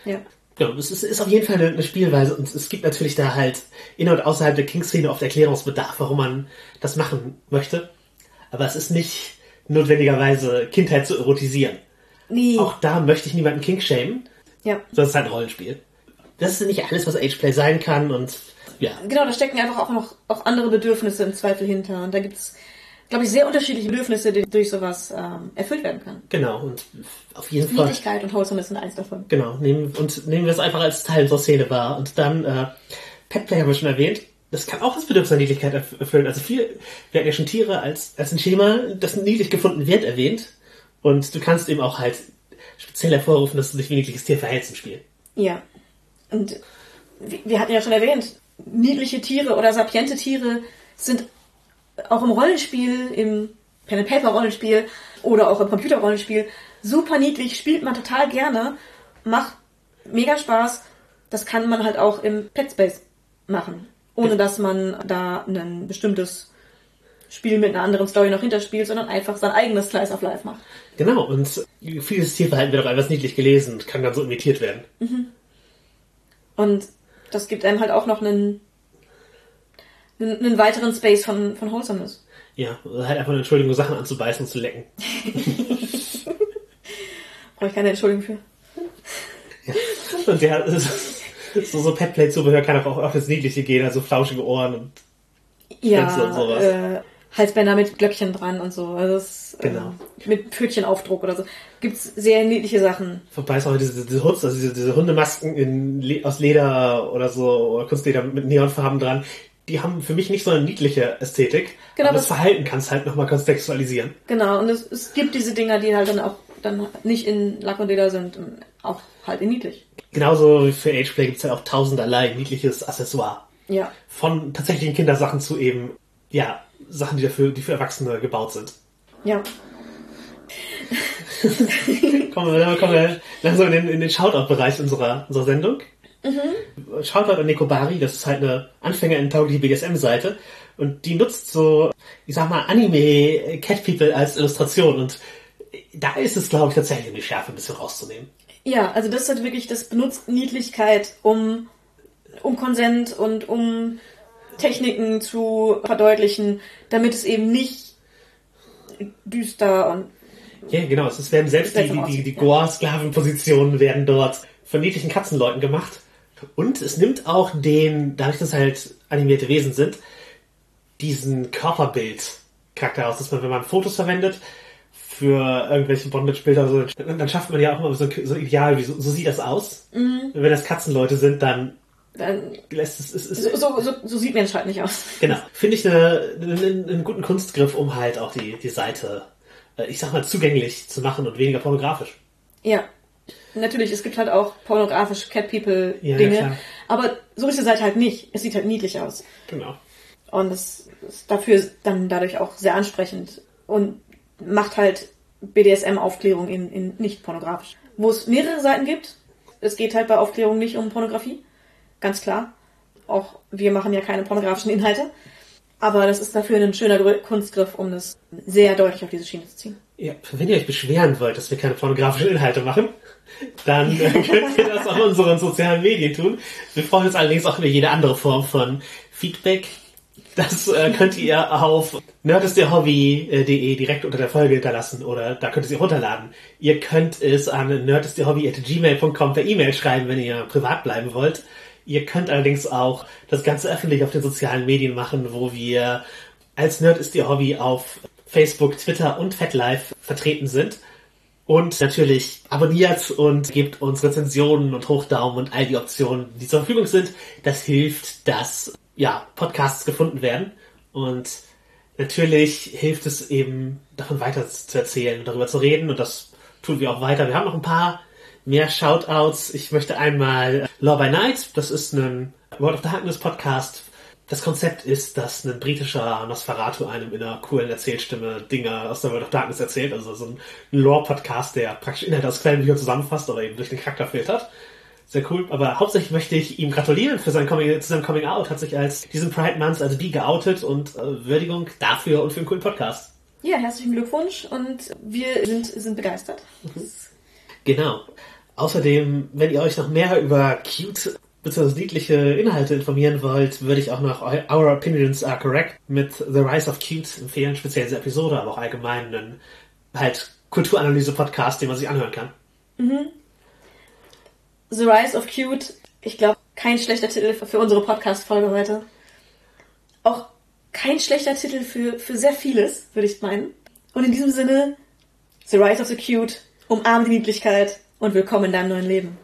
Ja. Ja, es ist, ist auf jeden Fall eine, eine Spielweise und es gibt natürlich da halt in- und außerhalb der King-Szene oft Erklärungsbedarf, warum man das machen möchte. Aber es ist nicht notwendigerweise Kindheit zu erotisieren. Nee. Auch da möchte ich niemanden King shamen, Ja. es ist halt ein Rollenspiel. Das ist nicht alles, was Ageplay sein kann und ja, Genau, da stecken einfach auch noch auch andere Bedürfnisse im Zweifel hinter. Und da gibt's, glaube ich, sehr unterschiedliche Bedürfnisse, die durch sowas ähm, erfüllt werden können. genau. Und auf jeden Fall. Niedlichkeit und Wholesomeness sind eins davon. Genau, nehmen, und nehmen wir es einfach als Teil unserer Szene wahr. Und dann, äh, Petplay haben wir schon erwähnt, das kann auch das Bedürfnis der Niedlichkeit erf- erfüllen. Also viel, wir hatten ja schon Tiere als, als ein Schema, das niedlich gefunden wird, erwähnt. Und du kannst eben auch halt speziell hervorrufen, dass du dich wie ein niedliches Tier verhältst im Spiel. Ja. Und wir wir hatten ja schon erwähnt, niedliche Tiere oder sapiente Tiere sind auch im Rollenspiel, im Pen and Paper Rollenspiel oder auch im Computer Rollenspiel super niedlich, spielt man total gerne, macht mega Spaß. Das kann man halt auch im Pet Space machen, ohne dass man da ein bestimmtes Spiel mit einer anderen Story noch hinterspielt, sondern einfach sein eigenes Slice of Life macht. Genau, und vieles Tierverhalten wird auch einfach niedlich gelesen und kann dann so imitiert werden. Und das gibt einem halt auch noch einen, einen, einen weiteren Space von, von Wholesomeness. Ja, halt einfach eine Entschuldigung, Sachen anzubeißen und zu lecken. Brauche ich keine Entschuldigung für. Und der so, so Petplate-Zubehör kann auch auf das Niedliche gehen, also flauschige Ohren und Spitze und sowas. Äh, Halsbänder mit Glöckchen dran und so. Also das, Genau. Äh, mit Pfötchenaufdruck oder so. Gibt's sehr niedliche Sachen. Wobei es auch diese, diese, Hutz, also diese, diese Hundemasken in, aus Leder oder so, oder Kunstleder mit Neonfarben dran, die haben für mich nicht so eine niedliche Ästhetik. Genau, aber das das- Verhalten kannst halt nochmal kontextualisieren. Genau, und es, es gibt diese Dinger, die halt dann auch dann nicht in Lack und Leder sind, und auch halt in niedlich. Genauso wie für Ageplay gibt es ja auch tausenderlei niedliches Accessoire. Ja. Von tatsächlichen Kindersachen zu eben, ja, Sachen, die dafür, die für Erwachsene gebaut sind. Ja. Kommen wir, kommen wir langsam in den, in den Shoutout-Bereich unserer, unserer Sendung. Shoutout an Nekobari, das ist halt eine anfängerentaugliche BDSM-Seite. Und die nutzt so, ich sag mal, Anime-Cat People als Illustration. Und da ist es, glaube ich, tatsächlich, um die Schärfe ein bisschen rauszunehmen. Ja, also das ist halt wirklich, das benutzt Niedlichkeit, um, um Konsent und um Techniken zu verdeutlichen, damit es eben nicht düster und Ja, genau. Es werden selbst die, die, die, die. Goa-Sklavenpositionen werden dort von niedlichen Katzenleuten gemacht. Und es nimmt auch den, dadurch, dass halt animierte Wesen sind, diesen Körperbild-Charakter aus, dass man, wenn man Fotos verwendet für irgendwelche Bondage-Bilder, so, dann, schafft man ja auch immer so, so ein Ideal, wie so, so sieht das aus. Mhm. Wenn das Katzenleute sind, dann dann, lässt es, es, es so, so, so, so sieht Mensch halt nicht aus. Genau. Finde ich eine, einen, einen guten Kunstgriff, um halt auch die, die Seite, äh, ich sag mal, zugänglich zu machen und weniger pornografisch. Ja. Natürlich, es gibt halt auch pornografische Cat People Dinge, ja, aber so ist die Seite halt nicht. Es sieht halt niedlich aus. Genau. Und es ist dafür dann dadurch auch sehr ansprechend und macht halt BDSM-Aufklärung in, in nicht pornografisch. Wo es mehrere Seiten gibt, es geht halt bei Aufklärung nicht um Pornografie, ganz klar. Auch wir machen ja keine pornografischen Inhalte. Aber das ist dafür ein schöner Kunstgriff, um das sehr deutlich auf diese Schiene zu ziehen. Ja, wenn ihr euch beschweren wollt, dass wir keine pornografischen Inhalte machen, dann äh, könnt ihr das auf unseren sozialen Medien tun. Wir freuen uns allerdings auch über jede andere Form von Feedback. Das äh, könnt ihr auf nerdistderhobby.de direkt unter der Folge hinterlassen oder da könnt ihr sie runterladen. Ihr könnt es an nerdistderhobby.gmail.com per E-Mail schreiben, wenn ihr privat bleiben wollt. Ihr könnt allerdings auch das Ganze öffentlich auf den sozialen Medien machen, wo wir als Nerd ist ihr Hobby auf Facebook, Twitter und FetLife vertreten sind. Und natürlich abonniert und gebt uns Rezensionen und Hochdaumen und all die Optionen, die zur Verfügung sind. Das hilft, dass ja, Podcasts gefunden werden. Und natürlich hilft es eben, davon weiter zu erzählen und darüber zu reden. Und das tun wir auch weiter. Wir haben noch ein paar mehr Shoutouts. Ich möchte einmal Law by Night, das ist ein World of Darkness Podcast. Das Konzept ist, dass ein britischer Nosferatu einem in einer coolen Erzählstimme Dinge aus der World of Darkness erzählt. Also so ein Lore-Podcast, der praktisch Inhalte aus Quellenbüchern zusammenfasst, aber eben durch den Charakter filtert. Sehr cool. Aber hauptsächlich möchte ich ihm gratulieren für sein Coming, zu seinem Coming Out. Hat sich als diesen Pride Month als bi geoutet und äh, Würdigung dafür und für den coolen Podcast. Ja, herzlichen Glückwunsch und wir sind, sind begeistert. Genau. Außerdem, wenn ihr euch noch mehr über cute bzw. niedliche Inhalte informieren wollt, würde ich auch noch Our Opinions Are Correct mit The Rise of Cute empfehlen, speziell diese Episode, aber auch allgemein einen halt Kulturanalyse-Podcast, den man sich anhören kann. The Rise of Cute, ich glaube, kein schlechter Titel für unsere Podcast-Folge heute. Auch kein schlechter Titel für, für sehr vieles, würde ich meinen. Und in diesem Sinne, The Rise of the Cute, umarm die Niedlichkeit und willkommen in deinem neuen Leben.